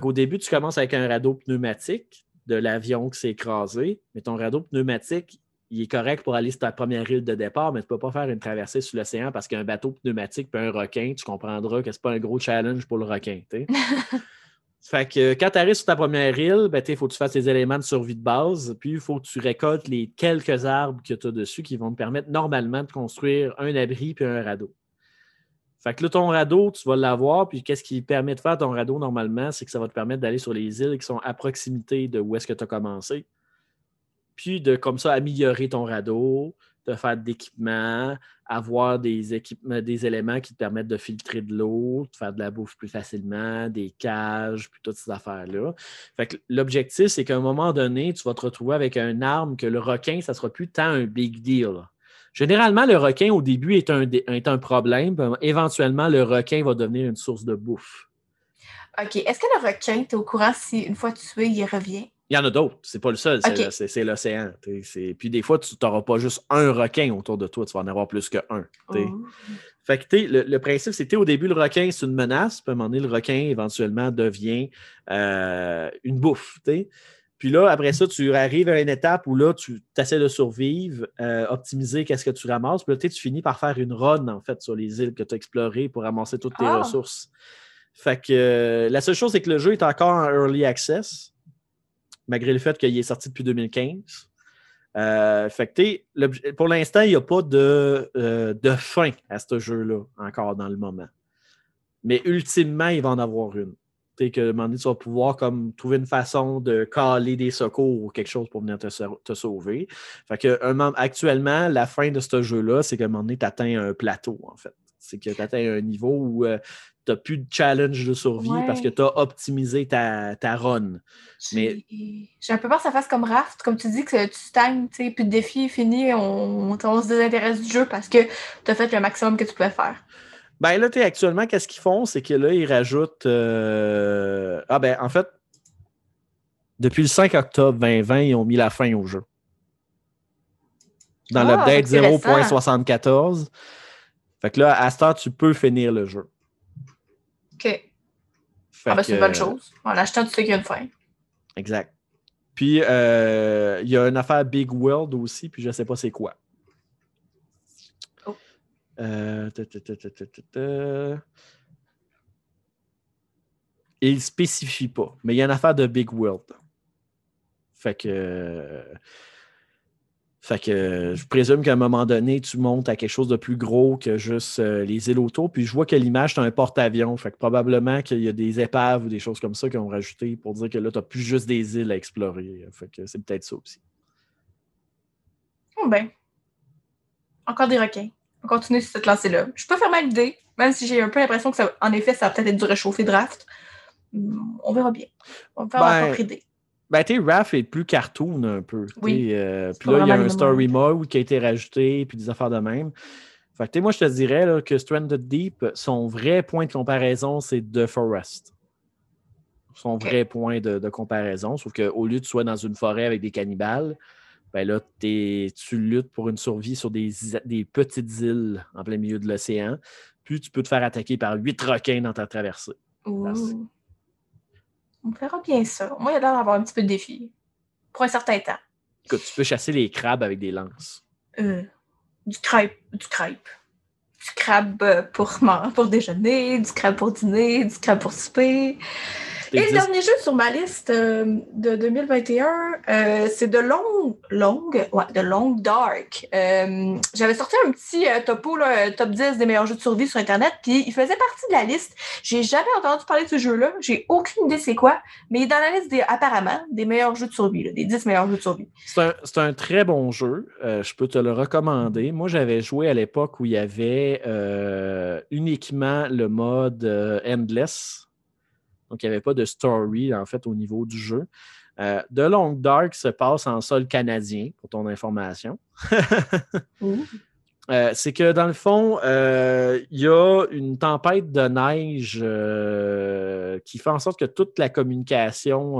Au début, tu commences avec un radeau pneumatique de l'avion qui s'est écrasé, mais ton radeau pneumatique, il est correct pour aller sur ta première île de départ, mais tu ne peux pas faire une traversée sur l'océan parce qu'un bateau pneumatique et un requin, tu comprendras que ce n'est pas un gros challenge pour le requin. fait que quand tu arrives sur ta première île, ben, il faut que tu fasses tes éléments de survie de base, puis il faut que tu récoltes les quelques arbres que tu as dessus qui vont te permettre normalement de construire un abri puis un radeau. Fait que là, ton radeau, tu vas l'avoir, puis qu'est-ce qui permet de faire ton radeau normalement, c'est que ça va te permettre d'aller sur les îles qui sont à proximité de où est-ce que tu as commencé. Puis de comme ça améliorer ton radeau, de faire d'équipements, avoir des équipements, des éléments qui te permettent de filtrer de l'eau, de faire de la bouffe plus facilement, des cages, puis toutes ces affaires-là. Fait que l'objectif, c'est qu'à un moment donné, tu vas te retrouver avec une arme que le requin, ça sera plus tant un big deal. Généralement, le requin, au début, est un, est un problème. éventuellement, le requin va devenir une source de bouffe. OK. Est-ce que le requin, tu es au courant si une fois tué, il revient? Il y en a d'autres. C'est pas le seul, c'est l'océan. Puis des fois, tu n'auras pas juste un requin autour de toi, tu vas en avoir plus qu'un. Oh. Fait que le, le principe, c'était au début, le requin, c'est une menace. Puis à un moment donné, le requin, éventuellement, devient euh, une bouffe. Puis là, après ça, tu arrives à une étape où là, tu essaies de survivre, euh, optimiser qu'est-ce que tu ramasses. Puis là, tu finis par faire une run, en fait, sur les îles que tu as explorées pour ramasser toutes tes ah! ressources. Fait que euh, la seule chose, c'est que le jeu est encore en early access, malgré le fait qu'il est sorti depuis 2015. Euh, fait que, pour l'instant, il n'y a pas de, de fin à ce jeu-là encore dans le moment. Mais ultimement, il va en avoir une que un moment donné, tu vas pouvoir comme, trouver une façon de caler des secours ou quelque chose pour venir te, sauver. Fait que, actuellement, la fin de ce jeu-là, c'est qu'à un moment donné, tu atteins un plateau, en fait. C'est que tu atteins un niveau où euh, tu n'as plus de challenge de survie parce que tu as optimisé ta, ta run. Mais... J'ai un peu peur que ça fasse comme Raft, comme tu dis, que tu stagnes, plus de défis, fini, on, on se désintéresse du jeu parce que tu as fait le maximum que tu pouvais faire. Ben là, actuellement, qu'est-ce qu'ils font? C'est que là, ils rajoutent. Euh, ah ben, en fait, depuis le 5 octobre 2020, ils ont mis la fin au jeu. Dans ah, l'update 0.74. Fait que là, à ce temps, tu peux finir le jeu. OK. ah ben, c'est une bonne chose. En achetant, tu sais qu'il y a une fin. Exact. Puis, euh, il y a une affaire Big World aussi, puis je ne sais pas c'est quoi. Euh, il ne spécifie pas, mais il y a une affaire de Big World. Fait que. Fait que je présume qu'à un moment donné, tu montes à quelque chose de plus gros que juste euh, les îles autour. Puis je vois que l'image, c'est un porte-avions. Fait que probablement qu'il y a des épaves ou des choses comme ça qui ont rajouté pour dire que là, tu n'as plus juste des îles à explorer. Fait que c'est peut-être ça aussi. Oh ben. Encore des requins. On continue sur cette lancée-là. Je peux faire mal l'idée, même si j'ai un peu l'impression que, ça, en effet, ça va peut-être être du réchauffé draft. On verra bien. On va faire ben, propre idée. Ben, tu Raph est plus cartoon un peu. Oui. Euh, puis là, il y a un story mode qui a été rajouté, puis des affaires de même. Fait que, moi, je te dirais là, que Stranded Deep, son vrai point de comparaison, c'est The Forest. Son vrai point de, de comparaison. Sauf qu'au lieu de tu sois dans une forêt avec des cannibales, ben là, tu luttes pour une survie sur des, petites îles en plein milieu de l'océan. Puis tu peux te faire attaquer par huit requins dans ta traversée. On verra bien ça. Moi, il a l'air d'avoir un petit peu de défi. Pour un certain temps. Écoute, tu peux chasser les crabes avec des lances. Euh, du crêpe. Du crêpe. Du crabe pour, pour déjeuner, du crabe pour dîner, du crabe pour souper. Et le dernier jeu sur ma liste euh, de 2021, euh, c'est de Long, Long, ouais, de Long Dark. Euh, j'avais sorti un petit topo, là, top 10 des meilleurs jeux de survie sur Internet, puis il faisait partie de la liste. J'ai jamais entendu parler de ce jeu-là. J'ai aucune idée c'est quoi, mais il est dans la liste des, apparemment des meilleurs jeux de survie, des 10 meilleurs jeux de survie. C'est un, un, très bon jeu. je peux te le recommander. Moi, j'avais joué à l'époque où il y avait uniquement le mode Endless donc, il n'y avait pas de story, en fait, au niveau du jeu. Euh, The Long Dark se passe en sol canadien, pour ton information. Euh, c'est que dans le fond, euh, il y a une tempête de neige qui fait en sorte que toute la communication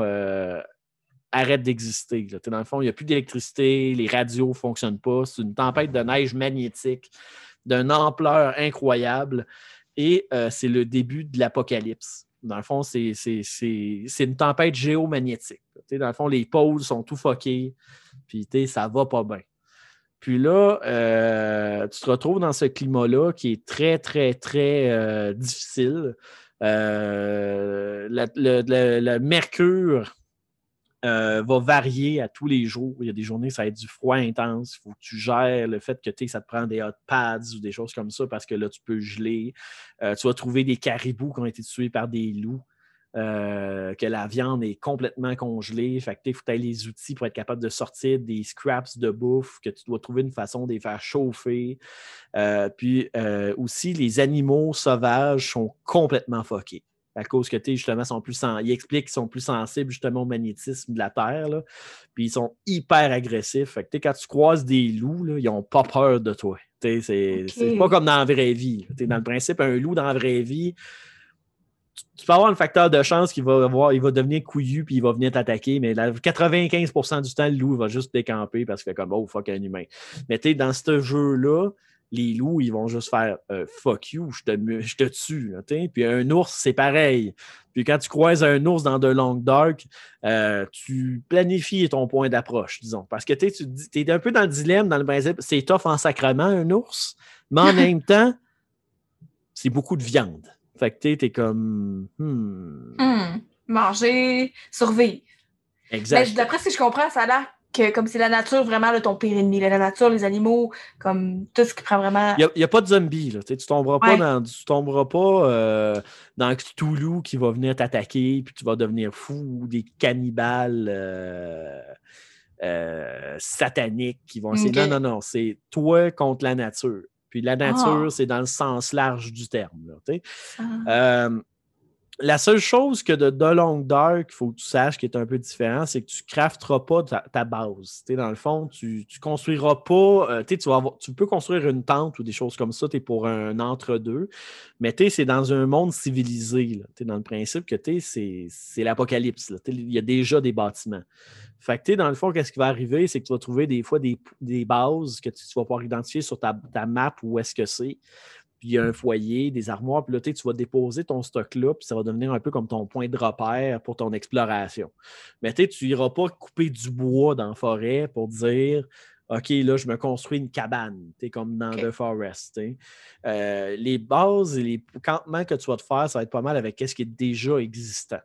arrête d'exister. Dans le fond, il n'y a plus d'électricité, les radios ne fonctionnent pas. C'est une tempête de neige magnétique d'une ampleur incroyable et c'est le début de l'apocalypse. Dans le fond, c'est une tempête géomagnétique. Dans le fond, les pôles sont tout foqués, puis ça va pas bien. Puis là, euh, tu te retrouves dans ce climat-là qui est très, très, très euh, difficile. Euh, le, mercure euh, va varier à tous les jours. Il y a des journées, ça va être du froid intense. Il faut que tu gères le fait que ça te prend des hot pads ou des choses comme ça parce que là, tu peux geler. Euh, tu vas trouver des caribous qui ont été tués par des loups. Euh, que la viande est complètement congelée. Fait que il faut que tu les outils pour être capable de sortir des scraps de bouffe, que tu dois trouver une façon de les faire chauffer. puis aussi, les animaux sauvages sont complètement fuckés à cause que justement sont plus ils expliquent qu'ils sont plus sensibles justement au magnétisme de la Terre. Puis ils sont hyper agressifs. Fait que, quand tu croises des loups, là, ils n'ont pas peur de toi. C'est pas comme dans la vraie vie. Dans le principe, un loup dans la vraie vie, tu, peux avoir un facteur de chance qu'il va avoir, il va devenir couillu puis il va venir t'attaquer, mais 95% du temps, le loup va juste décamper parce qu'il fait comme oh fuck un humain. Mais dans ce jeu-là, les loups, ils vont juste faire euh, fuck you, je te, je te tue. puis un ours, c'est pareil. Puis quand tu croises un ours dans de Long Dark, euh, tu planifies ton point d'approche, disons. Parce que tu es un peu dans le dilemme, dans le principe, c'est tough en sacrement, un ours, mais en même temps, c'est beaucoup de viande. Fait que tu es comme. Hmm. Hmm. Manger, survivre. Exact. D'après ce que je comprends, ça a l'air que comme c'est la nature vraiment ton pire ennemi. La nature, les animaux, comme tout ce qui prend vraiment. Il n'y a, pas de zombies. Là, tu ne tomberas pas dans, tu tomberas pas euh, dans Cthulhu qui va venir t'attaquer puis tu vas devenir fou ou des cannibales euh, euh, sataniques qui vont essayer. Non, non, non. C'est toi contre la nature. Puis la nature, ah. c'est dans le sens large du terme. Là, ah. La seule chose que de The Long Dark, il faut que tu saches qui est un peu différent, c'est que tu crafteras pas ta, base. dans le fond, tu ne construiras pas. Euh, tu, tu peux construire une tente ou des choses comme ça, tu es pour un entre-deux. Mais c'est dans un monde civilisé. Tu dans le principe que c'est l'apocalypse. Il y a déjà des bâtiments. Fait que, dans le fond, qu'est-ce qui va arriver, c'est que tu vas trouver des fois des, bases que tu, vas pouvoir identifier sur ta, ta map où est-ce que c'est puis il y a un foyer, des armoires, puis là, tu vas déposer ton stock là, puis ça va devenir un peu comme ton point de repère pour ton exploration. Mais tu n'iras pas couper du bois dans la forêt pour dire OK, là, je me construis une cabane, comme dans The Forest. Euh, les bases et les campements que tu vas te faire, ça va être pas mal avec ce qui est déjà existant.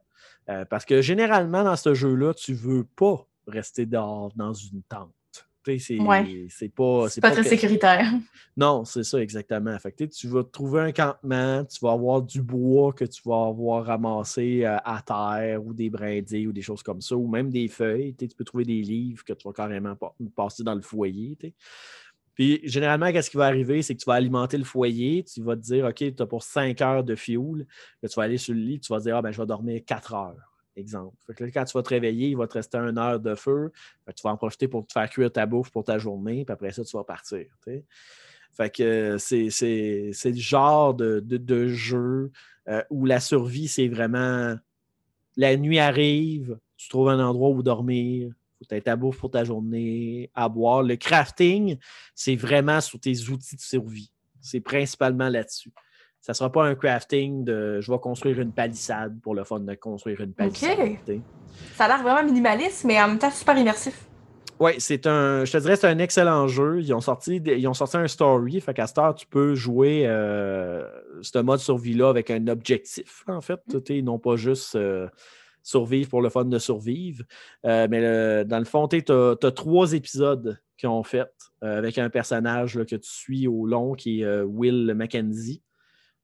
Euh, parce que généralement, dans ce jeu-là, tu ne veux pas rester dehors dans une tente. C'est pas, pas, très sécuritaire. Non, c'est ça exactement. Fait tu vas trouver un campement, tu vas avoir du bois que tu vas avoir ramassé euh, à terre ou des brindilles ou des choses comme ça, ou même des feuilles. Tu peux trouver des livres que tu vas carrément passer dans le foyer. Puis généralement, qu'est-ce qui va arriver? C'est que tu vas alimenter le foyer, tu vas te dire, OK, tu as pour 5 heures de fuel, tu vas aller sur le lit, tu vas te dire, ah, ben, je vais dormir 4 heures exemple. quand tu vas te réveiller, il va te rester une heure de feu. tu vas en profiter pour te faire cuire ta bouffe pour ta journée, puis après ça, tu vas partir. Fait que c'est, le genre de, jeu euh, où la survie, c'est vraiment la nuit arrive, tu trouves un endroit où dormir, faut tu ta bouffe pour ta journée, à boire. Le crafting, c'est vraiment sur tes outils de survie. C'est principalement là-dessus ça ne sera pas un crafting de je vais construire une palissade pour le fun de construire une palissade. Ça a l'air vraiment minimaliste, mais en même temps super immersif. Oui, c'est un. Je te dirais c'est un excellent jeu. Ils ont sorti, ils ont sorti un story. Fait qu'à Star, tu peux jouer euh, ce mode survie-là avec un objectif, en fait. Mm. Non pas juste euh, survivre pour le fun de survivre. Euh, mais dans le fond, tu as, trois épisodes qu'ils ont fait avec un personnage que tu suis au long qui est Will Mackenzie.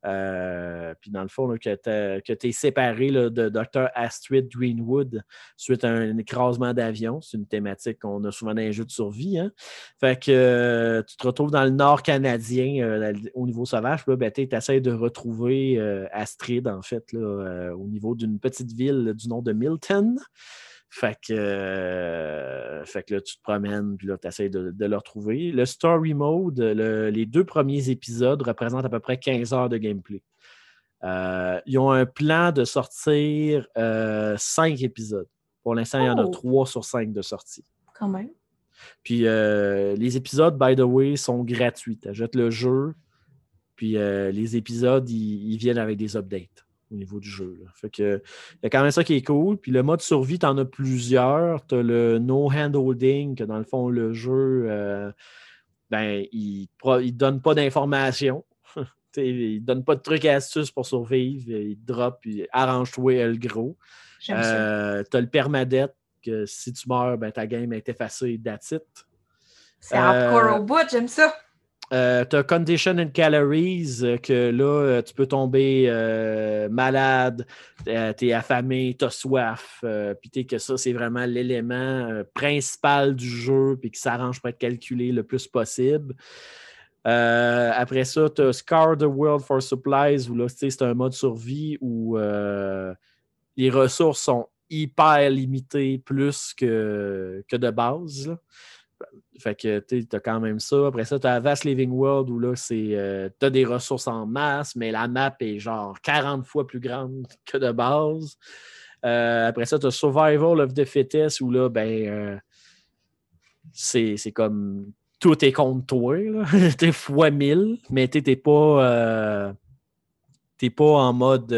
Euh, puis dans le fond, que tu es séparé de Dr. Astrid Greenwood suite à un écrasement d'avion. C'est une thématique qu'on a souvent dans les jeux de survie. Hein. Fait que euh, tu te retrouves dans le nord canadien euh, au niveau sauvage. Ben, tu essaies de retrouver Astrid, en fait, au niveau d'une petite ville du nom de Milton. Fait que, euh, fait que là, tu te promènes, puis là, tu essaies de, le retrouver. Le story mode, les deux premiers épisodes représentent à peu près 15 heures de gameplay. Euh, ils ont un plan de sortir euh, 5 épisodes. Pour l'instant, il y en a 3 sur 5 de sortie. Quand même. Puis euh, les épisodes, by the way, sont gratuits. Tu achètes le jeu, puis les épisodes, ils viennent avec des updates au niveau du jeu. Fait que il y a quand même ça qui est cool. Puis le mode survie, tu en as plusieurs. Tu as le no hand holding, que dans le fond, le jeu, euh, ben, il ne donne pas d'informations. il ne donne pas de trucs et astuces pour survivre. Il drop, puis arrange-toi le gros. Euh, tu as le permadeath que si tu meurs, ben, ta game est effacée, that's it. C'est hardcore au bout, j'aime ça. Euh, tu as Condition and Calories, euh, que là, euh, tu peux tomber malade, tu es affamé, tu as soif, puis que ça, c'est vraiment l'élément principal du jeu, puis qui s'arrange pour être calculé le plus possible. après ça, tu as Scar the World for Supplies, où là, c'est un mode survie où les ressources sont hyper limitées plus que, que de base. Fait que tu as quand même ça. Après ça, tu as Vast Living World où là, c'est euh, tu as des ressources en masse, mais la map est genre 40 fois plus grande que de base. Euh, après ça, tu as Survival of the Fittest où là, ben, euh, c'est comme tout est contre toi. t'es fois 1000, mais tu n'es pas, pas en mode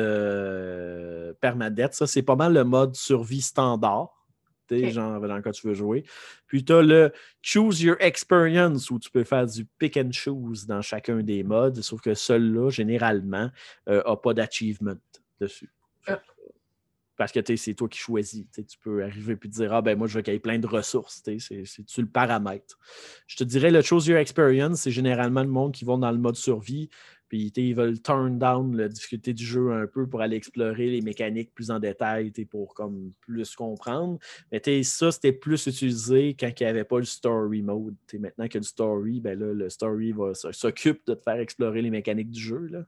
permadeath. Ça, c'est pas mal le mode survie standard genre dans quoi tu veux jouer. Puis tu as le Choose Your Experience où tu peux faire du pick and choose dans chacun des modes, sauf que celui-là, généralement, n'a euh, pas d'achievement dessus. Ah. Parce que c'est toi qui choisis. Tu peux arriver et dire Ah ben moi je veux qu'il y ait plein de ressources. C'est-tu le paramètre? Je te dirais le Choose Your Experience, c'est généralement le monde qui va dans le mode survie puis ils veulent turn down la difficulté du jeu un peu pour aller explorer les mécaniques plus en détail pour comme plus comprendre. Mais ça, c'était plus utilisé quand il n'y avait pas le story mode. maintenant qu'il y a du story, ben là, le story s'occupe de te faire explorer les mécaniques du jeu. Là.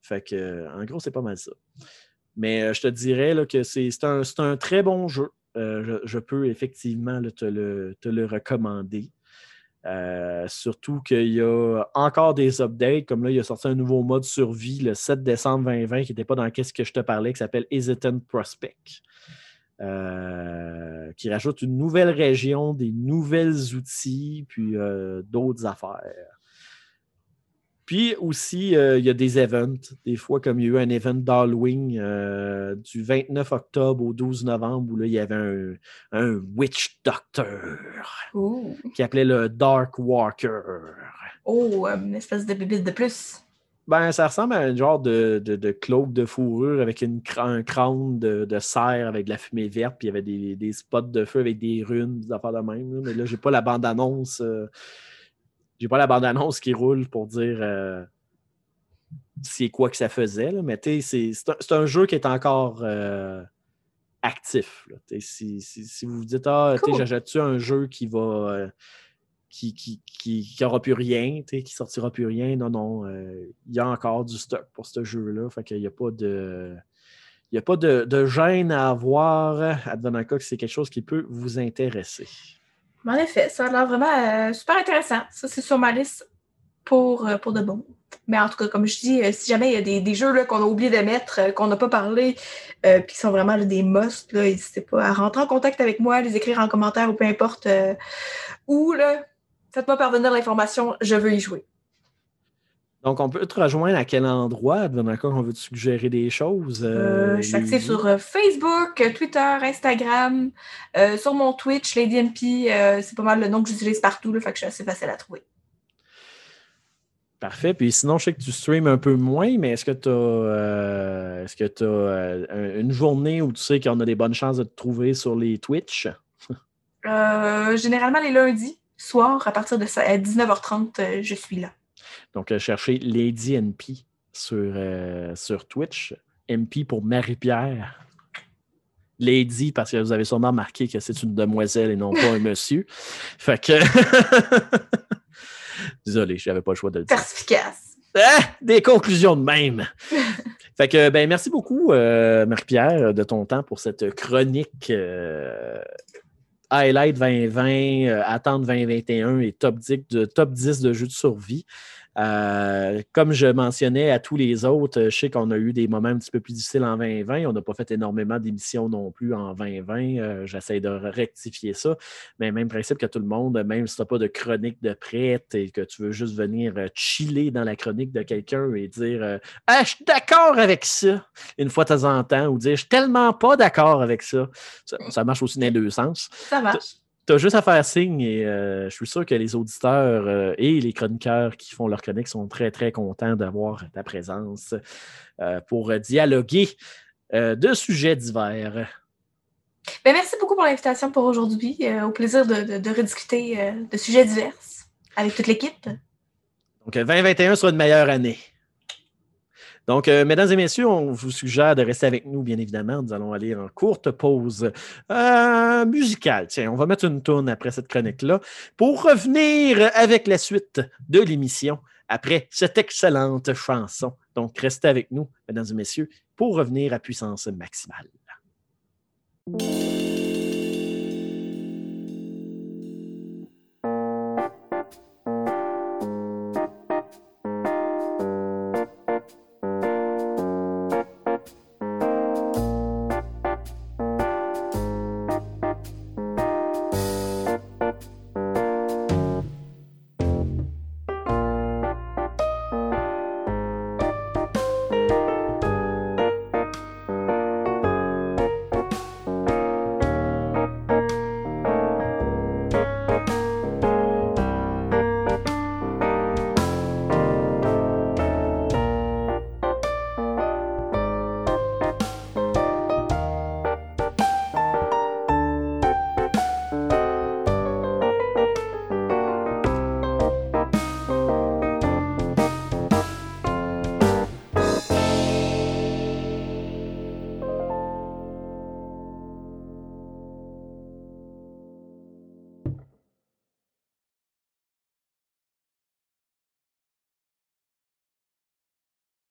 Fait que, en gros, c'est pas mal ça. Mais euh, je te dirais là, que c'est un, très bon jeu. Euh, je, peux effectivement te, le, te, le, recommander. Euh, surtout qu'il y a encore des updates, comme là, il a sorti un nouveau mode survie le 7 décembre 2020 qui n'était pas dans Qu'est-ce que je te parlais, qui s'appelle Hesitant Prospect. Euh, qui rajoute une nouvelle région, des nouvelles outils, puis euh, d'autres affaires. Puis aussi, euh, il y a des events. Des fois, comme il y a eu un event d'Halloween euh, du 29 octobre au 12 novembre, où là, il y avait un, Witch Doctor qui appelait le Dark Walker. Oh, une espèce de bébé de plus. Ben, ça ressemble à un genre de, de, de cloak de fourrure avec une, un crâne de, de serre avec de la fumée verte, puis il y avait des, des, spots de feu avec des runes, des affaires de même. Mais là, j'ai pas la bande-annonce. Euh, j'ai pas la bande-annonce qui roule pour dire euh, c'est quoi que ça faisait, là, mais c'est un, jeu qui est encore euh, actif. Si, vous vous dites Ah, j'achète-tu un jeu qui va euh, qui, qui, qui, aura plus rien, qui sortira plus rien? Non, non. Il y a encore du stock pour ce jeu-là. Fait qu'il n'y a pas de. Il n'y a pas de, de, gêne à avoir, advenant que c'est quelque chose qui peut vous intéresser. En effet, ça a l'air vraiment euh, super intéressant. Ça, c'est sur ma liste pour, euh, pour de bon. Mais en tout cas, comme je dis, euh, si jamais il y a des, jeux qu'on a oublié de mettre, qu'on n'a pas parlé, puis qui sont vraiment des musts, n'hésitez pas à rentrer en contact avec moi, les écrire en commentaire ou peu importe où. Faites-moi parvenir l'information, je veux y jouer. Donc, on peut te rejoindre à quel endroit, quand on veut te suggérer des choses? Euh, je suis active sur euh, Facebook, Twitter, Instagram, euh, sur mon Twitch, Lady MP. c'est pas mal le nom que j'utilise partout, là, fait que je suis assez facile à trouver. Parfait. Puis sinon, je sais que tu streams un peu moins, mais est-ce que tu as, est-ce que as une journée où tu sais qu'on a des bonnes chances de te trouver sur les Twitch? généralement les lundis, soir, à partir de 19h30, je suis là. Donc, euh, cherchez Lady NP sur, euh, sur Twitch. MP pour Marie-Pierre. Lady, parce que vous avez sûrement remarqué que c'est une demoiselle et non pas un monsieur. Fait que. Désolé, je n'avais pas le choix de le dire. Perspicace. Ah, des conclusions de même. fait que, ben, merci beaucoup, euh, Marie-Pierre, de ton temps pour cette chronique Highlight 2020, Attente 2021 et top 10, de, top 10 de jeux de survie. Euh, comme je mentionnais à tous les autres, je sais qu'on a eu des moments un petit peu plus difficiles en 2020. On n'a pas fait énormément d'émissions non plus en 2020. Euh, j'essaie de rectifier ça. Mais même principe que tout le monde, même si tu n'as pas de chronique de prête et que tu veux juste venir euh, chiller dans la chronique de quelqu'un et dire Ah, je suis d'accord avec ça une fois de temps en temps ou dire Je suis tellement pas d'accord avec ça. ça. ça. marche aussi dans les deux sens. Ça marche tu as juste à faire signe et euh, je suis sûr que les auditeurs euh, et les chroniqueurs qui font leur chronique sont très, très contents d'avoir ta présence euh, pour dialoguer de sujets divers. Ben, merci beaucoup pour l'invitation pour aujourd'hui. Au plaisir de, de, rediscuter de sujets divers avec toute l'équipe. Donc, 2021 sera une meilleure année. Donc, euh, mesdames et messieurs, on vous suggère de rester avec nous, bien évidemment. Nous allons aller en courte pause musicale. Tiens, on va mettre une tourne après cette chronique-là pour revenir avec la suite de l'émission après cette excellente chanson. Donc, restez avec nous, mesdames et messieurs, pour revenir à puissance maximale.